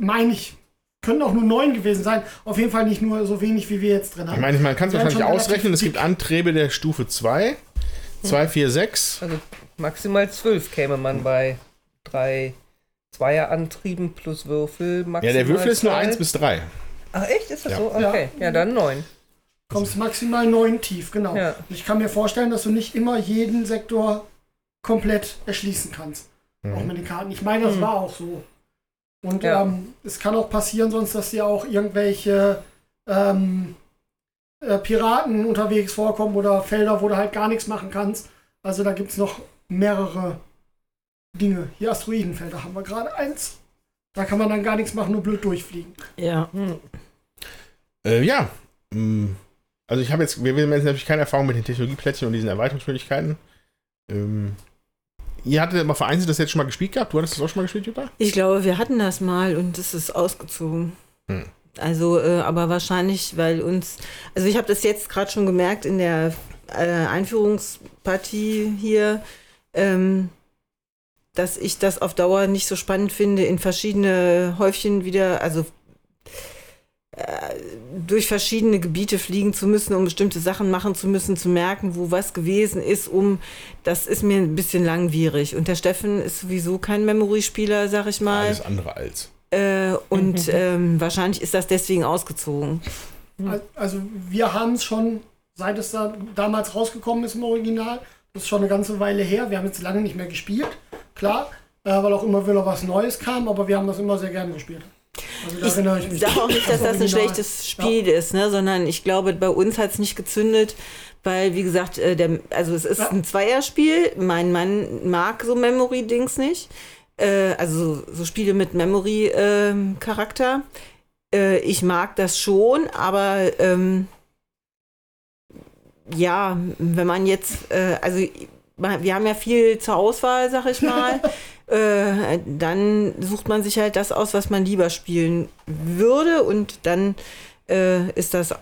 Meine ich. Können auch nur 9 gewesen sein. Auf jeden Fall nicht nur so wenig, wie wir jetzt drin haben. Ich meine, man kann es wahrscheinlich ausrechnen. Es gibt Antriebe der Stufe 2, 2, 4, 6. Also maximal zwölf käme man bei drei Zweierantrieben plus Würfel. Ja, Maximal der Würfel ist nur zwei. 1 bis 3. Ach echt, ist das Ja. so? Okay, ja, dann neun. kommst maximal 9 tief, genau. Ja. Und Ich kann mir vorstellen, dass du nicht immer jeden Sektor komplett erschließen kannst. Auch mit den Karten. Ich meine, das Mhm. war auch so. Und Ja. ähm, es kann auch passieren, sonst, dass dir auch irgendwelche ähm, äh, Piraten unterwegs vorkommen oder Felder, wo du halt gar nichts machen kannst. Also da gibt es noch mehrere Dinge. Hier Asteroidenfelder haben wir gerade eins. Da kann man dann gar nichts machen, nur blöd durchfliegen. Ja. Hm. Äh, ja. Mm, Also ich habe jetzt, wir haben jetzt natürlich keine Erfahrung mit den Technologieplättchen und diesen Erweiterungsmöglichkeiten. Ähm, ihr hattet aber vereinzelt das jetzt schon mal gespielt gehabt. Du hattest das auch schon mal gespielt, Jutta? Ich glaube, wir hatten das mal und es ist ausgezogen. Hm. Also, äh, aber wahrscheinlich, weil uns, also ich habe das jetzt gerade schon gemerkt in der äh, Einführungspartie hier, ähm, dass ich das auf Dauer nicht so spannend finde, in verschiedene Häufchen wieder, also äh, durch verschiedene Gebiete fliegen zu müssen, um bestimmte Sachen machen zu müssen, zu merken, wo was gewesen ist, um, das ist mir ein bisschen langwierig. Und der Steffen ist sowieso kein Memory-Spieler, sag ich mal. Alles andere als. Äh, und <laughs> ähm, wahrscheinlich ist das deswegen ausgezogen. Al- Also wir haben es schon, seit es da damals rausgekommen ist im Original, das ist schon eine ganze Weile her. Wir haben jetzt lange nicht mehr gespielt, klar, äh, weil auch immer wieder was Neues kam, aber wir haben das immer sehr gerne gespielt. Also da Ich mich. sage auch nicht, dass das ein Original. schlechtes Spiel ist, ne? sondern ich glaube, bei uns hat es nicht gezündet, weil, wie gesagt, äh, der, also es ist Ja. ein Zweierspiel. Mein Mann mag so Memory-Dings nicht. Äh, also so Spiele mit Memory-Charakter. Äh, ich mag das schon, aber ähm, ja, wenn man jetzt, äh, also wir haben ja viel zur Auswahl, sag ich mal. <laughs> äh, dann sucht man sich halt das aus, was man lieber spielen würde und dann äh, ist das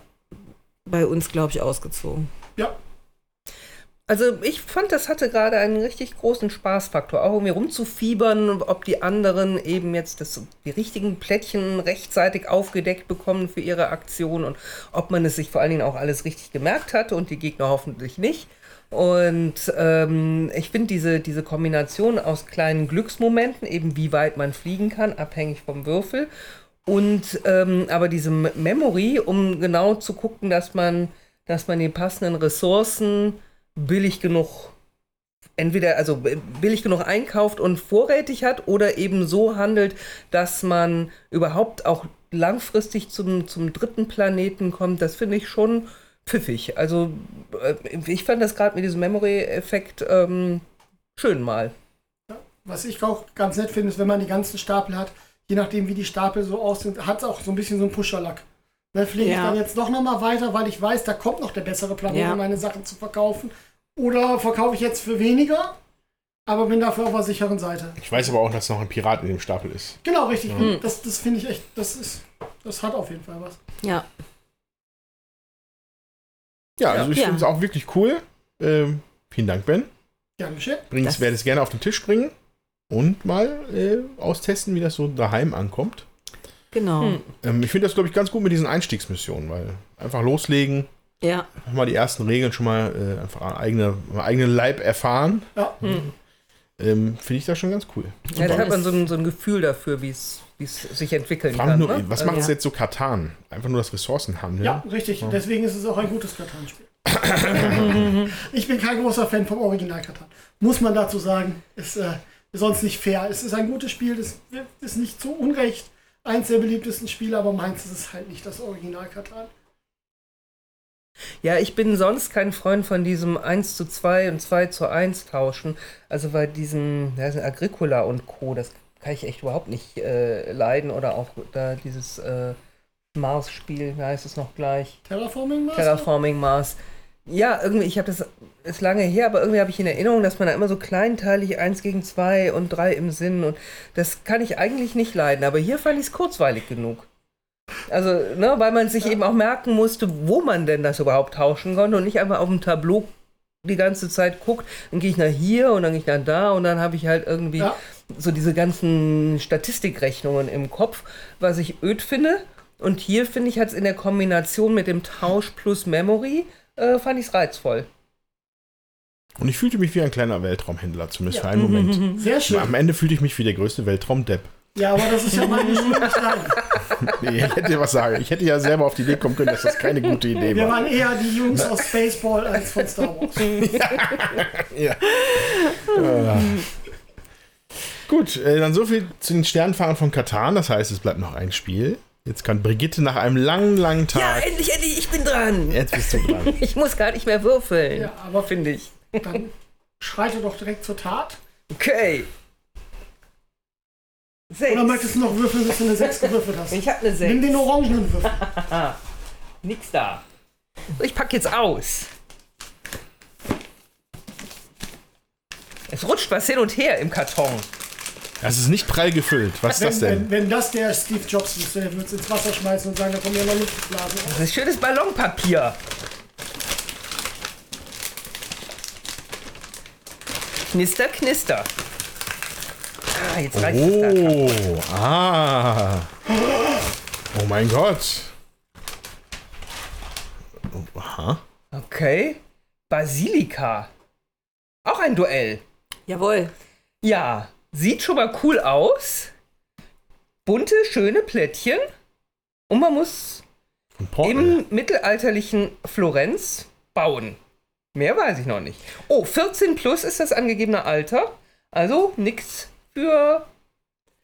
bei uns, glaube ich, ausgezogen. Ja. Also ich fand, das hatte gerade einen richtig großen Spaßfaktor, auch um mir rumzufiebern, ob die anderen eben jetzt das, die richtigen Plättchen rechtzeitig aufgedeckt bekommen für ihre Aktion und ob man es sich vor allen Dingen auch alles richtig gemerkt hatte und die Gegner hoffentlich nicht. Und ähm, ich finde diese, diese Kombination aus kleinen Glücksmomenten, eben wie weit man fliegen kann, abhängig vom Würfel, und ähm, aber diese Memory, um genau zu gucken, dass man, dass man die passenden Ressourcen billig genug entweder also billig genug einkauft und vorrätig hat oder eben so handelt, dass man überhaupt auch langfristig zum, zum dritten Planeten kommt, das finde ich schon pfiffig. Also äh, ich fand das gerade mit diesem Memory-Effekt ähm, schön mal. Was ich auch ganz nett finde, ist, wenn man die ganzen Stapel hat, je nachdem wie die Stapel so aussehen, hat es auch so ein bisschen so einen Pusherlack. Dann fliege ja. ich dann jetzt doch nochmal weiter, weil ich weiß, da kommt noch der bessere Planet, ja. um meine Sachen zu verkaufen. Oder verkaufe ich jetzt für weniger, aber bin dafür auf der sicheren Seite. Ich weiß aber auch, dass noch ein Pirat in dem Stapel ist. Genau, richtig. Mhm. Das, das finde ich echt, das ist, das hat auf jeden Fall was. Ja. Ja, also ich ja. finde es auch wirklich cool. Ähm, vielen Dank, Ben. Gern geschehen. Ich werde es gerne auf den Tisch bringen und mal äh, austesten, wie das so daheim ankommt. Genau. Hm. Ähm, ich finde das, glaube ich, ganz gut mit diesen Einstiegsmissionen, weil einfach loslegen. Ja. Mal die ersten Regeln schon mal äh, einfach an eigene, eigenen Leib erfahren. Ja. Hm. Ähm, finde ich das schon ganz cool. Ja, da hat man so ein, so ein Gefühl dafür, wie es sich entwickeln kann. Nur, ne? Was macht es ja. jetzt so Katan? Einfach nur das Ressourcenhandel? Ja, richtig. Ja. Deswegen ist es auch ein gutes Katan-Spiel. <laughs> ich bin kein großer Fan vom Original Katan. Muss man dazu sagen. Ist äh, sonst nicht fair. Es ist ein gutes Spiel. Das ist nicht zu Unrecht eins der beliebtesten Spiele, aber meins ist es halt nicht das Original Katan. Ja, ich bin sonst kein Freund von diesem 1 zu 2 und 2 zu 1 tauschen. Also bei diesem Agricola und Co., das kann ich echt überhaupt nicht äh, leiden. Oder auch da dieses äh, Mars-Spiel, wie heißt es noch gleich? Terraforming Mars? Terraforming Mars. Ja, irgendwie, ich habe das, ist lange her, aber irgendwie habe ich in Erinnerung, dass man da immer so kleinteilig 1 gegen 2 und 3 im Sinn und das kann ich eigentlich nicht leiden, aber hier fand ich es kurzweilig genug. Also, ne, weil man sich ja. eben auch merken musste, wo man denn das überhaupt tauschen konnte und nicht einfach auf dem Tableau die ganze Zeit guckt, dann gehe ich nach hier und dann gehe ich nach da und dann habe ich halt irgendwie ja. so diese ganzen Statistikrechnungen im Kopf, was ich öd finde. Und hier finde ich, hat es in der Kombination mit dem Tausch plus Memory, äh, fand ich es reizvoll. Und ich fühlte mich wie ein kleiner Weltraumhändler, zumindest ja. für einen Moment. <laughs> Sehr schön. Am Ende fühlte ich mich wie der größte Weltraumdepp. Ja, aber das ist ja meine <laughs> Schuld nicht <laughs> nee, ich hätte was sagen. Ich hätte ja selber auf die Idee kommen können, dass das keine gute Idee war. Wir waren eher die Jungs aus Baseball als von Star Wars. <laughs> ja. ja. Gut, äh, dann so viel zu den Sternfahrern von Katan. Das heißt, es bleibt noch ein Spiel. Jetzt kann Brigitte nach einem langen, langen Tag. Ja, endlich, endlich, ich bin dran. Jetzt bist du dran. <laughs> ich muss gar nicht mehr würfeln. Ja, aber finde ich. Dann schreite doch direkt zur Tat. Okay. Sechs. Oder möchtest du noch würfeln, bis du eine 6 gewürfelt hast? Ich habe eine 6. Nimm den orangenen Würfel. <laughs> Nix da. Ich packe jetzt aus. Es rutscht was hin und her im Karton. Das ist nicht prall gefüllt. Was ist wenn, das denn? Wenn, wenn, das der Steve Jobs ist, der wird es ins Wasser schmeißen und sagen, da kommen ja noch Luftblasen. Das ist schönes Ballonpapier. Knister, knister. Ah, jetzt reicht oh, es ah. Oh mein Gott. Oh, aha. Okay. Basilika. Auch ein Duell. Jawohl. Ja, sieht schon mal cool aus. Bunte, schöne Plättchen. Und man muss im mittelalterlichen Florenz bauen. Mehr weiß ich noch nicht. Oh, 14 plus ist das angegebene Alter. Also nichts für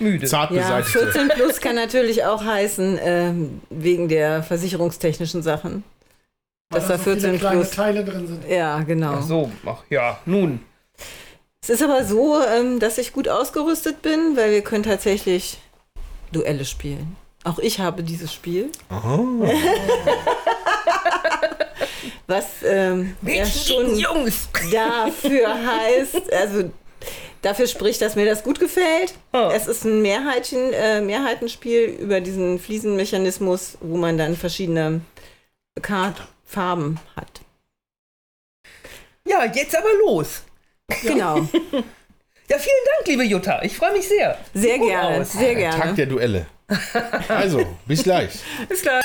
müde. Zart ja, 14 plus kann natürlich auch heißen, äh, wegen der versicherungstechnischen Sachen. Weil dass da 14 so plus. Teile drin sind. Ja, genau. Ach so, ach ja, nun. Es ist aber so, ähm, dass ich gut ausgerüstet bin, weil wir können tatsächlich Duelle spielen. Auch ich habe dieses Spiel. <laughs> Was ähm, ja schon Jungs! dafür heißt, also dafür spricht, dass mir das gut gefällt. Oh. Es ist ein Mehrheitchen, äh, Mehrheitenspiel über diesen Fliesenmechanismus, wo man dann verschiedene Kartfarben hat. Ja, jetzt aber los. Genau. <laughs> Ja, vielen Dank, liebe Jutta. Ich freue mich sehr. Sehr Gut gerne, aus. sehr Tag gerne. der Duelle. <laughs> Also, bis gleich. Bis klar.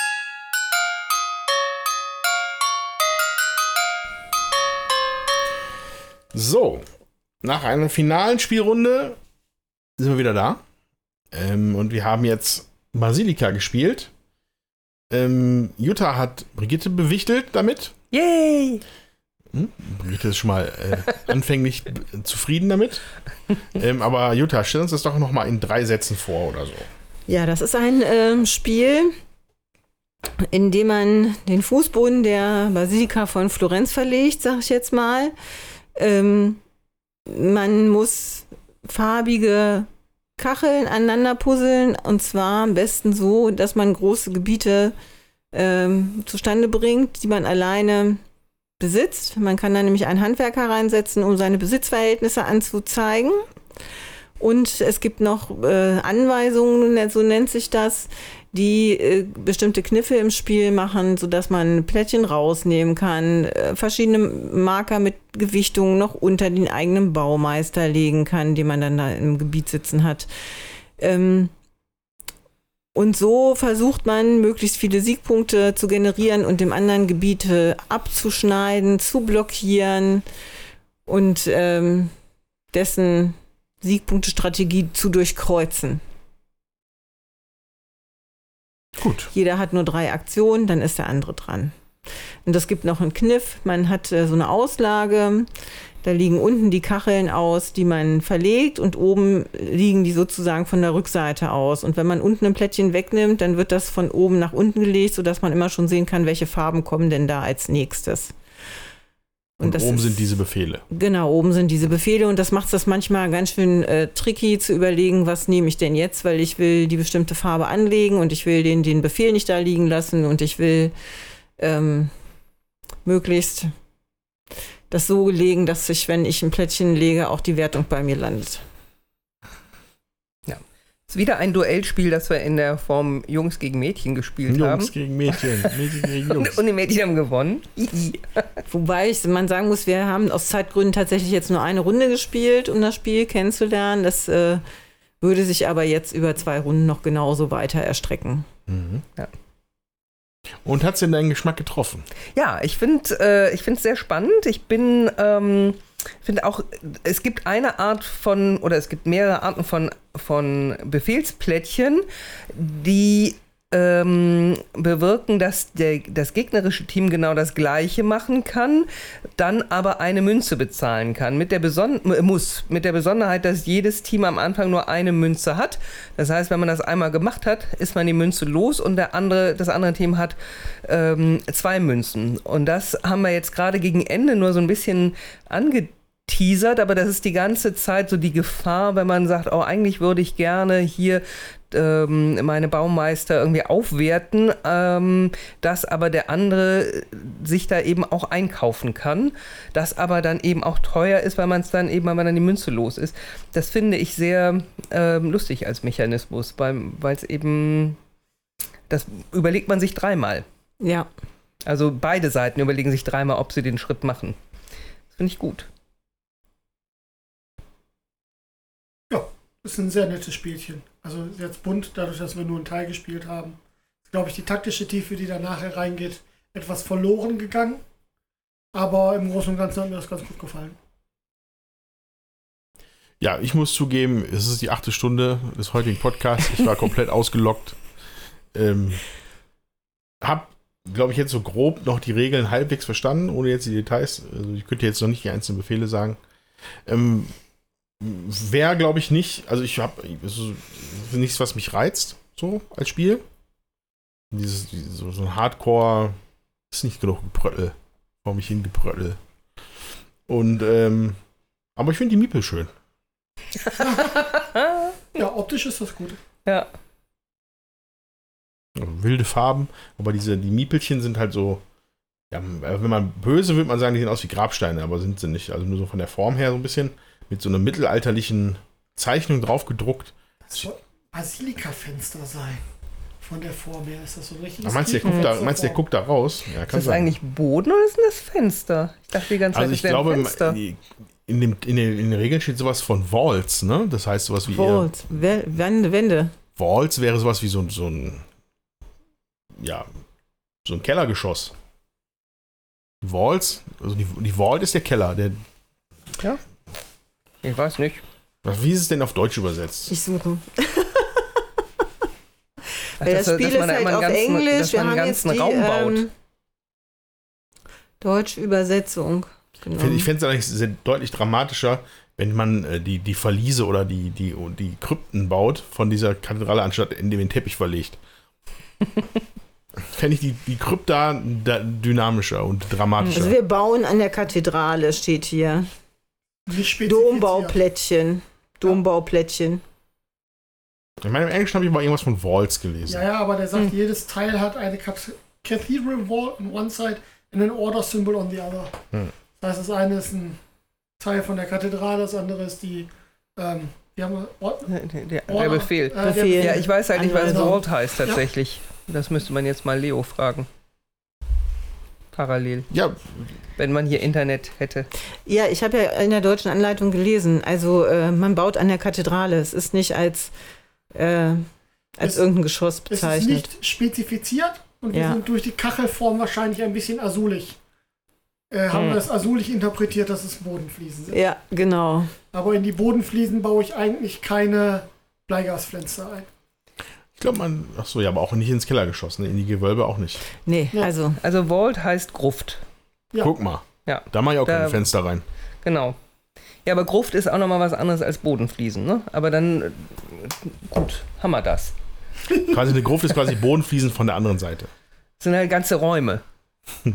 So, nach einer finalen Spielrunde sind wir wieder da. Ähm, und wir haben jetzt Basilika gespielt. Ähm, Jutta hat Brigitte bewichtelt damit. Yay! Hm? Brigitte ist schon mal äh, <laughs> anfänglich zufrieden damit. Ähm, aber Jutta, stell uns das doch noch mal in drei Sätzen vor oder so. Ja, das ist ein ähm, Spiel, in dem man den Fußboden der Basilika von Florenz verlegt, sag ich jetzt mal. Ähm, man muss farbige Kacheln aneinander puzzeln und zwar am besten so, dass man große Gebiete ähm, zustande bringt, die man alleine besitzt. Man kann da nämlich einen Handwerker reinsetzen, um seine Besitzverhältnisse anzuzeigen. Und es gibt noch äh, Anweisungen, so nennt sich das, die äh, bestimmte Kniffe im Spiel machen, sodass man Plättchen rausnehmen kann, äh, verschiedene Marker mit Gewichtungen noch unter den eigenen Baumeister legen kann, den man dann da im Gebiet sitzen hat. Ähm, und so versucht man, möglichst viele Siegpunkte zu generieren und dem anderen Gebiete abzuschneiden, zu blockieren und ähm, dessen Siegpunktestrategie zu durchkreuzen. Gut. Jeder hat nur drei Aktionen, dann ist der andere dran. Und es gibt noch einen Kniff. Man hat äh, so eine Auslage. Da liegen unten die Kacheln aus, die man verlegt und oben liegen die sozusagen von der Rückseite aus. Und wenn man unten ein Plättchen wegnimmt, dann wird das von oben nach unten gelegt, sodass man immer schon sehen kann, welche Farben kommen denn da als nächstes. Und, das oben ist- sind diese Befehle. Genau, oben sind diese Befehle und das macht das manchmal ganz schön äh, tricky zu überlegen, was nehme ich denn jetzt, weil ich will die bestimmte Farbe anlegen und ich will den, den Befehl nicht da liegen lassen und ich will ähm, möglichst das so legen, dass ich, wenn ich ein Plättchen lege, auch die Wertung bei mir landet. Ist wieder ein Duellspiel, das wir in der Form Jungs gegen Mädchen gespielt Jungs haben. gegen Mädchen, Mädchen gegen <laughs> Jungs. Und die Mädchen haben gewonnen. <laughs> Wobei ich, man sagen muss, wir haben aus Zeitgründen tatsächlich jetzt nur eine Runde gespielt, um das Spiel kennenzulernen. Das äh, würde sich aber jetzt über zwei Runden noch genauso weiter erstrecken. Mhm. Ja. Und hat's denn deinen Geschmack getroffen? Ja, ich finde äh, ich finde es sehr spannend. Ich bin ähm, finde auch es gibt eine Art von oder es gibt mehrere Arten von von Befehlsplättchen, die ähm, bewirken, dass der, das gegnerische Team genau das Gleiche machen kann, dann aber eine Münze bezahlen kann. Mit der Beson äh, muss mit der Besonderheit, dass jedes Team am Anfang nur eine Münze hat. Das heißt, wenn man das einmal gemacht hat, ist man die Münze los und der andere, das andere Team hat ähm, zwei Münzen. Und das haben wir jetzt gerade gegen Ende nur so ein bisschen angeteasert, aber das ist die ganze Zeit so die Gefahr, wenn man sagt, oh, eigentlich würde ich gerne hier ähm, meine Baumeister irgendwie aufwerten, ähm, dass aber der andere sich da eben auch einkaufen kann, das aber dann eben auch teuer ist, weil man es dann eben, weil man dann die Münze los ist. Das finde ich sehr ähm, lustig als Mechanismus, weil es eben, das überlegt man sich dreimal. Ja. Also beide Seiten überlegen sich dreimal, ob sie den Schritt machen. Das finde ich gut. Ist ein sehr nettes Spielchen. Also jetzt bunt, dadurch, dass wir nur einen Teil gespielt haben. Ist, glaube ich, die taktische Tiefe, die da nachher reingeht, etwas verloren gegangen. Aber im Großen und Ganzen hat mir das ganz gut gefallen. Ja, ich muss zugeben, es ist die achte Stunde des heutigen Podcasts. Ich war komplett <laughs> ausgelockt. Ähm, hab, glaube ich, jetzt so grob noch die Regeln halbwegs verstanden, ohne jetzt die Details. Also ich könnte jetzt noch nicht die einzelnen Befehle sagen. Ähm, Wäre, glaube ich, nicht, also ich habe nichts, was mich reizt, so als Spiel. Dieses, dieses so, ein Hardcore ist nicht genug Gebröttel. Vor mich hingebröttel. Und, ähm, aber ich finde die Miepel schön. <laughs> Ja, optisch ist das gut. Ja. wilde Farben, aber diese, die Miepelchen sind halt so, ja, wenn man böse würde man sagen, die sehen aus wie Grabsteine, aber sind sie nicht. Also nur so von der Form her so ein bisschen mit so einer mittelalterlichen Zeichnung drauf gedruckt. Das soll Basilika-Fenster sein. Von der Form her ist das so richtig. Meinst du, der guckt da, meinst du, der guckt da raus? Ja, Ist das eigentlich Boden oder ist das Fenster? Ich dachte die ganze Zeit, Also das ich wäre glaube, ein Fenster. in, dem, in, den, in den Regeln steht sowas von Walls, ne? Das heißt sowas wie Wel- Wände, Wände. Walls wäre sowas wie so, ein- so ein, ja, so ein Kellergeschoss. Walls, also die, die Vault ist der Keller. Der, Ich weiß nicht. wie ist es denn auf Deutsch übersetzt? Ich suche. <laughs> Ach, Weil das dass- Spiel dass man ist halt auf ganzen- Englisch. dass Wir man haben einen jetzt die Raum baut. ähm, deutsche Übersetzung. Genau. Ich fände es eigentlich deutlich dramatischer, wenn man äh, die, die Verliese oder die, die, die Krypten baut von dieser Kathedrale, anstatt in den Teppich verlegt. <laughs> Fände ich die, die Krypta da dynamischer und dramatischer. also wir bauen an der Kathedrale, steht hier. Dombauplättchen. Dombauplättchen. ich meine, im Englischen habe ich mal irgendwas von Walls gelesen. Ja, ja, aber der sagt, Hm. jedes Teil hat eine Cath- Cathedral Wall on one side and an Order Symbol on the other. Hm. Das heißt, das eine ist ein Teil von der Kathedrale, das andere ist die, ähm, wir haben Ord Der, der, Befehl. äh, der Befehl. Ja, ich weiß halt nicht, was Anweisung. Vault heißt tatsächlich. Das müsste man jetzt mal Leo fragen. Parallel. Ja, Wenn man hier Internet hätte. Ja, ich habe ja in der deutschen Anleitung gelesen. Also äh, man baut an der Kathedrale. Es ist nicht als, äh, als Es- irgendein Geschoss Es ist bezeichnet. nicht spezifiziert und wir Ja. sind durch die Kachelform wahrscheinlich ein bisschen azulig. Äh, haben Hm. wir das azulig interpretiert, dass es Bodenfliesen sind. Ja, genau. Aber in die Bodenfliesen baue ich eigentlich keine Bleigasfenster ein. Ich glaube, man. Ach so, ja, aber auch nicht ins Kellergeschoss, ne? in die Gewölbe auch nicht. Nee, Ja. also Also Vault heißt Gruft. Ja. Guck mal. Ja. Da mache ich auch Da- kein Fenster rein. Genau. Ja, aber Gruft ist auch nochmal was anderes als Bodenfliesen, ne? Aber dann, äh, gut, haben wir das. Quasi eine Gruft ist quasi Bodenfliesen von der anderen Seite. Das sind halt ganze Räume. <laughs>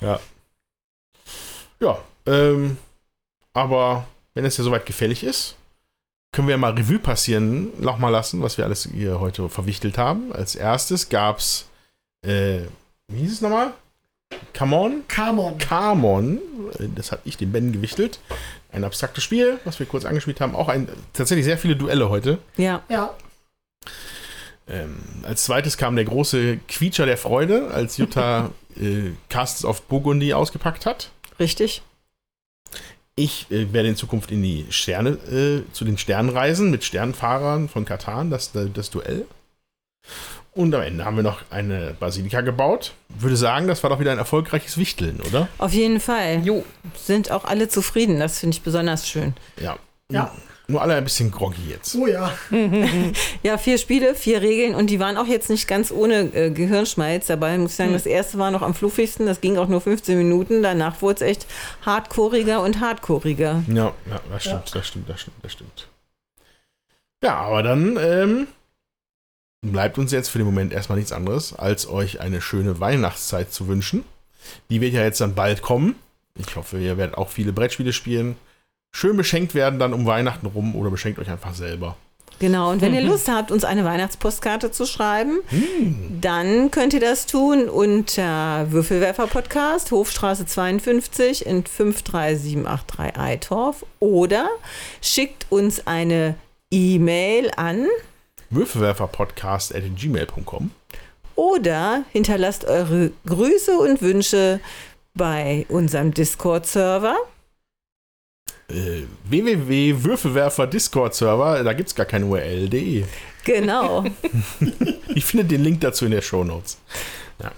Ja. Ja, ähm, aber wenn es ja soweit gefällig ist, können wir ja mal Revue passieren, nochmal lassen, was wir alles hier heute verwichtelt haben. Als erstes gab's, äh, wie hieß es nochmal? Come on? Kamon. Kamon, äh, das habe ich dem Ben gewichtelt. Ein abstraktes Spiel, was wir kurz angespielt haben. Auch ein, tatsächlich sehr viele Duelle heute. ja. Ja, Ähm, als zweites kam der große Quietscher der Freude, als Jutta <laughs> äh, Castles of Burgundy ausgepackt hat. Richtig. Ich äh, werde in Zukunft in die Sterne, äh, zu den Sternen reisen mit Sternfahrern von Katan, das, das Duell. Und am Ende haben wir noch eine Basilika gebaut. Würde sagen, das war doch wieder ein erfolgreiches Wichteln, oder? Auf jeden Fall. Jo, Sind auch alle zufrieden. Das finde ich besonders schön. Ja. Ja. Nur alle ein bisschen groggy jetzt. oh ja. <laughs> Ja, vier Spiele, vier Regeln und die waren auch jetzt nicht ganz ohne äh, Gehirnschmalz dabei. Muss ich sagen, das erste war noch am fluffigsten. Das ging auch nur 15 Minuten. Danach wurde es echt hardcoreiger und hardcoreiger. Ja, ja, das stimmt, das stimmt, das stimmt, das stimmt. Ja, aber dann ähm, bleibt uns jetzt für den Moment erstmal nichts anderes, als euch eine schöne Weihnachtszeit zu wünschen. Die wird ja jetzt dann bald kommen. Ich hoffe, ihr werdet auch viele Brettspiele spielen. Schön beschenkt werden dann um Weihnachten rum oder beschenkt euch einfach selber. Genau, und wenn ihr Lust habt, uns eine Weihnachtspostkarte zu schreiben, Hm. dann könnt ihr das tun unter Würfelwerfer Podcast, Hofstraße 52 in 53783 Eitorf oder schickt uns eine E-Mail an Würfelwerferpodcast.gmail.com oder hinterlasst eure Grüße und Wünsche bei unserem Discord-Server. Äh, www.würfelwerfer Discord-Server, da gibt es gar keine URL.de. Genau. <laughs> Ich finde den Link dazu in der Show Notes. Ja.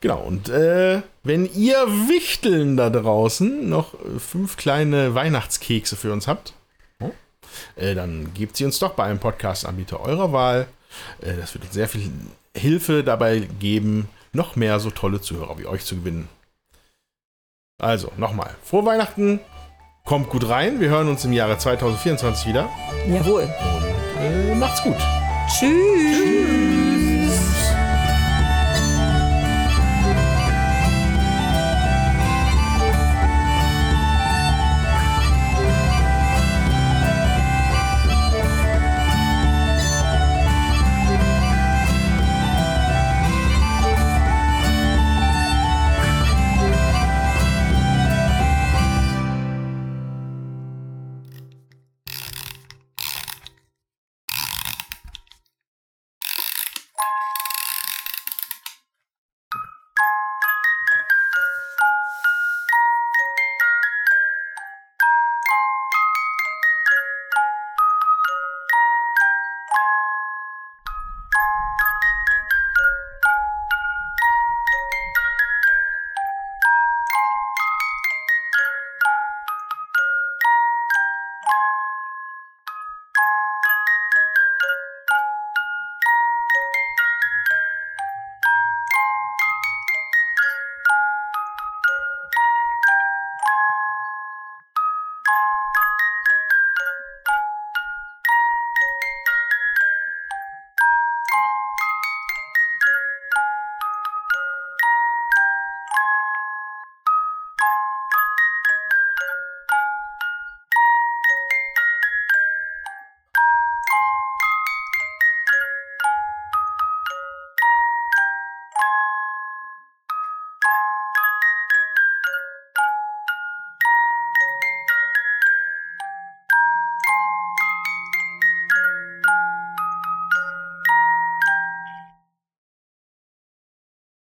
Genau, und äh, wenn ihr Wichteln da draußen noch fünf kleine Weihnachtskekse für uns habt, äh, dann gebt sie uns doch bei einem Podcast-Anbieter eurer Wahl. Äh, das wird uns sehr viel Hilfe dabei geben, noch mehr so tolle Zuhörer wie euch zu gewinnen. Also, nochmal, frohe Weihnachten, kommt gut rein, wir hören uns im Jahre 2024 wieder Jawohl. und äh, macht's gut. Tschüss.